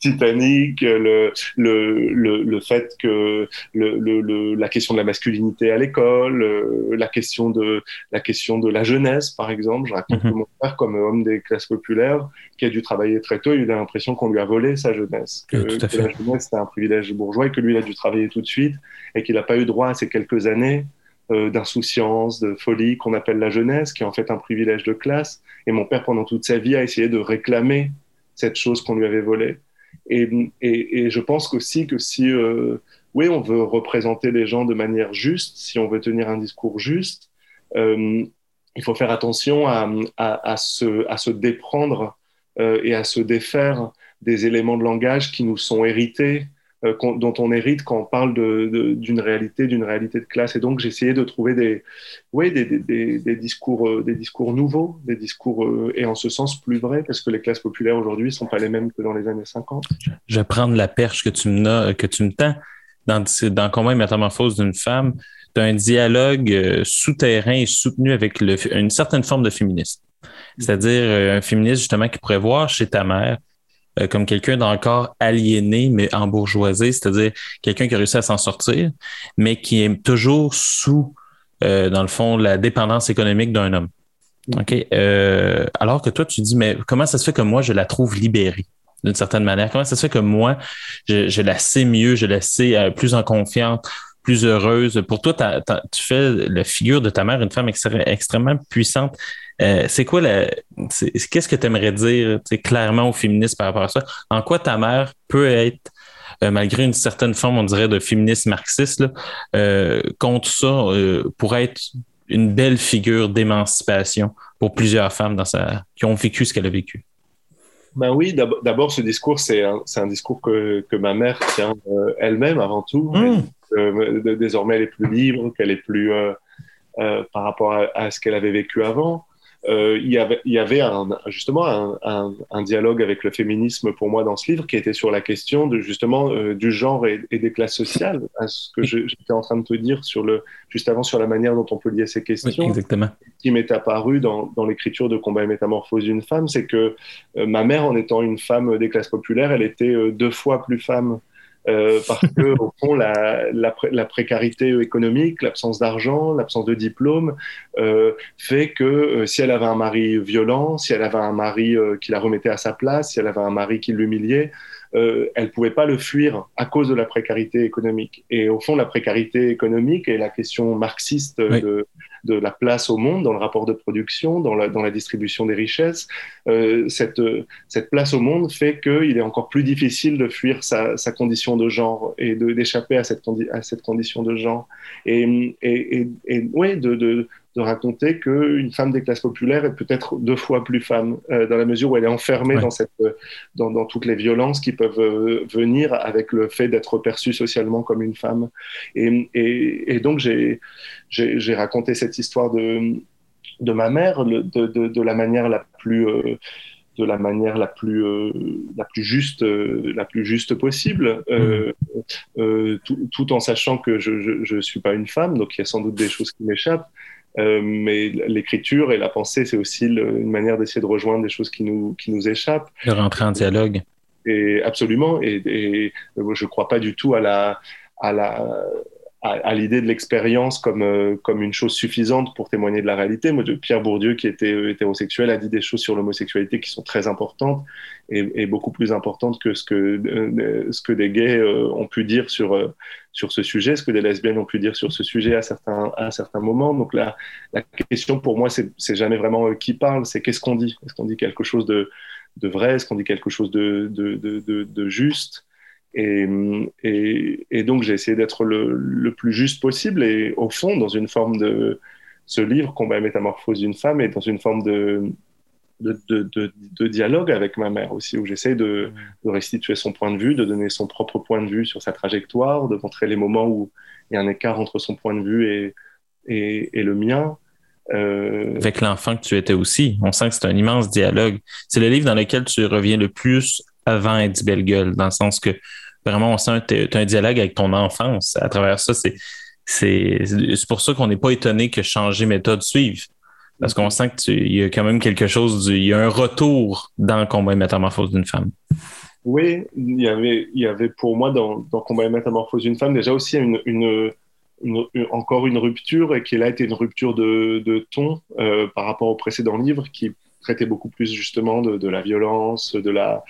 Speaker 2: Titanic, le, le, le, fait que le, la question de la masculinité à l'école, euh, la question de la question de la jeunesse, par exemple. Je raconte mhm. que mon père, comme homme des classes populaires, qui a dû travailler très tôt, il a l'impression qu'on lui a volé sa jeunesse, que, la jeunesse c'était un privilège bourgeois et que lui il a dû travailler tout de suite et qu'il n'a pas eu droit à ces quelques années euh, d'insouciance, de folie qu'on appelle la jeunesse, qui est en fait un privilège de classe. Et mon père, pendant toute sa vie, a essayé de réclamer cette chose qu'on lui avait volée. Et, je pense aussi que si, euh, oui, on veut représenter les gens de manière juste, si on veut tenir un discours juste, euh, il faut faire attention à se déprendre euh, et à se défaire des éléments de langage qui nous sont hérités, euh, dont on hérite quand on parle d'une réalité, d'une réalité de classe. Et donc, essayé de trouver des, oui, des, des, des, discours, euh, des discours nouveaux, des discours, euh, et en ce sens plus vrais, parce que les classes populaires aujourd'hui ne sont pas les mêmes que dans les années 50.
Speaker 1: Je vais prendre la perche que tu me, que tu me tends. Dans, dans Combat et métamorphose d'une femme, tu as un dialogue souterrain et soutenu avec le, une certaine forme de féminisme. C'est-à-dire un féministe justement qui pourrait voir chez ta mère euh, comme quelqu'un d'encore aliéné, mais en bourgeoisie, c'est-à-dire quelqu'un qui a réussi à s'en sortir, mais qui est toujours sous, euh, dans le fond, la dépendance économique d'un homme. Mm. OK. Euh, alors que toi, tu dis, mais comment ça se fait que moi, je la trouve libérée? d'une certaine manière? Comment ça se fait que moi, je, la sais mieux, je la sais plus en confiance, plus heureuse? Pour toi, tu fais la figure de ta mère, une femme extrêmement puissante. Euh, c'est quoi la. Qu'est-ce que tu aimerais dire clairement aux féministes par rapport à ça? En quoi ta mère peut être, euh, malgré une certaine forme, on dirait, de féminisme marxiste, euh, contre ça pour être une belle figure d'émancipation pour plusieurs femmes dans sa... qui ont vécu ce qu'elle a vécu?
Speaker 2: Ben oui, d'abord, ce discours, c'est un, un, discours que, que, ma mère tient elle-même avant tout. Mmh. désormais, elle est plus libre, qu'elle est plus par rapport à ce qu'elle avait vécu avant. Euh, il y avait, il y avait un, justement un, un, un, dialogue avec le féminisme pour moi dans ce livre qui était sur la question de justement euh, du genre et, et, des classes sociales. À ce que j'étais en train de te dire sur le, juste avant sur la manière dont on peut lier ces questions.
Speaker 1: exactement.
Speaker 2: Qui m'est apparu dans, dans l'écriture de Combat et métamorphose d'une femme, c'est que euh, ma mère, en étant une femme des classes populaires, elle était deux fois plus femme euh, parce que au fond la, la, la précarité économique, l'absence d'argent, l'absence de diplôme euh, fait que euh, si elle avait un mari violent, si elle avait un mari qui la remettait à sa place, si elle avait un mari qui l'humiliait, euh, elle pouvait pas le fuir à cause de la précarité économique. Et au fond, la précarité économique et la question marxiste de, de, la place au monde dans le rapport de production, dans la, dans la distribution des richesses, euh, cette, cette place au monde fait qu'il est encore plus difficile de fuir sa, condition de genre et d'échapper à cette, à cette condition de genre. Et, et, et, ouais, de, de raconter qu'une femme des classes populaires est peut-être deux fois plus femme, euh, dans la mesure où elle est enfermée dans, cette, dans, dans, toutes les violences qui peuvent euh, venir avec le fait d'être perçue socialement comme une femme. Et, et, et donc, j'ai raconté cette histoire de, de ma mère de, de, de la manière la plus... Euh, de la manière la plus la plus juste la plus juste possible tout, tout, en sachant que je, je, suis pas une femme donc il y a sans doute des choses qui m'échappent euh, mais l'écriture et la pensée, c'est aussi une manière d'essayer de rejoindre des choses qui nous, qui nous échappent.
Speaker 1: De rentrer en dialogue.
Speaker 2: Et absolument. Et, et je ne crois pas du tout à la, à la, à, l'idée de l'expérience comme, euh, comme une chose suffisante pour témoigner de la réalité. Moi, Pierre Bourdieu, qui était euh, hétérosexuel, a dit des choses sur l'homosexualité qui sont très importantes et, beaucoup plus importantes que ce que, euh, ce que des gays ont pu dire sur, sur ce sujet, ce que des lesbiennes ont pu dire sur ce sujet à certains, à certains moments. Donc la, la question pour moi, c'est jamais vraiment qui parle, c'est qu'est-ce qu'on dit? Est-ce qu'on dit quelque chose de, de vrai? Est-ce qu'on dit quelque chose de, de, de, de juste? Et, donc, j'ai essayé d'être le, plus juste possible. Et au fond, dans une forme de ce livre, Combat et métamorphose d'une femme, est dans une forme de, dialogue avec ma mère aussi, où j'essaie de, restituer son point de vue, de donner son propre point de vue sur sa trajectoire, de montrer les moments où il y a un écart entre son point de vue et, et, le mien.
Speaker 1: Euh, avec l'enfant que tu étais aussi, on sent que c'est un immense dialogue. C'est le livre dans lequel tu reviens le plus avant Eddie Bellegueule, dans le sens que vraiment on sent un dialogue avec ton enfance. À travers ça, c'est pour ça qu'on n'est pas étonné que changer méthode suive. Parce qu'on sent qu'il y a quand même quelque chose, il y a un retour dans combat et métamorphose d'une femme.
Speaker 2: Oui, il y avait, y avait pour moi dans, combat et métamorphose d'une femme déjà aussi encore une rupture et qui là été une rupture de, de ton euh, par rapport au précédent livre qui traitait beaucoup plus justement de, de, la violence, de la,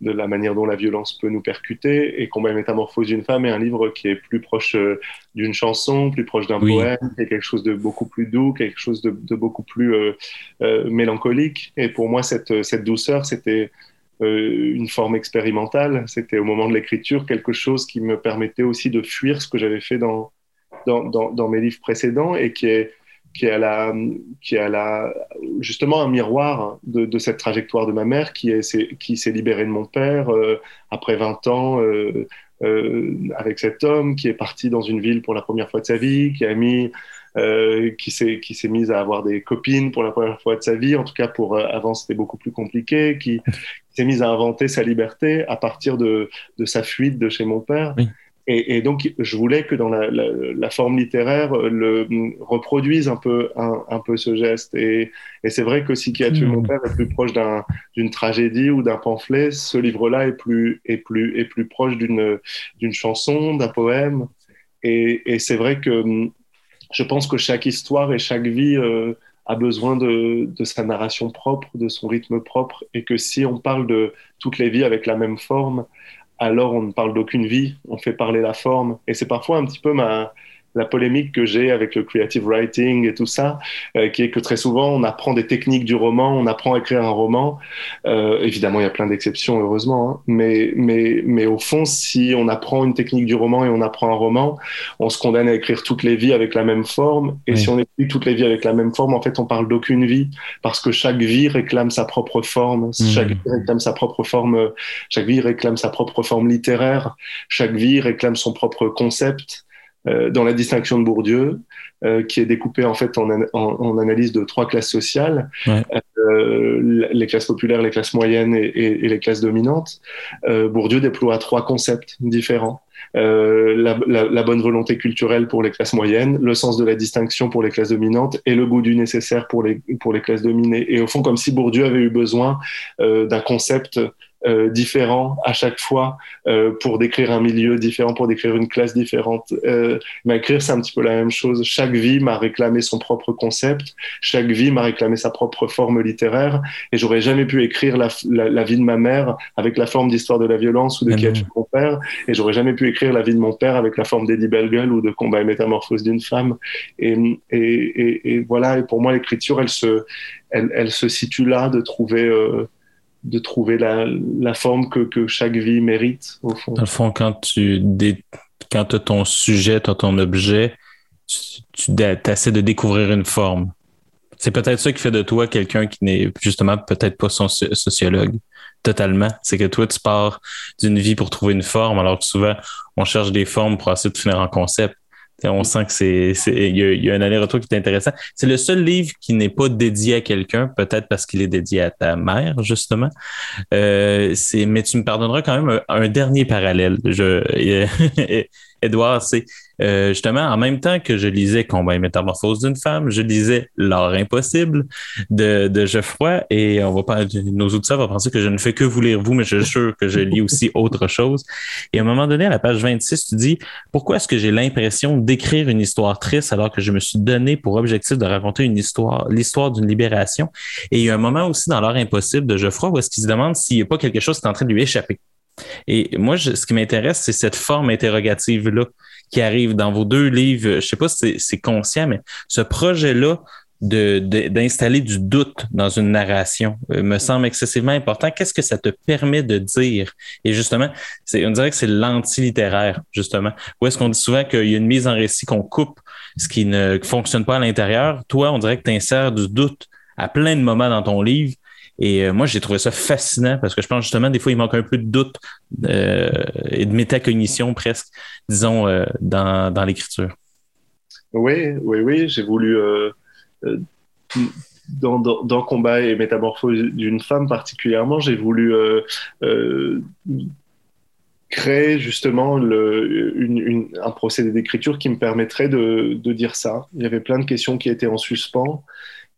Speaker 2: de la manière dont la violence peut nous percuter. Et Combat et métamorphose d'une femme est un livre qui est plus proche euh, d'une chanson, plus proche d'un poème, qui est quelque chose de beaucoup plus doux, quelque chose de, de beaucoup plus euh, euh mélancolique. Et pour moi, cette, cette douceur, c'était euh, une forme expérimentale. C'était au moment de l'écriture quelque chose qui me permettait aussi de fuir ce que j'avais fait dans, dans, dans, dans mes livres précédents et qui est qui est, la, qui est la, justement un miroir de, de, cette trajectoire de ma mère qui est, qui s'est libérée de mon père euh, après 20 ans euh, euh, avec cet homme qui est parti dans une ville pour la première fois de sa vie, qui a mis, euh, qui s'est qui s'est mise à avoir des copines pour la première fois de sa vie. En tout cas, pour euh, avant c'était beaucoup plus compliqué. Qui, s'est mise à inventer sa liberté à partir de, de sa fuite de chez mon père. Et, et, donc, je voulais que dans la, la, la, forme littéraire, le reproduise un peu, un, un peu ce geste. Et, et c'est vrai que si Qui a tué mon hmm. père est plus proche d'une tragédie ou d'un pamphlet, ce livre-là est plus, est, plus, est plus proche d'une chanson, d'un poème. Et, et c'est vrai que je pense que chaque histoire et chaque vie euh, a besoin de, de, sa narration propre, de son rythme propre, et que si on parle de toutes les vies avec la même forme, alors on ne parle d'aucune vie, on fait parler la forme. Et c'est parfois un petit peu ma, la polémique que j'ai avec le creative writing et tout ça, euh, qui est que très souvent on apprend des techniques du roman, on apprend à écrire un roman. Euh, évidemment, il y a plein d'exceptions, heureusement, hein, mais, mais, mais au fond, si on apprend une technique du roman et on apprend un roman, on se condamne à écrire toutes les vies avec la même forme. Et oui. si on écrit toutes les vies avec la même forme, en fait, on parle d'aucune vie parce que chaque vie réclame sa propre forme, mmh. chaque vie réclame sa propre forme, chaque vie réclame sa propre forme littéraire, chaque vie réclame son propre concept. Euh, dans la distinction de Bourdieu, euh, qui est découpée en fait en, en, en, analyse de trois classes sociales, ouais. euh, les classes populaires, les classes moyennes et, et, et les classes dominantes. Bourdieu déploie trois concepts différents. Euh, la, la, la, bonne volonté culturelle pour les classes moyennes, le sens de la distinction pour les classes dominantes et le goût du nécessaire pour les, pour les classes dominées. Et au fond, comme si Bourdieu avait eu besoin euh, d'un concept euh, différent à chaque fois euh, pour décrire un milieu différent, pour décrire une classe différente. Euh, mais écrire, c'est un petit peu la même chose. Chaque vie m'a réclamé son propre concept, chaque vie m'a réclamé sa propre forme littéraire, et j'aurais jamais pu écrire la, la, la, vie de ma mère avec la forme d'histoire de la violence ou de qui a tué mon père, et j'aurais jamais pu écrire la vie de mon père avec la forme d'Eddie Bellegueule ou de Combat et métamorphose d'une femme. Et, et, et, et, voilà, et pour moi, l'écriture, elle se, elle, elle, se situe là de trouver euh, de trouver la, forme que, que, chaque vie mérite, au fond.
Speaker 1: Dans le fond, quand tu dé... quand as ton sujet, tu as ton objet, tu, tu essaies de découvrir une forme. C'est peut-être ça qui fait de toi quelqu'un qui n'est justement peut-être pas son sociologue totalement. C'est que toi, tu pars d'une vie pour trouver une forme, alors que souvent, on cherche des formes pour essayer de finir en concept. On sent que c'est, il y, y, a un aller-retour qui est intéressant. C'est le seul livre qui n'est pas dédié à quelqu'un, peut-être parce qu'il est dédié à ta mère, justement. Euh, mais tu me pardonneras quand même un, un dernier parallèle. Je, *laughs* Edouard, c'est euh, justement en même temps que je lisais Combat métamorphose d'une femme, je lisais L'art impossible de, de Geoffroy et on va pas, nos auditeurs vont penser que je ne fais que vous lire vous, mais je suis sûr que je lis aussi *laughs* autre chose. Et à un moment donné, à la page 26, tu dis pourquoi est-ce que j'ai l'impression d'écrire une histoire triste alors que je me suis donné pour objectif de raconter une histoire, l'histoire d'une libération? Et il y a un moment aussi dans L'art impossible de Geoffroy où est-ce qu'il se demande s'il n'y a pas quelque chose qui est en train de lui échapper. Et moi, ce qui m'intéresse, c'est cette forme interrogative-là qui arrive dans vos deux livres. Je sais pas si c'est conscient, mais ce projet-là d'installer de, du doute dans une narration euh, me semble excessivement important. Qu'est-ce que ça te permet de dire? Et justement, on dirait que c'est l'anti-littéraire, justement. Où est-ce qu'on dit souvent qu'il y a une mise en récit qu'on coupe ce qui ne fonctionne pas à l'intérieur? Toi, on dirait que tu insères du doute à plein de moments dans ton livre Et moi, j'ai trouvé ça fascinant parce que je pense justement, des fois, il manque un peu de doute et de métacognition presque, disons, dans, dans l'écriture.
Speaker 2: Oui, oui, oui. J'ai voulu dans, dans, Combat et Métamorphose d'une femme particulièrement, j'ai voulu euh, euh, créer justement un procédé d'écriture qui me permettrait de, de, dire ça. Il y avait plein de questions qui étaient en suspens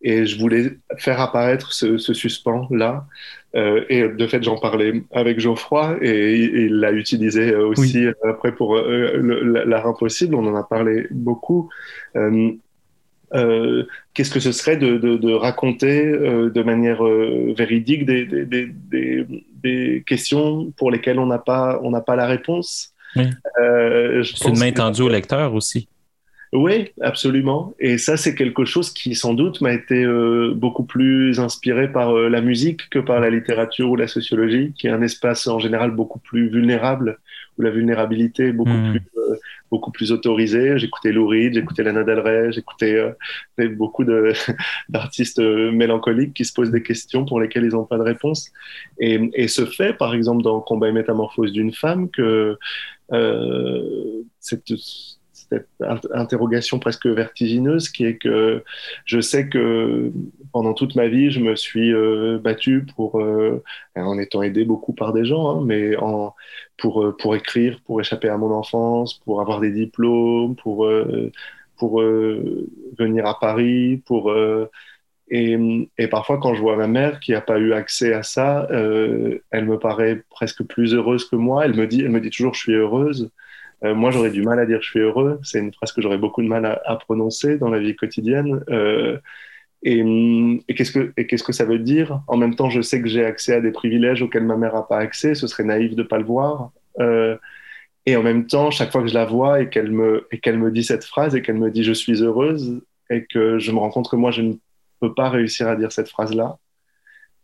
Speaker 2: et je voulais faire apparaître ce, ce suspens-là. Euh, et de fait, j'en parlais avec Geoffroy et, il l'a utilisé aussi après pour l'art impossible. On en a parlé beaucoup. Euh, qu'est-ce que ce serait de, de, raconter euh, de manière euh, véridique des, des, des, des, questions pour lesquelles on n'a pas, on pas la réponse?
Speaker 1: C'est une main tendue au lecteur aussi.
Speaker 2: Oui, absolument. Et ça, c'est quelque chose qui, sans doute, m'a été beaucoup plus inspiré par la musique que par la littérature ou la sociologie, qui est un espace en général beaucoup plus vulnérable, où la vulnérabilité est beaucoup hmm. plus beaucoup plus autorisé. J'écoutais Lou Reed, j'écoutais Lana Del Rey, j'écoutais euh, beaucoup *laughs* d'artistes euh, mélancoliques qui se posent des questions pour lesquelles ils n'ont pas de réponse. Et, et, ce fait, par exemple, dans Combat et métamorphose d'une femme, que euh, cette, cette interrogation presque vertigineuse qui est que je sais que pendant toute ma vie, je me suis euh, battu pour, euh, en étant aidé beaucoup par des gens, hein, mais pour, euh, pour écrire, pour échapper à mon enfance, pour avoir des diplômes, pour, pour venir à Paris, pour. Et, et, parfois, quand je vois ma mère qui n'a pas eu accès à ça, elle me paraît presque plus heureuse que moi. Elle me dit, elle me dit toujours, je suis heureuse. Euh, moi, j'aurais du mal à dire je suis heureux. C'est une phrase que j'aurais beaucoup de mal à, prononcer dans la vie quotidienne. Euh, et, et qu'est-ce que ça veut dire? En même temps, je sais que j'ai accès à des privilèges auxquels ma mère n'a pas accès. Ce serait naïf de pas le voir. Euh, et en même temps, chaque fois que je la vois et qu'elle me dit cette phrase et qu'elle me dit je suis heureuse et que je me rends compte que moi je ne peux pas réussir à dire cette phrase là,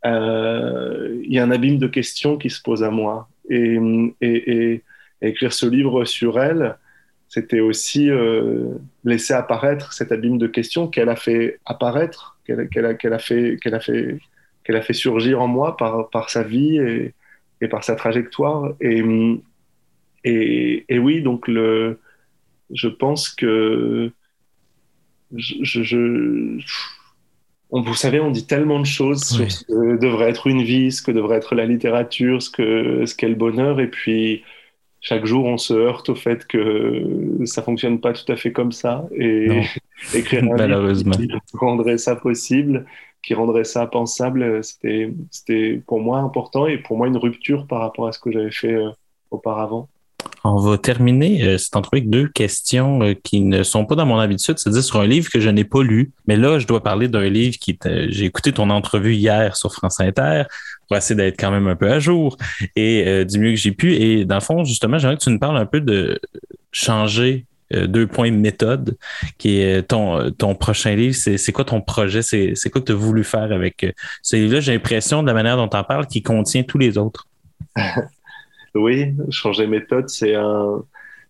Speaker 2: il y a un abîme de questions qui se pose à moi. Et, et écrire ce livre sur elle, c'était aussi euh, laisser apparaître cet abîme de questions qu'elle a fait apparaître, qu'elle a, a, fait, qu'elle a, fait, qu'elle a fait surgir en moi par, par sa vie et, et par sa trajectoire. Et, et, et, oui, donc le, je pense que je, je, on, vous savez, on dit tellement de choses sur ce que devrait être une vie, ce que devrait être la littérature, ce que ce qu'est le bonheur, et puis chaque jour, on se heurte au fait que ça fonctionne pas tout à fait comme ça. Et écrire *laughs* un livre qui rendrait ça possible, qui rendrait ça pensable, c'était pour moi important et pour moi une rupture par rapport à ce que j'avais fait euh, auparavant.
Speaker 1: On va terminer euh, cet entrevue avec deux questions euh, qui ne sont pas dans mon habitude, c'est-à-dire sur un livre que je n'ai pas lu. Mais là, je dois parler d'un livre qui j'ai écouté ton entrevue hier sur France Inter pour essayer d'être quand même un peu à jour et euh, du mieux que j'ai pu. Et dans le fond, justement, j'aimerais que tu nous parles un peu de changer deux points méthode, qui est ton, ton prochain livre. C'est quoi ton projet? C'est quoi que tu as voulu faire avec ce livre-là? J'ai l'impression, de la manière dont tu en parles, qu'il contient tous les autres. *laughs*
Speaker 2: Oui, changer méthode, c'est un,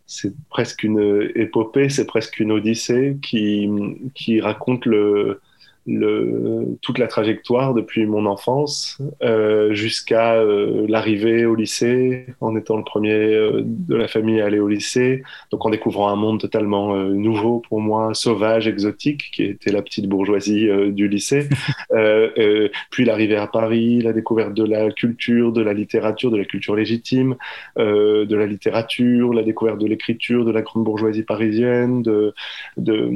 Speaker 2: c'est presque une épopée, c'est presque une odyssée qui, qui raconte le, le, toute la trajectoire depuis mon enfance euh, jusqu'à euh, l'arrivée au lycée, en étant le premier euh, de la famille à aller au lycée, donc en découvrant un monde totalement nouveau pour moi, sauvage, exotique, qui était la petite bourgeoisie du lycée, *laughs* puis l'arrivée à Paris, la découverte de la culture, de la littérature, de la culture légitime, de la littérature, la découverte de l'écriture, de la grande bourgeoisie parisienne, de, de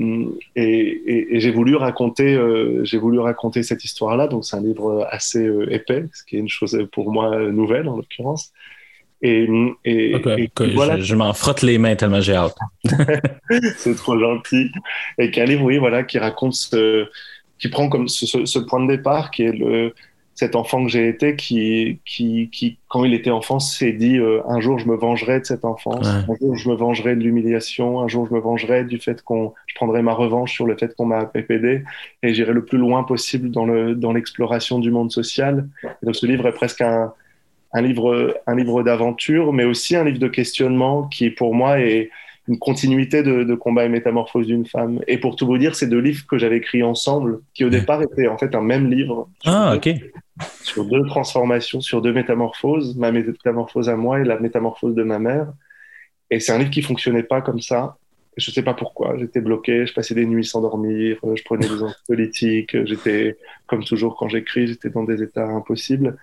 Speaker 2: et, et, et j'ai voulu raconter j'ai voulu raconter cette histoire-là. Donc, c'est un livre assez euh, épais, ce qui est une chose pour moi nouvelle en l'occurrence.
Speaker 1: Et, et, voilà. je, m'en frotte les mains tellement j'ai hâte. *laughs* *laughs*
Speaker 2: c'est trop gentil. Et qu'un livre, oui, voilà, qui raconte ce, qui prend comme ce, point de départ, qui est le, cet enfant que j'ai été qui, qui, qui, quand il était enfant, s'est dit euh, un jour je me vengerai de cette enfance, un jour je me vengerai de l'humiliation, un jour je me vengerai du fait qu'on, je prendrai ma revanche sur le fait qu'on m'a PPD et j'irai le plus loin possible dans le dans l'exploration du monde social. donc ce livre est presque un, un livre un livre d'aventure, mais aussi un livre de questionnement qui pour moi est une continuité de, de, combat et métamorphose d'une femme. Et pour tout vous dire, c'est deux livres que j'avais écrits ensemble, qui au départ étaient en fait un même livre.
Speaker 1: Ah, ok.
Speaker 2: Sur deux transformations, sur deux métamorphoses, ma métamorphose à moi et la métamorphose de ma mère. Et c'est un livre qui fonctionnait pas comme ça. Je sais pas pourquoi. J'étais bloqué. Je passais des nuits sans dormir. Je prenais des anxiolytiques. J'étais, comme toujours quand j'écris, j'étais dans des états impossibles.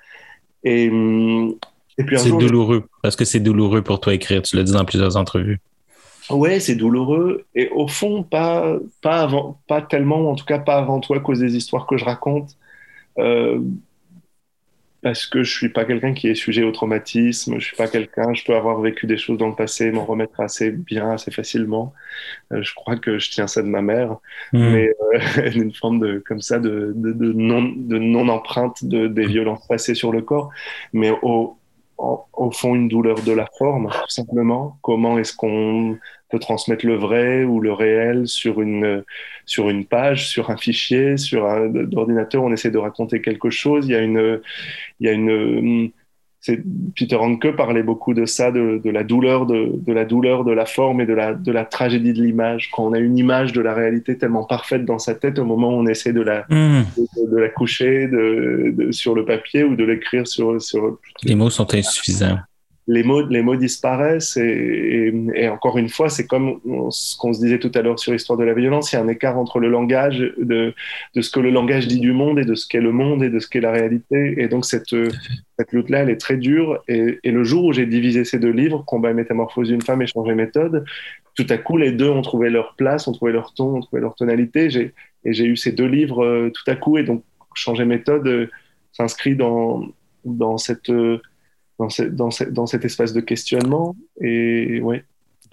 Speaker 2: Et, hum, et puis
Speaker 1: c'est douloureux parce que c'est douloureux pour toi écrire. Tu l'as dit dans plusieurs entrevues.
Speaker 2: Ouais, c'est douloureux. Et au fond, pas, pas, avant, pas tellement, en tout cas pas avant toi, à cause des histoires que je raconte. Euh, parce que je suis pas quelqu'un qui est sujet au traumatisme. Je suis pas quelqu'un, je peux avoir vécu des choses dans le passé, m'en remettre assez bien, assez facilement. Euh, je crois que je tiens ça de ma mère, mmh. mais euh, *laughs* une forme de, comme ça, de, de, de non, de non empreinte de, des violences passées sur le corps. Mais au, au fond une douleur de la forme, tout simplement. Comment est-ce qu'on peut transmettre le vrai ou le réel sur une, sur une page, sur un fichier, sur un ordinateur On essaie de raconter quelque chose. Il y a une, il y a une Peter Hanke parlait beaucoup de ça, de, la douleur, de, la douleur de la forme et de la, de la tragédie de l'image. Quand on a une image de la réalité tellement parfaite dans sa tête, au moment où on essaie de la, mmh. de, la coucher sur le papier ou de l'écrire sur, sur...
Speaker 1: Les mots sont insuffisants
Speaker 2: les mots, les mots disparaissent et, et, encore une fois, c'est comme ce qu'on se disait tout à l'heure sur l'histoire de la violence, il y a un écart entre le langage, de, de ce que le langage dit du monde et de ce qu'est le monde et de ce qu'est la réalité. Et donc cette, cette lutte-là, elle est très dure. Et, et le jour où j'ai divisé ces deux livres, Combat et métamorphose d'une femme et changer méthode, tout à coup, les deux ont trouvé leur place, ont trouvé leur ton, ont trouvé leur tonalité. Et j'ai eu ces deux livres euh, tout à coup. Et donc, changer méthode euh, s'inscrit dans, dans cette... Euh, dans, dans, dans, cet espace de questionnement. Et ouais.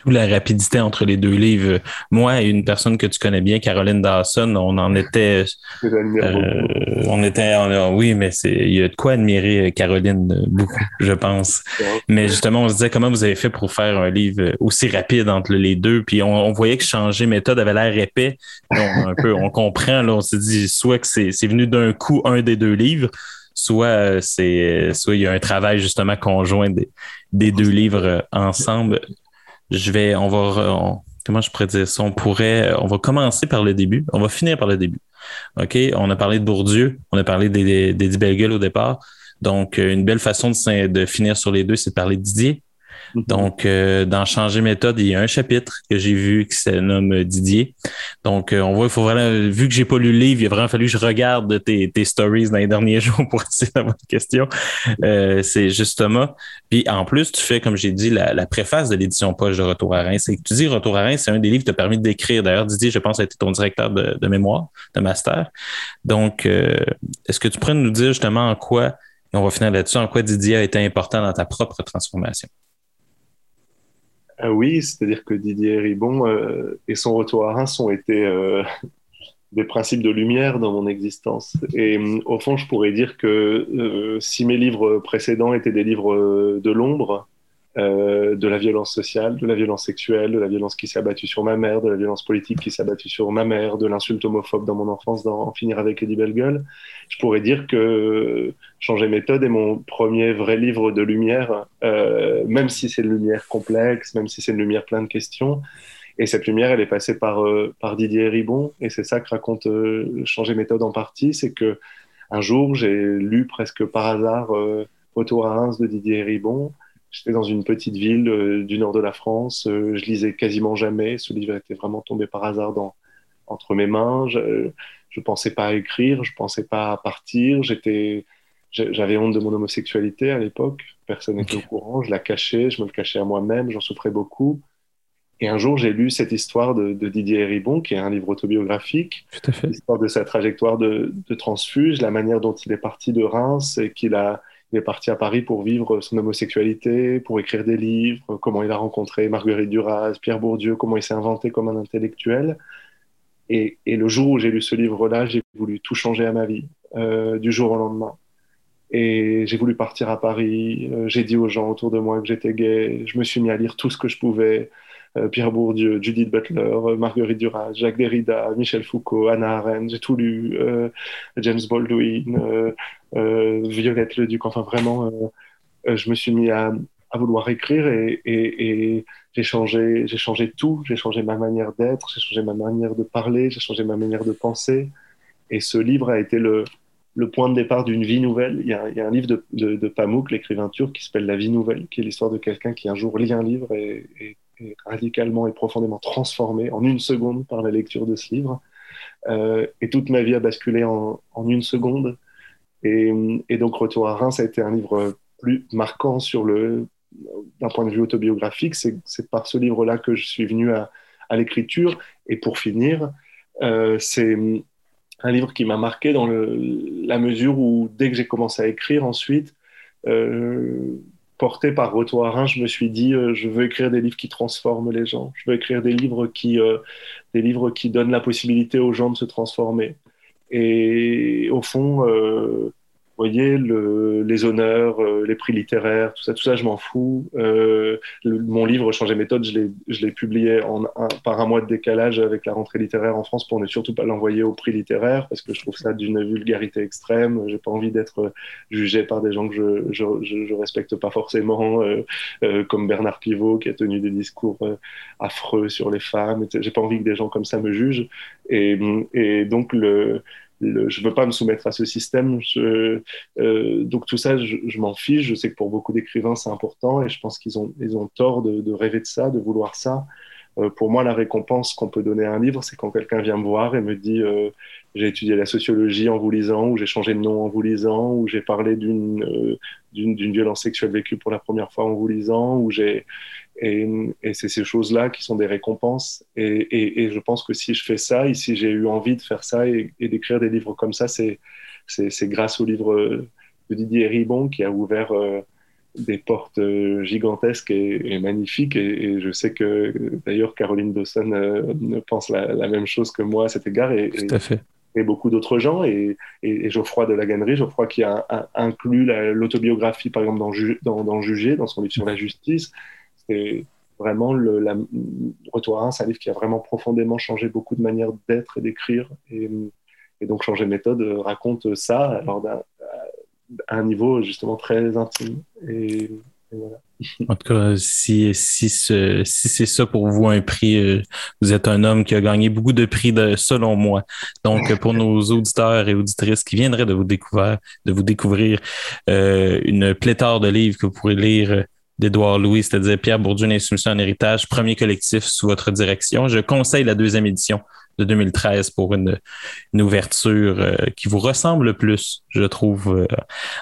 Speaker 1: Toute la rapidité entre les deux livres. Moi et une personne que tu connais bien, Caroline Dawson, on en était. Euh, on était. oui, mais c'est il y a de quoi admirer euh, Caroline euh, beaucoup, *laughs* je pense. Mais justement, on se disait comment vous avez fait pour faire un livre aussi rapide entre les deux. Puis on, voyait que changer méthode avait l'air épais. On, un peu, on comprend, là, on s'est dit soit que c'est venu d'un coup un des deux livres soit euh, c'est soit il y a un travail justement conjoint des, deux livres euh, ensemble. Je vais, on va, comment je pourrais dire ça? On pourrait, on va commencer par le début, on va finir par le début. OK? On a parlé de Bourdieu, on a parlé des, des, des au départ. Donc, euh, une belle façon de, de finir sur les deux, c'est de parler de Didier. Mhm. Donc, euh, dans Changer méthode, il y a un chapitre que j'ai vu qui se nomme Didier. Donc, euh, on voit, il faut vraiment, vu que j'ai pas lu le livre, il a vraiment fallu que je regarde tes, tes stories dans les derniers *laughs* jours pour essayer d'avoir une question. Euh, c'est justement. Puis en plus, tu fais, comme j'ai dit, la, préface de l'édition Poche de Retour à Reims. Et tu dis Retour à Reims, c'est un des livres qui t'a permis d'écrire. D'ailleurs, Didier, je pense, a été ton directeur de, de mémoire, de master. Donc, est-ce que tu pourrais nous dire justement en quoi, et on va finir là-dessus, en quoi Didier a été important dans ta propre transformation?
Speaker 2: Ah oui, c'est-à-dire que Didier Ribon euh, et son retour à Reims ont été euh, des principes de lumière dans mon existence. Et euh, au fond, je pourrais dire que si mes livres précédents étaient des livres de l'ombre, de la violence sociale, de la violence sexuelle, de la violence qui s'est abattue sur ma mère, de la violence politique qui s'est abattue sur ma mère, de l'insulte homophobe dans mon enfance, dans En finir avec Eddie Bellegueule. Je pourrais dire que Changer méthode est mon premier vrai livre de lumière, euh, même si c'est une lumière complexe, même si c'est une lumière pleine de questions. Et cette lumière, elle est passée par, euh, Didier Ribon, et c'est ça que raconte Changer méthode en partie, c'est que un jour, j'ai lu presque par hasard Retour à Reims de Didier Ribon, J'étais dans une petite ville euh, du nord de la France. Euh, je lisais quasiment jamais. Ce livre était vraiment tombé par hasard entre mes mains. Ne pensais pas à écrire, je pensais pas à partir. J'étais, j'avais honte de mon homosexualité à l'époque. Personne n'était au courant. Je la cachais, je me le cachais à moi-même. J'en souffrais beaucoup. Et un jour, j'ai lu cette histoire de, de, Didier Ribon, qui est un livre autobiographique, l'histoire de sa trajectoire de, de, transfuge, la manière dont il est parti de Reims et qu'il a il est parti à Paris pour vivre son homosexualité, pour écrire des livres, comment il a rencontré Marguerite Duras, Pierre Bourdieu, comment il s'est inventé comme un intellectuel. Et, le jour où j'ai lu ce livre-là, j'ai voulu tout changer à ma vie, euh, du jour au lendemain. Et j'ai voulu partir à Paris. Euh, j'ai dit aux gens autour de moi que j'étais gay. Je me suis mis à lire tout ce que je pouvais. Euh, Pierre Bourdieu, Judith Butler, euh, Marguerite Duras, Jacques Derrida, Michel Foucault, Anna Arendt, j'ai tout lu, euh, James Baldwin, Violette Leduc, enfin vraiment, je me suis mis à, à vouloir écrire et, j'ai changé, j'ai changé tout. J'ai changé ma manière d'être, j'ai changé ma manière de parler, j'ai changé ma manière de penser. Et ce livre a été le, point de départ d'une vie nouvelle. Il y a, un livre de, de, Pamuk, l'écrivain turc, qui s'appelle La vie nouvelle, qui est l'histoire de quelqu'un qui un jour lit un livre et, et, radicalement et profondément transformé en une seconde par la lecture de ce livre. Euh, et toute ma vie a basculé en, en une seconde. Et, et, donc Retour à Reims a été un livre plus marquant sur le d'un point de vue autobiographique. C'est par ce livre-là que je suis venu à, l'écriture. Et pour finir, euh, c'est un livre qui m'a marqué dans la mesure où dès que j'ai commencé à écrire ensuite, euh, porté par à Reims, je me suis dit euh, je veux écrire des livres qui transforment les gens. Je veux écrire des livres qui, des livres qui donnent la possibilité aux gens de se transformer. Et au fond, voyez, le, les honneurs, euh, les prix littéraires, tout ça, tout ça, je m'en fous. Euh, mon livre Changer méthode, je l'ai publié par un mois de décalage avec la rentrée littéraire en France pour ne surtout pas l'envoyer au prix littéraire parce que je trouve ça d'une vulgarité extrême. J'ai pas envie d'être jugé par des gens que je, je, respecte pas forcément, euh, euh, comme Bernard Pivot qui a tenu des discours euh, affreux sur les femmes. J'ai pas envie que des gens comme ça me jugent. Et donc le je ne veux pas me soumettre à ce système. Euh, donc tout ça, je, m'en fiche. Je sais que pour beaucoup d'écrivains, c'est important et je pense qu'ils ont, ils ont tort de, rêver de ça, de vouloir ça. Euh, pour moi, la récompense qu'on peut donner à un livre, c'est quand quelqu'un vient me voir et me dit euh, j'ai étudié la sociologie en vous lisant, ou j'ai changé de nom en vous lisant, ou j'ai parlé d'une euh, d'une violence sexuelle vécue pour la première fois en vous lisant, ou j'ai et, et c'est ces choses-là qui sont des récompenses. Et, et, et, je pense que si je fais ça, et si j'ai eu envie de faire ça et, d'écrire des livres comme ça, c'est grâce au livre de Didier Ribon qui a ouvert euh, des portes euh, gigantesques et, magnifiques. Et, je sais que d'ailleurs Caroline Dawson euh, pense la, la, même chose que moi à cet égard. Et,
Speaker 1: Tout à fait
Speaker 2: et beaucoup d'autres gens, et, et, et, Geoffroy de la Gannerie, Geoffroy qui a, a inclus l'autobiographie, par exemple, dans, dans, dans Juger, dans son livre sur la justice, c'est vraiment le la, Retour à Reims, un livre qui a vraiment profondément changé beaucoup de manières d'être et d'écrire. Et, et, donc, Changer méthode raconte ça alors à un niveau justement très intime. Et, voilà.
Speaker 1: En tout cas, si, si, ce, si c'est ça pour vous un prix, euh, vous êtes un homme qui a gagné beaucoup de prix de, selon moi. Donc, pour nos auditeurs et auditrices qui viendraient de vous découvrir, de vous découvrir euh, une pléthore de livres que vous pourrez lire d'Édouard Louis, c'est-à-dire Pierre Bourdieu, l'insoumission en héritage, premier collectif sous votre direction. Je conseille la deuxième édition de 2013 pour une, une ouverture euh, qui vous ressemble le plus, je trouve. Euh.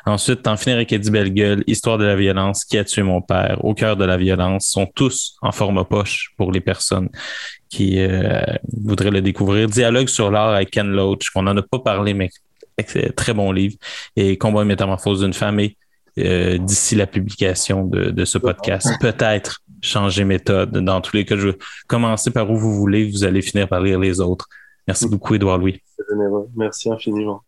Speaker 1: Ensuite, En finir avec Eddie Bellegueule, Histoire de la violence, Qui a tué mon père, Au cœur de la violence, sont tous en format poche pour les personnes qui euh, voudraient le découvrir. Dialogue sur l'art avec Ken Loach, qu'on n'en a pas parlé, mais très bon livre. Et Combat et métamorphose d'une famille euh, d'ici la publication de, de ce podcast. Peut-être changer méthode. Dans tous les cas, je vais commencer par où vous voulez, vous allez finir par lire les autres. Merci beaucoup, Édouard Louis.
Speaker 2: Merci infiniment.